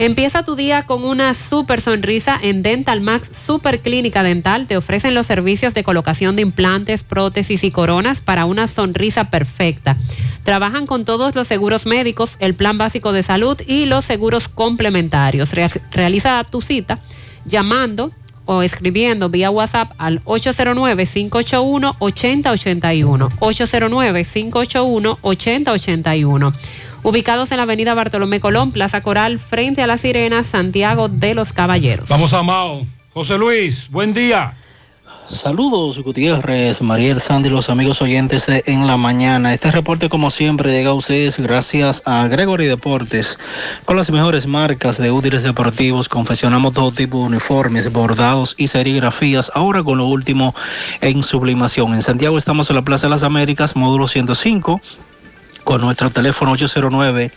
Empieza tu día con una super sonrisa en Dental Max Super Clínica Dental. Te ofrecen los servicios de colocación de implantes, prótesis y coronas para una sonrisa perfecta. Trabajan con todos los seguros médicos, el plan básico de salud y los seguros complementarios. realiza tu cita llamando o escribiendo vía WhatsApp al 809-581-8081. 809-581-8081 ubicados en la avenida Bartolomé Colón, Plaza Coral, frente a la Sirena, Santiago de los Caballeros. Vamos a Mao. José Luis, buen día. Saludos Gutiérrez, Mariel Sandy, los amigos oyentes de En la Mañana. Este reporte como siempre llega a ustedes gracias a Gregory Deportes. Con las mejores marcas de útiles deportivos confeccionamos todo tipo de uniformes, bordados y serigrafías. Ahora con lo último en sublimación. En Santiago estamos en la Plaza de las Américas, módulo 105 con nuestro teléfono 809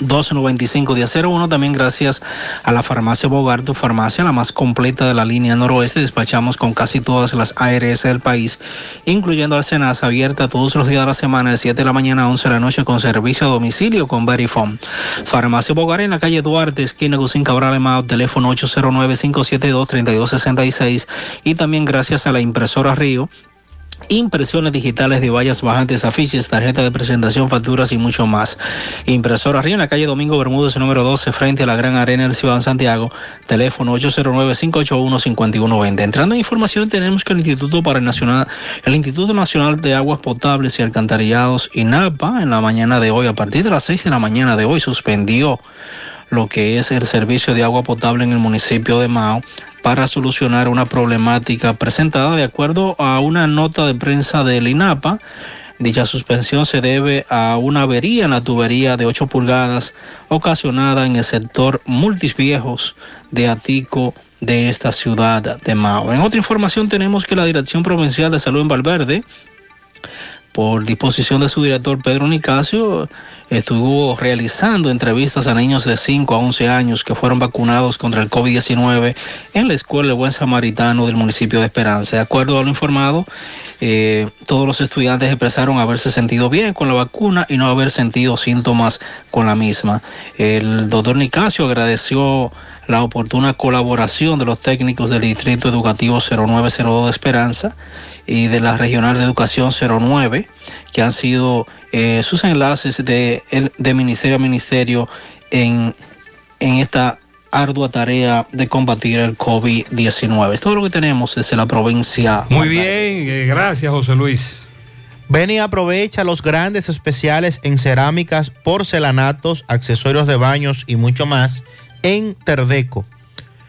295 01 también gracias a la farmacia Bogart, tu farmacia la más completa de la línea noroeste. Despachamos con casi todas las ARS del país, incluyendo Alcenas, abierta todos los días de la semana, de 7 de la mañana a 11 de la noche, con servicio a domicilio con Verifone. Farmacia Bogart en la calle Duarte, esquina Gusín Cabral Emao, teléfono 809-572-3266. Y también gracias a la impresora Río impresiones digitales de vallas bajantes, afiches, tarjeta de presentación, facturas y mucho más. Impresora Río en la calle Domingo Bermúdez, número 12, frente a la Gran Arena del Ciudad de Santiago, teléfono 809-581-5120. Entrando en información, tenemos que el Instituto para el Nacional, el Instituto Nacional de Aguas Potables y Alcantarillados, INAPA, en la mañana de hoy, a partir de las 6 de la mañana de hoy, suspendió lo que es el servicio de agua potable en el municipio de Mao para solucionar una problemática presentada de acuerdo a una nota de prensa del INAPA. Dicha suspensión se debe a una avería en la tubería de 8 pulgadas ocasionada en el sector Multisviejos de Atico de esta ciudad de Mao. En otra información tenemos que la Dirección Provincial de Salud en Valverde por disposición de su director Pedro Nicasio, estuvo realizando entrevistas a niños de 5 a 11 años que fueron vacunados contra el COVID-19 en la Escuela del Buen Samaritano del municipio de Esperanza. De acuerdo a lo informado, eh, todos los estudiantes expresaron haberse sentido bien con la vacuna y no haber sentido síntomas con la misma. El doctor Nicasio agradeció la oportuna colaboración de los técnicos del Distrito Educativo 0902 de Esperanza y de la Regional de Educación 09, que han sido eh, sus enlaces de, el- de ministerio a ministerio en, en esta ardua tarea de combatir el COVID-19. Es todo lo que tenemos desde la provincia. Muy bien, eh, gracias José Luis. Ven y aprovecha los grandes especiales en cerámicas, porcelanatos, accesorios de baños y mucho más en Terdeco.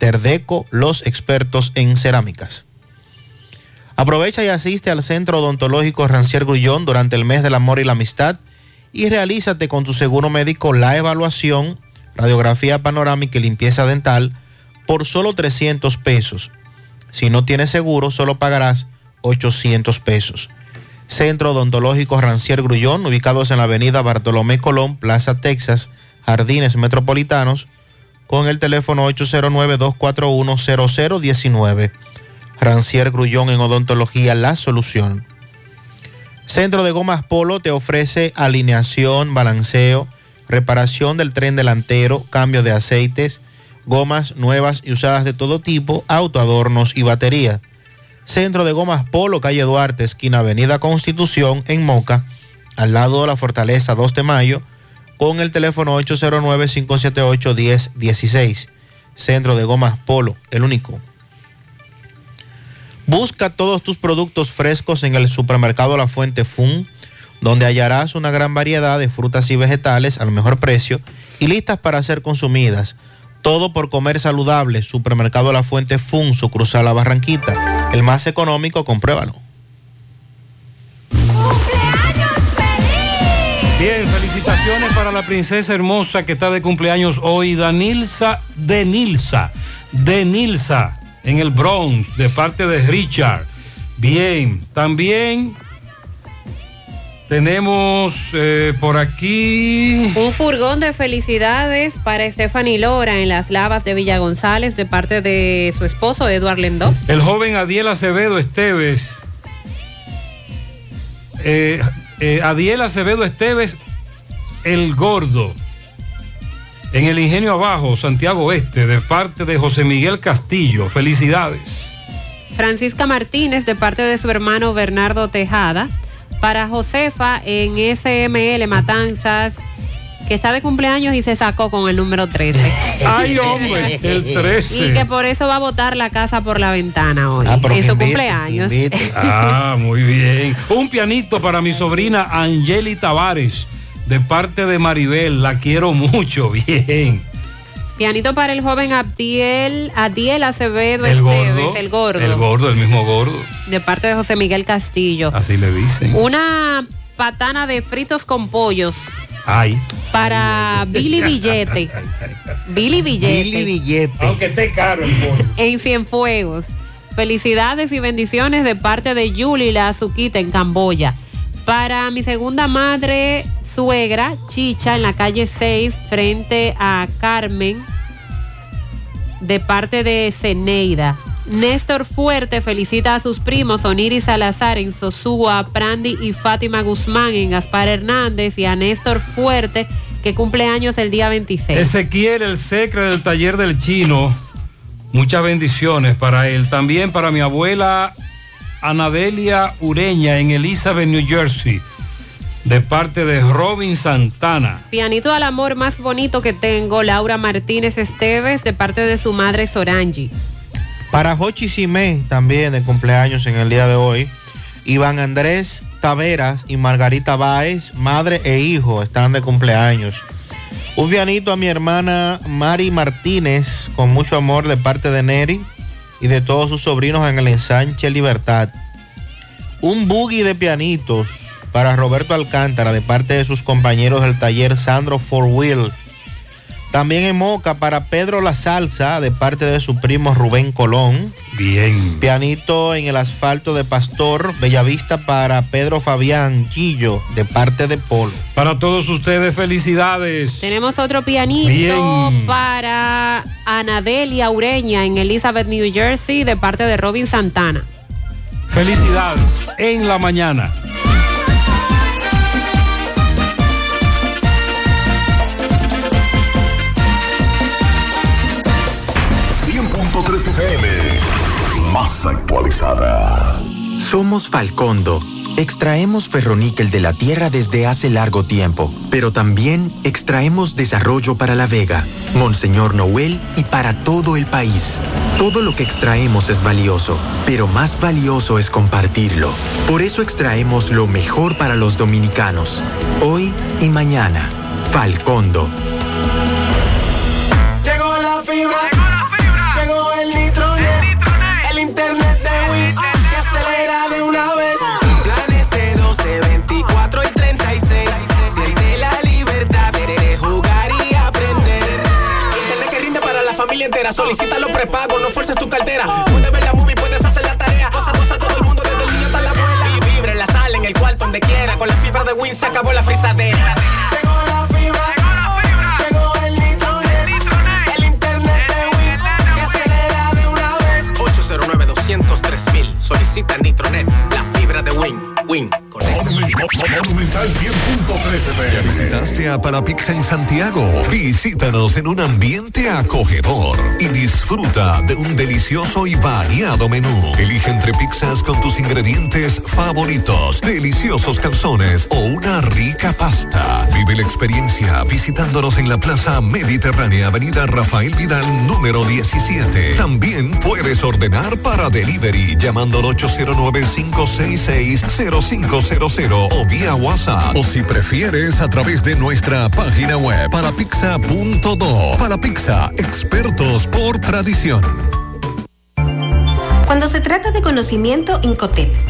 Terdeco, los expertos en cerámicas. Aprovecha y asiste al Centro Odontológico Rancier Grullón durante el mes del amor y la amistad y realízate con tu seguro médico la evaluación, radiografía panorámica y limpieza dental por solo 300 pesos. Si no tienes seguro, solo pagarás 800 pesos. Centro Odontológico Rancier Grullón, ubicados en la avenida Bartolomé Colón, Plaza Texas, Jardines Metropolitanos, con el teléfono 809-241-0019. Rancier Grullón en Odontología, la solución. Centro de Gomas Polo te ofrece alineación, balanceo, reparación del tren delantero, cambio de aceites, gomas nuevas y usadas de todo tipo, autoadornos y batería. Centro de Gomas Polo, calle Duarte, esquina Avenida Constitución, en Moca, al lado de la Fortaleza 2 de Mayo, con el teléfono 809-578-1016. Centro de Gomas Polo, el único. Busca todos tus productos frescos en el supermercado La Fuente Fun, donde hallarás una gran variedad de frutas y vegetales al mejor precio y listas para ser consumidas. Todo por comer saludable. Supermercado La Fuente Fun, su cruzada La Barranquita. El más económico, compruébalo. Bien, felicitaciones para la princesa hermosa que está de cumpleaños hoy, Danilza Denilza, Denilza, en el Bronx, de parte de Richard. Bien, también tenemos eh, por aquí... Un furgón de felicidades para Stephanie Lora en las lavas de Villa González de parte de su esposo Eduard Lendó. El joven Adiel Acevedo Esteves. Eh, eh, Adiel Acevedo Esteves, el gordo. En el Ingenio Abajo, Santiago Oeste, de parte de José Miguel Castillo. Felicidades. Francisca Martínez de parte de su hermano Bernardo Tejada. Para Josefa en SML Matanzas, que está de cumpleaños y se sacó con el número 13. Ay, hombre, el 13. Y que por eso va a botar la casa por la ventana hoy, Ah, en que su cumpleaños. Ah, muy bien. Un pianito para mi sobrina Angeli Tavares, de parte de Maribel. La quiero mucho, bien. Pianito para el joven Abdiel, Adiel Acevedo El Esteves, gordo. el gordo, El gordo, el mismo gordo. de parte de José Miguel Castillo. Así le dicen. Una patana de fritos con pollos Ay. para Billy Billete. Billy Billete. Billy Billete. Aunque esté caro el pollo. En Cienfuegos. Felicidades y bendiciones de parte de Yuli, la azuquita en Camboya. Para mi segunda madre, suegra, Chicha, en la calle 6, frente a Carmen, de parte de Ceneida. Néstor Fuerte felicita a sus primos Oniris Salazar en Sosúa, Prandi y Fátima Guzmán en Gaspar Hernández y a Néstor Fuerte que cumple años el día 26. Ezequiel, el secre del taller del chino. Muchas bendiciones para él. También para mi abuela Anadelia Ureña en Elizabeth, New Jersey. De parte de Robin Santana. Pianito al amor más bonito que tengo, Laura Martínez Esteves, de parte de su madre Sorangi. Para Jochi Simé, también de cumpleaños en el día de hoy. Iván Andrés Taveras y Margarita Báez, madre e hijo, están de cumpleaños. Un pianito a mi hermana Mari Martínez, con mucho amor de parte de Neri y de todos sus sobrinos en el ensanche Libertad. Un buggy de pianitos para Roberto Alcántara de parte de sus compañeros del taller Sandro Four Wheel. También en Moca para Pedro La Salsa de parte de su primo Rubén Colón. Bien. Pianito en el asfalto de Pastor, Bellavista para Pedro Fabián Quillo de parte de Polo. Para todos ustedes, felicidades. Tenemos otro pianito Bien. para Anadelia Ureña en Elizabeth, New Jersey, de parte de Robin Santana. Felicidades en la mañana. Más actualizada. Somos Falcondo. Extraemos ferroníquel de la tierra desde hace largo tiempo, pero también extraemos desarrollo para La Vega, Monseñor Noel y para todo el país. Todo lo que extraemos es valioso, pero más valioso es compartirlo. Por eso extraemos lo mejor para los dominicanos, hoy y mañana. Falcondo. Llegó la fibra. No fuerces tu cartera. Puedes ver la movie, puedes hacer la tarea. Cosa, cosa, todo el mundo, desde el niño hasta la abuela. Y vibre en la sala, en el cuarto, donde quiera. Con la fibra de Win se acabó la frisadera. Llegó la fibra. Llegó el nitronet. El internet de Win. Que acelera de una vez. 809 203 Solicita Nitronet. La fibra de Win. Win. Monumental 100.13 ¿Ya visitaste a Palapizza en Santiago? Visítanos en un ambiente acogedor y disfruta de un delicioso y variado menú. Elige entre pizzas con tus ingredientes favoritos, deliciosos calzones o una rica pasta. Vive la experiencia visitándonos en la Plaza Mediterránea, Avenida Rafael Vidal, número 17. También puedes ordenar para delivery llamando al 809-566-0500 o vía WhatsApp. O si prefieres, a través de nuestra página web parapizza.do. Para Pizza, expertos por tradición. Cuando se trata de conocimiento, Incotep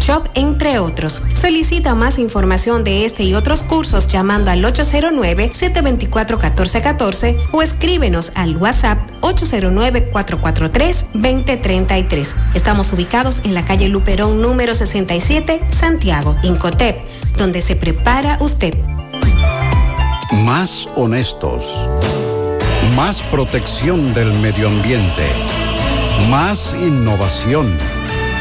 Entre otros. Solicita más información de este y otros cursos llamando al 809-724-1414 o escríbenos al WhatsApp 809-443-2033. Estamos ubicados en la calle Luperón número 67, Santiago, Incotep, donde se prepara usted. Más honestos. Más protección del medio ambiente. Más innovación.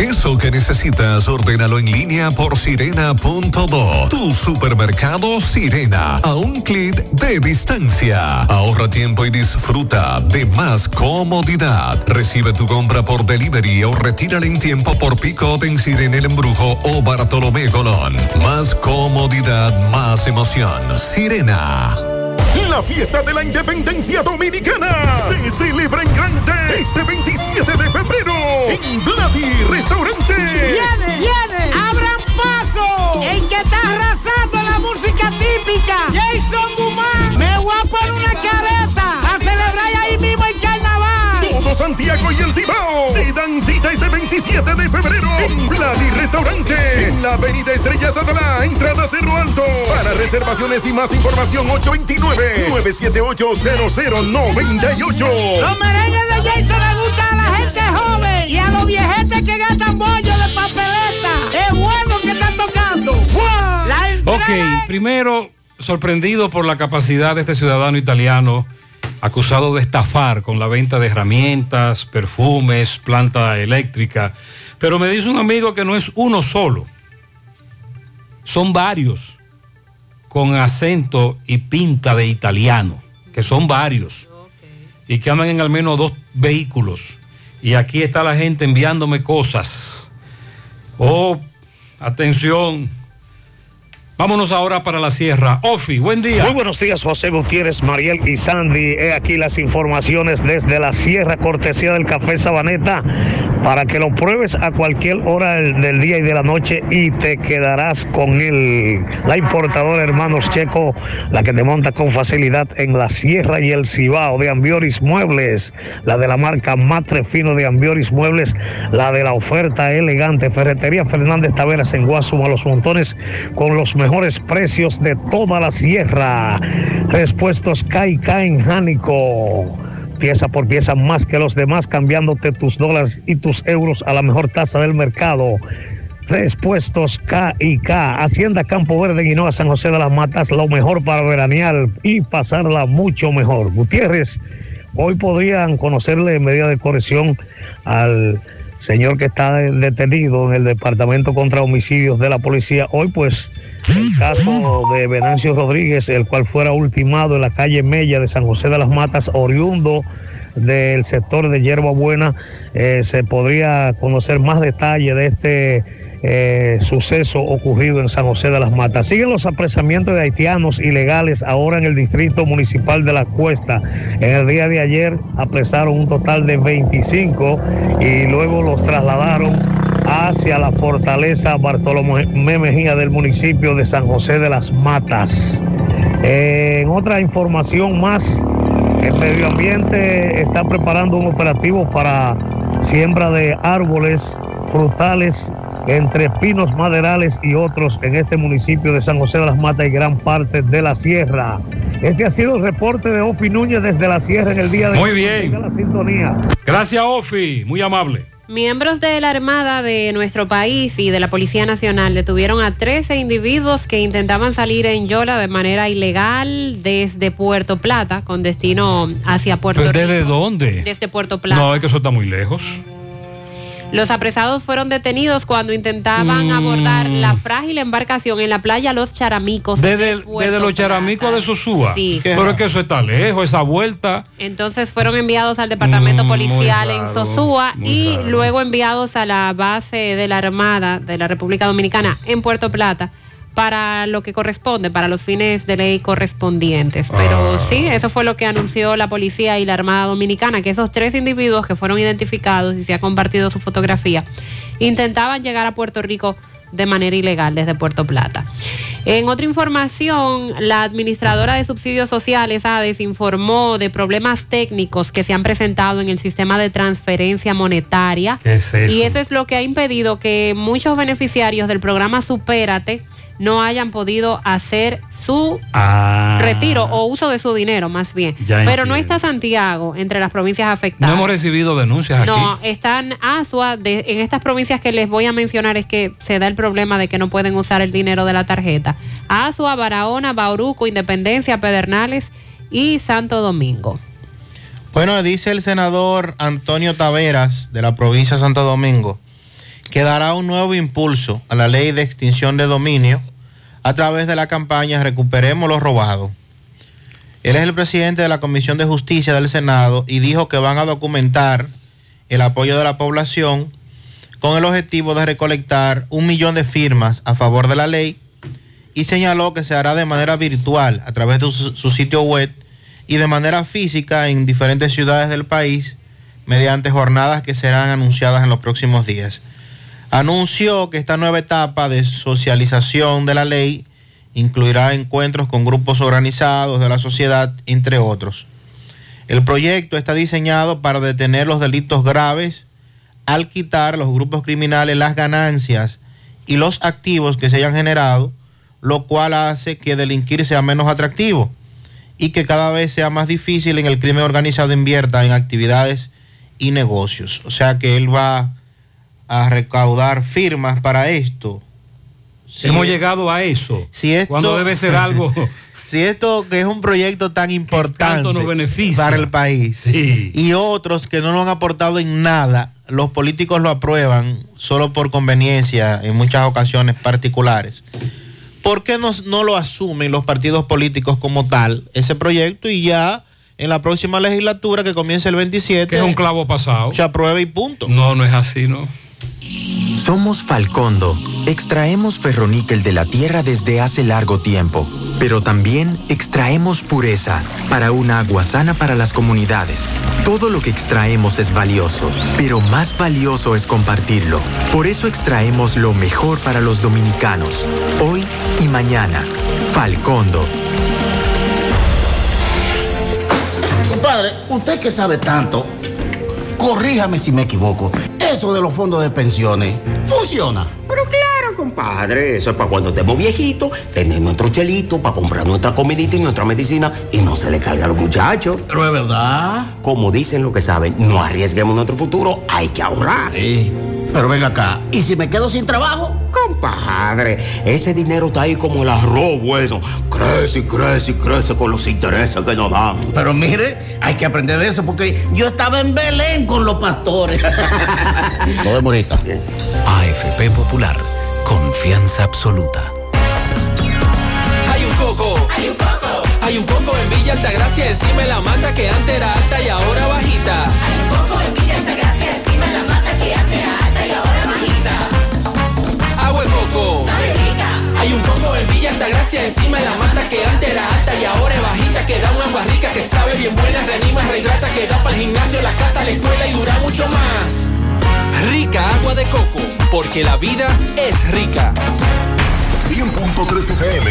Eso que necesitas, ordénalo en línea por sirena.do. Tu supermercado Sirena, a un clic de distancia. Ahorra tiempo y disfruta de más comodidad. Recibe tu compra por delivery o retírala en tiempo por pick-up en Sirena El Embrujo o Bartolomé Colón. Más comodidad, más emoción. Sirena. La fiesta de la independencia dominicana se celebra en grande este 27 de febrero en Vladi ¡Viene, viene! ¡Abran paso! ¡El que está arrasando la música típica! ¡Jason Guzmán! ¡Me voy a poner una careta! ¡A celebrar ahí mismo el carnaval! Todo Santiago y el Cibao se dan cita este 27 de febrero en Vladi Restaurante en la avenida Estrella Sadalá, entrada Cerro Alto. Para reservaciones y más información 829-978-0098. Los merengues de Jason le gustan a la gente joven y a los viejetes que gastan bollo Ok, primero, sorprendido por la capacidad de este ciudadano italiano acusado de estafar con la venta de herramientas, perfumes, planta eléctrica. Pero me dice un amigo que no es uno solo, son varios con acento y pinta de italiano, que son varios y que andan en al menos dos vehículos. Y aquí está la gente enviándome cosas. Oh, atención. Vámonos ahora para la sierra. Ofi, buen día. Muy buenos días, José Gutiérrez, Mariel y Sandy. He aquí las informaciones desde la sierra, cortesía del Café Sabaneta, para que lo pruebes a cualquier hora del, día y de la noche y te quedarás con él. La importadora Hermanos Checo, la que te monta con facilidad en la sierra y el Cibao de Ambioris Muebles, la de la marca Matre Fino de Ambioris Muebles, la de la oferta elegante, Ferretería Fernández Taveras en Guasuma, Los Montones, con los mejores precios de toda la sierra. Respuestos Caica en Jánico. Pieza por pieza más que los demás, cambiándote tus dólares y tus euros a la mejor tasa del mercado. Respuestos K y K. Hacienda Campo Verde, Guinoa, San José de las Matas, lo mejor para veranear y pasarla mucho mejor. Gutiérrez, hoy podrían conocerle en medida de corrección al señor que está detenido en el Departamento contra Homicidios de la Policía. Hoy, pues, el caso de Venancio Rodríguez, el cual fuera ultimado en la calle Mella de San José de las Matas, oriundo del sector de Hierba Buena, eh, se podría conocer más detalle de este eh, suceso ocurrido en San José de las Matas. Siguen los apresamientos de haitianos ilegales ahora en el distrito municipal de La Cuesta. En el día de ayer apresaron un total de 25 y luego los trasladaron hacia la fortaleza Bartolomé Mejía del municipio de San José de las Matas. Eh, en otra información más, el medio ambiente está preparando un operativo para siembra de árboles frutales entre pinos maderales y otros en este municipio de San José de las Matas y gran parte de la sierra. Este ha sido el reporte de Ofi Núñez desde la sierra en el día de Muy hoy. bien. La sintonía. Gracias, Ofi. Muy amable. Miembros de la Armada de nuestro país y de la Policía Nacional detuvieron a 13 individuos que intentaban salir en Yola de manera ilegal desde Puerto Plata con destino hacia Puerto ¿Pero Rico. ¿Desde dónde? Desde Puerto Plata. No, es que eso está muy lejos. Los apresados fueron detenidos cuando intentaban Mm. abordar la frágil embarcación en la playa Los Charamicos. Desde, el- los charamicos de Sosúa. Sí. Pero es que eso está lejos, esa vuelta. Entonces fueron enviados al departamento Mm, policial raro, en Sosúa y raro. luego enviados a la base de la Armada de la República Dominicana en Puerto Plata para lo que corresponde, para los fines de ley correspondientes. Pero Ah. sí, eso fue lo que anunció la policía y la Armada Dominicana, que esos tres individuos que fueron identificados y se ha compartido su fotografía, intentaban llegar a Puerto Rico de manera ilegal desde Puerto Plata. En otra información, la administradora de subsidios sociales, ADES, informó de problemas técnicos que se han presentado en el sistema de transferencia monetaria. ¿Qué es eso? Y eso es lo que ha impedido que muchos beneficiarios del programa Supérate no hayan podido hacer su Ah. retiro o uso de su dinero, más bien. Pero no está Santiago entre las provincias No afectadas. hemos recibido denuncias aquí. No, están Asua, de- en estas provincias que les voy a mencionar es que se da el problema de que no pueden usar el dinero de la tarjeta. Asua, Barahona, Bauruco, Independencia, Pedernales y Santo Domingo. Bueno, dice el senador Antonio Taveras de la provincia de Santo Domingo que dará un nuevo impulso a la ley de extinción de dominio a través de la campaña Recuperemos lo robado. Él es el presidente de la Comisión de Justicia del Senado y dijo que van a documentar el apoyo de la población con el objetivo de recolectar un millón de firmas a favor de la ley y señaló que se hará de manera virtual a través de su, su sitio web y de manera física en diferentes ciudades del país mediante jornadas que serán anunciadas en los próximos días. Anunció que esta nueva etapa de socialización de la ley incluirá encuentros con grupos organizados de la sociedad, entre otros. El proyecto está diseñado para detener los delitos graves al quitar a los grupos criminales las ganancias y los activos que se hayan generado, lo cual hace que delinquir sea menos atractivo y que cada vez sea más difícil en el crimen organizado invierta en actividades y negocios. O sea que él va a recaudar firmas para esto. Si Hemos llegado a eso. si esto, Cuando debe ser algo si esto que es un proyecto tan importante tanto nos beneficia. para el país y otros que no lo han aportado en nada, los políticos lo aprueban solo por conveniencia en muchas ocasiones particulares. ¿Por qué no, no lo asumen los partidos políticos como tal, ese proyecto, y ya en la próxima legislatura que comience el 27 que es un clavo pasado. se apruebe y punto? No, no es así, ¿no? Somos Falcondo. Extraemos ferroníquel de la tierra desde hace largo tiempo, pero también extraemos pureza para un agua sana para las comunidades. Todo lo que extraemos es valioso, pero más valioso es compartirlo. Por eso extraemos lo mejor para los dominicanos, hoy y mañana. Falcondo. Compadre, usted que sabe tanto, corríjame si me equivoco. Eso de los fondos de pensiones, ¿funciona? Pero claro, compadre, eso es para cuando estemos viejitos, tener nuestro chelito para comprar nuestra comidita y nuestra medicina y no se le cargue a los muchachos. Pero es verdad. Como dicen lo que saben, no arriesguemos nuestro futuro, hay que ahorrar. Sí. Pero venga acá, ¿y si me quedo sin trabajo? Compadre, ese dinero está ahí como el arroz bueno. Crece y crece y crece con los intereses que nos dan. Pero mire, hay que aprender de eso porque yo estaba en Belén con los pastores. Lo vemos ahorita. AFP Popular, confianza absoluta. Hay un coco. Hay un coco. Hay un coco en Villa Altagracia encima de la mata que antes era alta y ahora bajita. Hay un coco en Villa Altagracia encima de la mata que antes era alta y ahora bajita. Agua de coco. Hay un coco en Villa Altagracia encima de la mata que antes era alta y ahora es bajita que da una agua rica que sabe bien buena, reanima, rehidrata, que da para el gimnasio, la casa, la escuela y dura mucho más. Rica agua de coco, porque la vida es rica. 100.3 FM,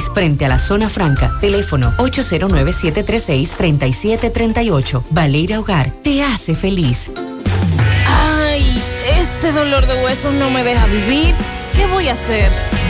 frente a la zona franca. Teléfono 809-736-3738. Valeira Hogar, te hace feliz. Ay, este dolor de huesos no me deja vivir. ¿Qué voy a hacer?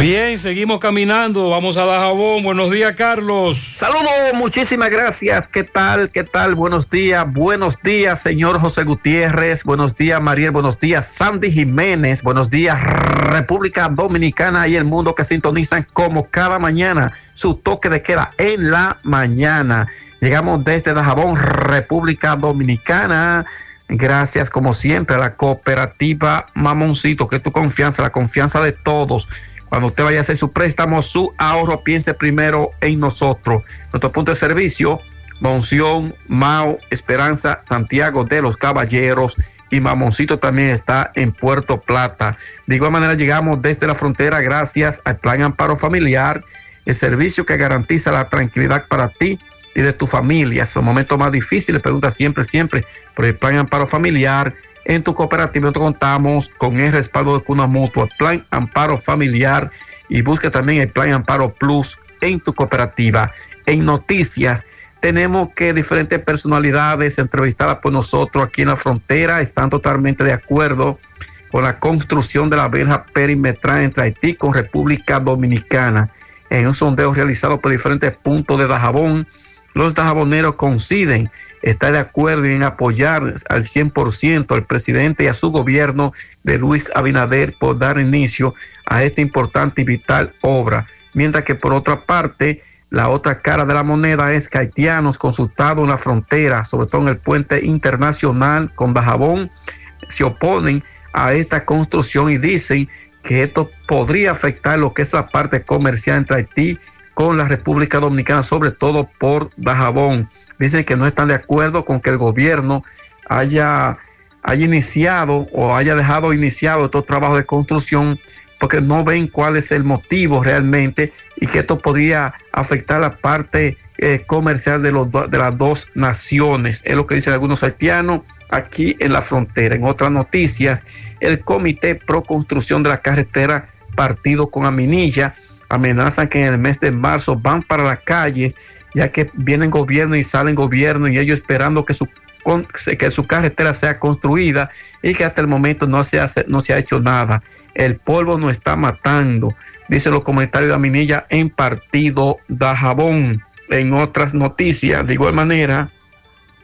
Bien, seguimos caminando. Vamos a Dajabón. Buenos días, Carlos. Saludos, muchísimas gracias. ¿Qué tal? ¿Qué tal? Buenos días. Buenos días, señor José Gutiérrez. Buenos días, Mariel. Buenos días, Sandy Jiménez. Buenos días, República Dominicana y el mundo que sintonizan como cada mañana su toque de queda en la mañana. Llegamos desde Dajabón, República Dominicana. Gracias, como siempre, a la cooperativa Mamoncito, que es tu confianza, la confianza de todos. Cuando usted vaya a hacer su préstamo, su ahorro, piense primero en nosotros. Nuestro punto de servicio, Monción, Mao, Esperanza, Santiago de los Caballeros y Mamoncito también está en Puerto Plata. De igual manera llegamos desde la frontera gracias al Plan Amparo Familiar, el servicio que garantiza la tranquilidad para ti y de tu familia. Es un momento más difícil, pregunta siempre, siempre por el Plan Amparo Familiar. En tu cooperativa nosotros contamos con el respaldo de Cuna Mutua, Plan Amparo Familiar y busca también el Plan Amparo Plus en tu cooperativa. En noticias, tenemos que diferentes personalidades entrevistadas por nosotros aquí en la frontera están totalmente de acuerdo con la construcción de la verja perimetral entre Haití con República Dominicana. En un sondeo realizado por diferentes puntos de Dajabón, los dajaboneros coinciden, está de acuerdo en apoyar al 100% al presidente y a su gobierno de Luis Abinader por dar inicio a esta importante y vital obra. Mientras que por otra parte, la otra cara de la moneda es que haitianos consultados en la frontera, sobre todo en el puente internacional con Dajabón, se oponen a esta construcción y dicen que esto podría afectar lo que es la parte comercial entre Haití con la República Dominicana, sobre todo por Dajabón. Dicen que no están de acuerdo con que el gobierno haya, haya iniciado o haya dejado iniciado estos trabajos de construcción porque no ven cuál es el motivo realmente y que esto podría afectar la parte eh, comercial de, los de las dos naciones. Es lo que dicen algunos haitianos aquí en la frontera. En otras noticias, el Comité Pro Construcción de la Carretera Partido con Aminilla amenazan que en el mes de marzo van para las calles, ya que vienen gobierno y salen gobierno y ellos esperando que su, que su carretera sea construida y que hasta el momento no se, hace, no se ha hecho nada. El polvo nos está matando, dice los comentarios de Aminilla en Partido Dajabón. En otras noticias, de igual manera,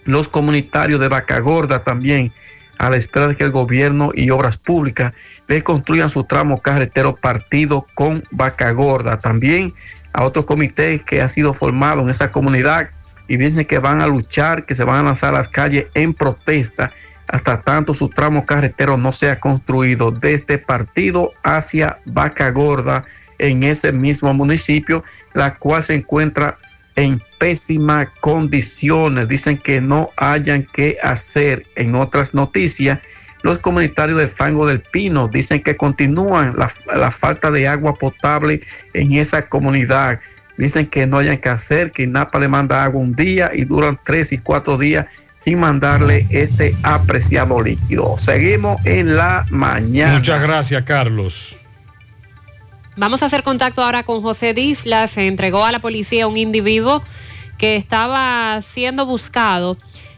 los comunitarios de Vaca Gorda también, a la espera de que el gobierno y obras públicas reconstruyan su tramo carretero partido con Vaca Gorda. También a otros comités que ha sido formado en esa comunidad y dicen que van a luchar, que se van a lanzar a las calles en protesta hasta tanto su tramo carretero no sea construido desde partido hacia Vaca Gorda en ese mismo municipio, la cual se encuentra en pésimas condiciones. Dicen que no hayan que hacer. En otras noticias, los comunitarios de Fango del Pino dicen que continúan la, la falta de agua potable en esa comunidad. Dicen que no hayan que hacer, que Napa le manda agua un día y duran tres y cuatro días sin mandarle este apreciado líquido. Seguimos en la mañana. Muchas gracias, Carlos. Vamos a hacer contacto ahora con José Disla. Se entregó a la policía un individuo que estaba siendo buscado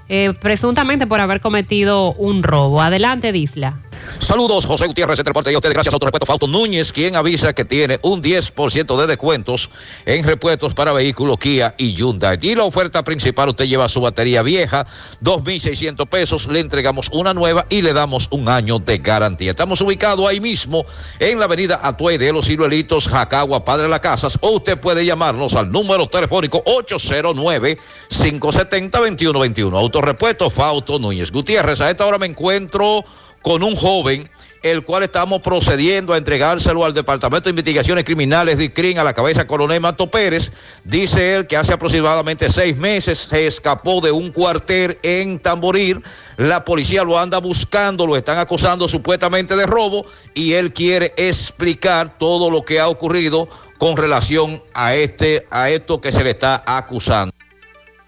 eh, presuntamente por haber cometido un robo. Adelante, Disla. Saludos, José Gutiérrez, reporte y a ustedes gracias a Autorepuesto Fausto Núñez, quien avisa que tiene un 10% de descuentos en repuestos para vehículos Kia y Hyundai. Y la oferta principal, usted lleva su batería vieja, 2.600 pesos, le entregamos una nueva y le damos un año de garantía. Estamos ubicados ahí mismo en la avenida Atuey de los Ciruelitos, Jacagua, Padre Las Casas, o usted puede llamarnos al número telefónico 809-570-2121. Autorepuesto Fausto Núñez Gutiérrez. A esta hora me encuentro con un joven, el cual estamos procediendo a entregárselo al Departamento de Investigaciones Criminales de CRIN a la cabeza coronel Mato Pérez. Dice él que hace aproximadamente seis meses se escapó de un cuartel en Tamborir. La policía lo anda buscando, lo están acusando supuestamente de robo y él quiere explicar todo lo que ha ocurrido con relación a este a esto que se le está acusando.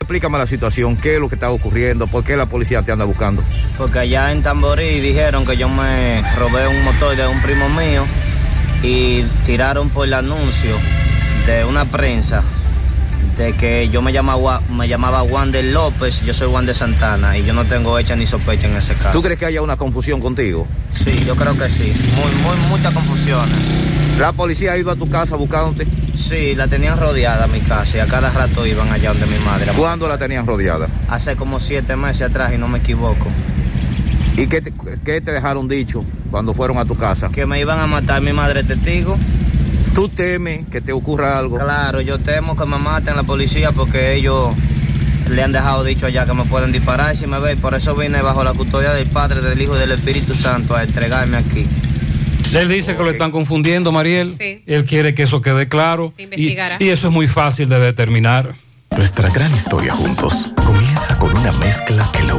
Explícame la situación, qué es lo que está ocurriendo, por qué la policía te anda buscando. Porque allá en Tamborí dijeron que yo me robé un motor de un primo mío y tiraron por el anuncio de una prensa de que yo me llamaba, me llamaba Wander López, yo soy Wander Santana y yo no tengo hecha ni sospecha en ese caso. ¿Tú crees que haya una confusión contigo? Sí, yo creo que sí. Muy, muy, muchas confusiones. ¿La policía ha ido a tu casa buscándote? Sí, la tenían rodeada mi casa y a cada rato iban allá donde mi madre. ¿Cuándo la tenían rodeada? Hace como siete meses atrás y no me equivoco. ¿Y qué te, qué te dejaron dicho cuando fueron a tu casa? Que me iban a matar mi madre testigo. ¿Tú temes que te ocurra algo? Claro, yo temo que me maten la policía porque ellos le han dejado dicho allá que me pueden disparar si me ven. Por eso vine bajo la custodia del Padre, del Hijo y del Espíritu Santo a entregarme aquí. Él dice que lo están confundiendo, Mariel. Sí. Él quiere que eso quede claro. Se Y, y eso es muy fácil de determinar. Nuestra gran historia juntos comienza con una mezcla que lo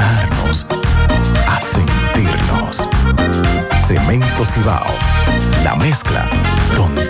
a sentirnos. Cemento Cibao, la mezcla donde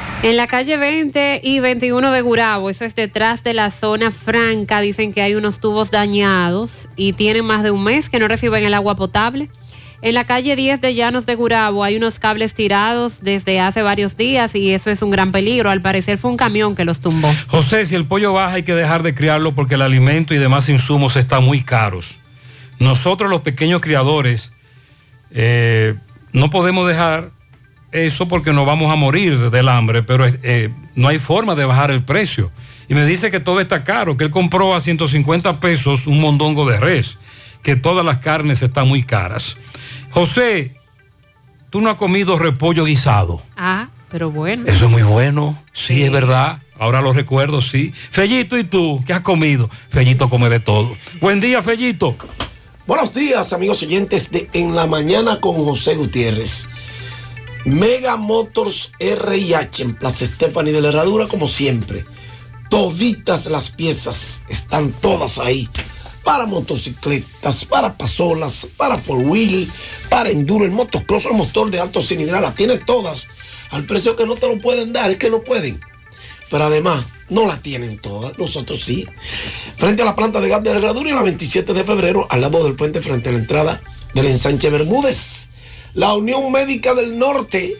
En la calle 20 y 21 de Gurabo, eso es detrás de la zona franca, dicen que hay unos tubos dañados y tienen más de un mes que no reciben el agua potable. En la calle 10 de Llanos de Gurabo hay unos cables tirados desde hace varios días y eso es un gran peligro. Al parecer fue un camión que los tumbó. José, si el pollo baja hay que dejar de criarlo porque el alimento y demás insumos están muy caros. Nosotros los pequeños criadores eh, no podemos dejar eso porque nos vamos a morir del hambre, pero eh, no hay forma de bajar el precio. Y me dice que todo está caro, que él compró a 150 pesos un mondongo de res, que todas las carnes están muy caras. José, tú no has comido repollo guisado. Ah, pero bueno. Eso es muy bueno, sí, es verdad. Ahora lo recuerdo, sí. Fellito, ¿y tú? ¿Qué has comido? Fellito come de todo. Buen día, Fellito. Buenos días, amigos oyentes de En la Mañana con José Gutiérrez. Mega Motors RIH en Plaza Stephanie de la Herradura, como siempre. Toditas las piezas están todas ahí. Para motocicletas, para pasolas, para four wheel, para enduro, el motocross, el motor de alto cilindrada, las tiene todas. Al precio que no te lo pueden dar, es que no pueden. Pero además, no la tienen todas, nosotros sí. Frente a la planta de gas de la Herradura y la 27 de febrero, al lado del puente, frente a la entrada del ensanche Bermúdez la Unión Médica del Norte,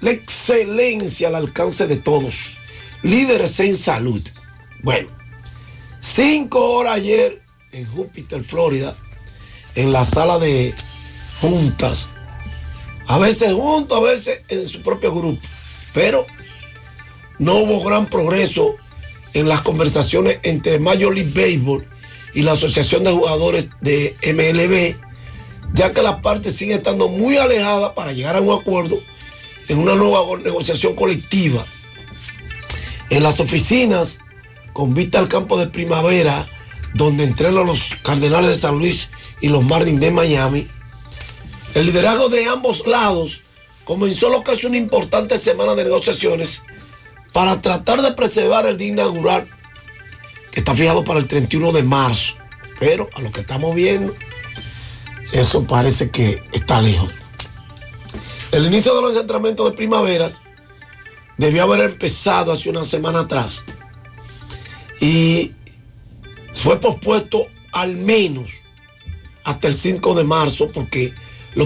la excelencia al alcance de todos, líderes en salud. Bueno, cinco horas ayer en Júpiter, Florida, en la sala de juntas, a veces juntos, a veces en su propio grupo, pero no hubo gran progreso en las conversaciones entre Major League Baseball y la Asociación de Jugadores de MLB, ya que las partes siguen estando muy alejadas para llegar a un acuerdo en una nueva negociación colectiva. En las oficinas, con vista al campo de primavera, donde entrenan los Cardenales de San Luis y los Marlins de Miami, el liderazgo de ambos lados comenzó lo que es una importante semana de negociaciones para tratar de preservar el día inaugural que está fijado para el 31 de marzo. Pero a lo que estamos viendo, eso parece que está lejos. El inicio de los entrenamientos de primaveras debió haber empezado hace una semana atrás y fue pospuesto al menos hasta el 5 de marzo porque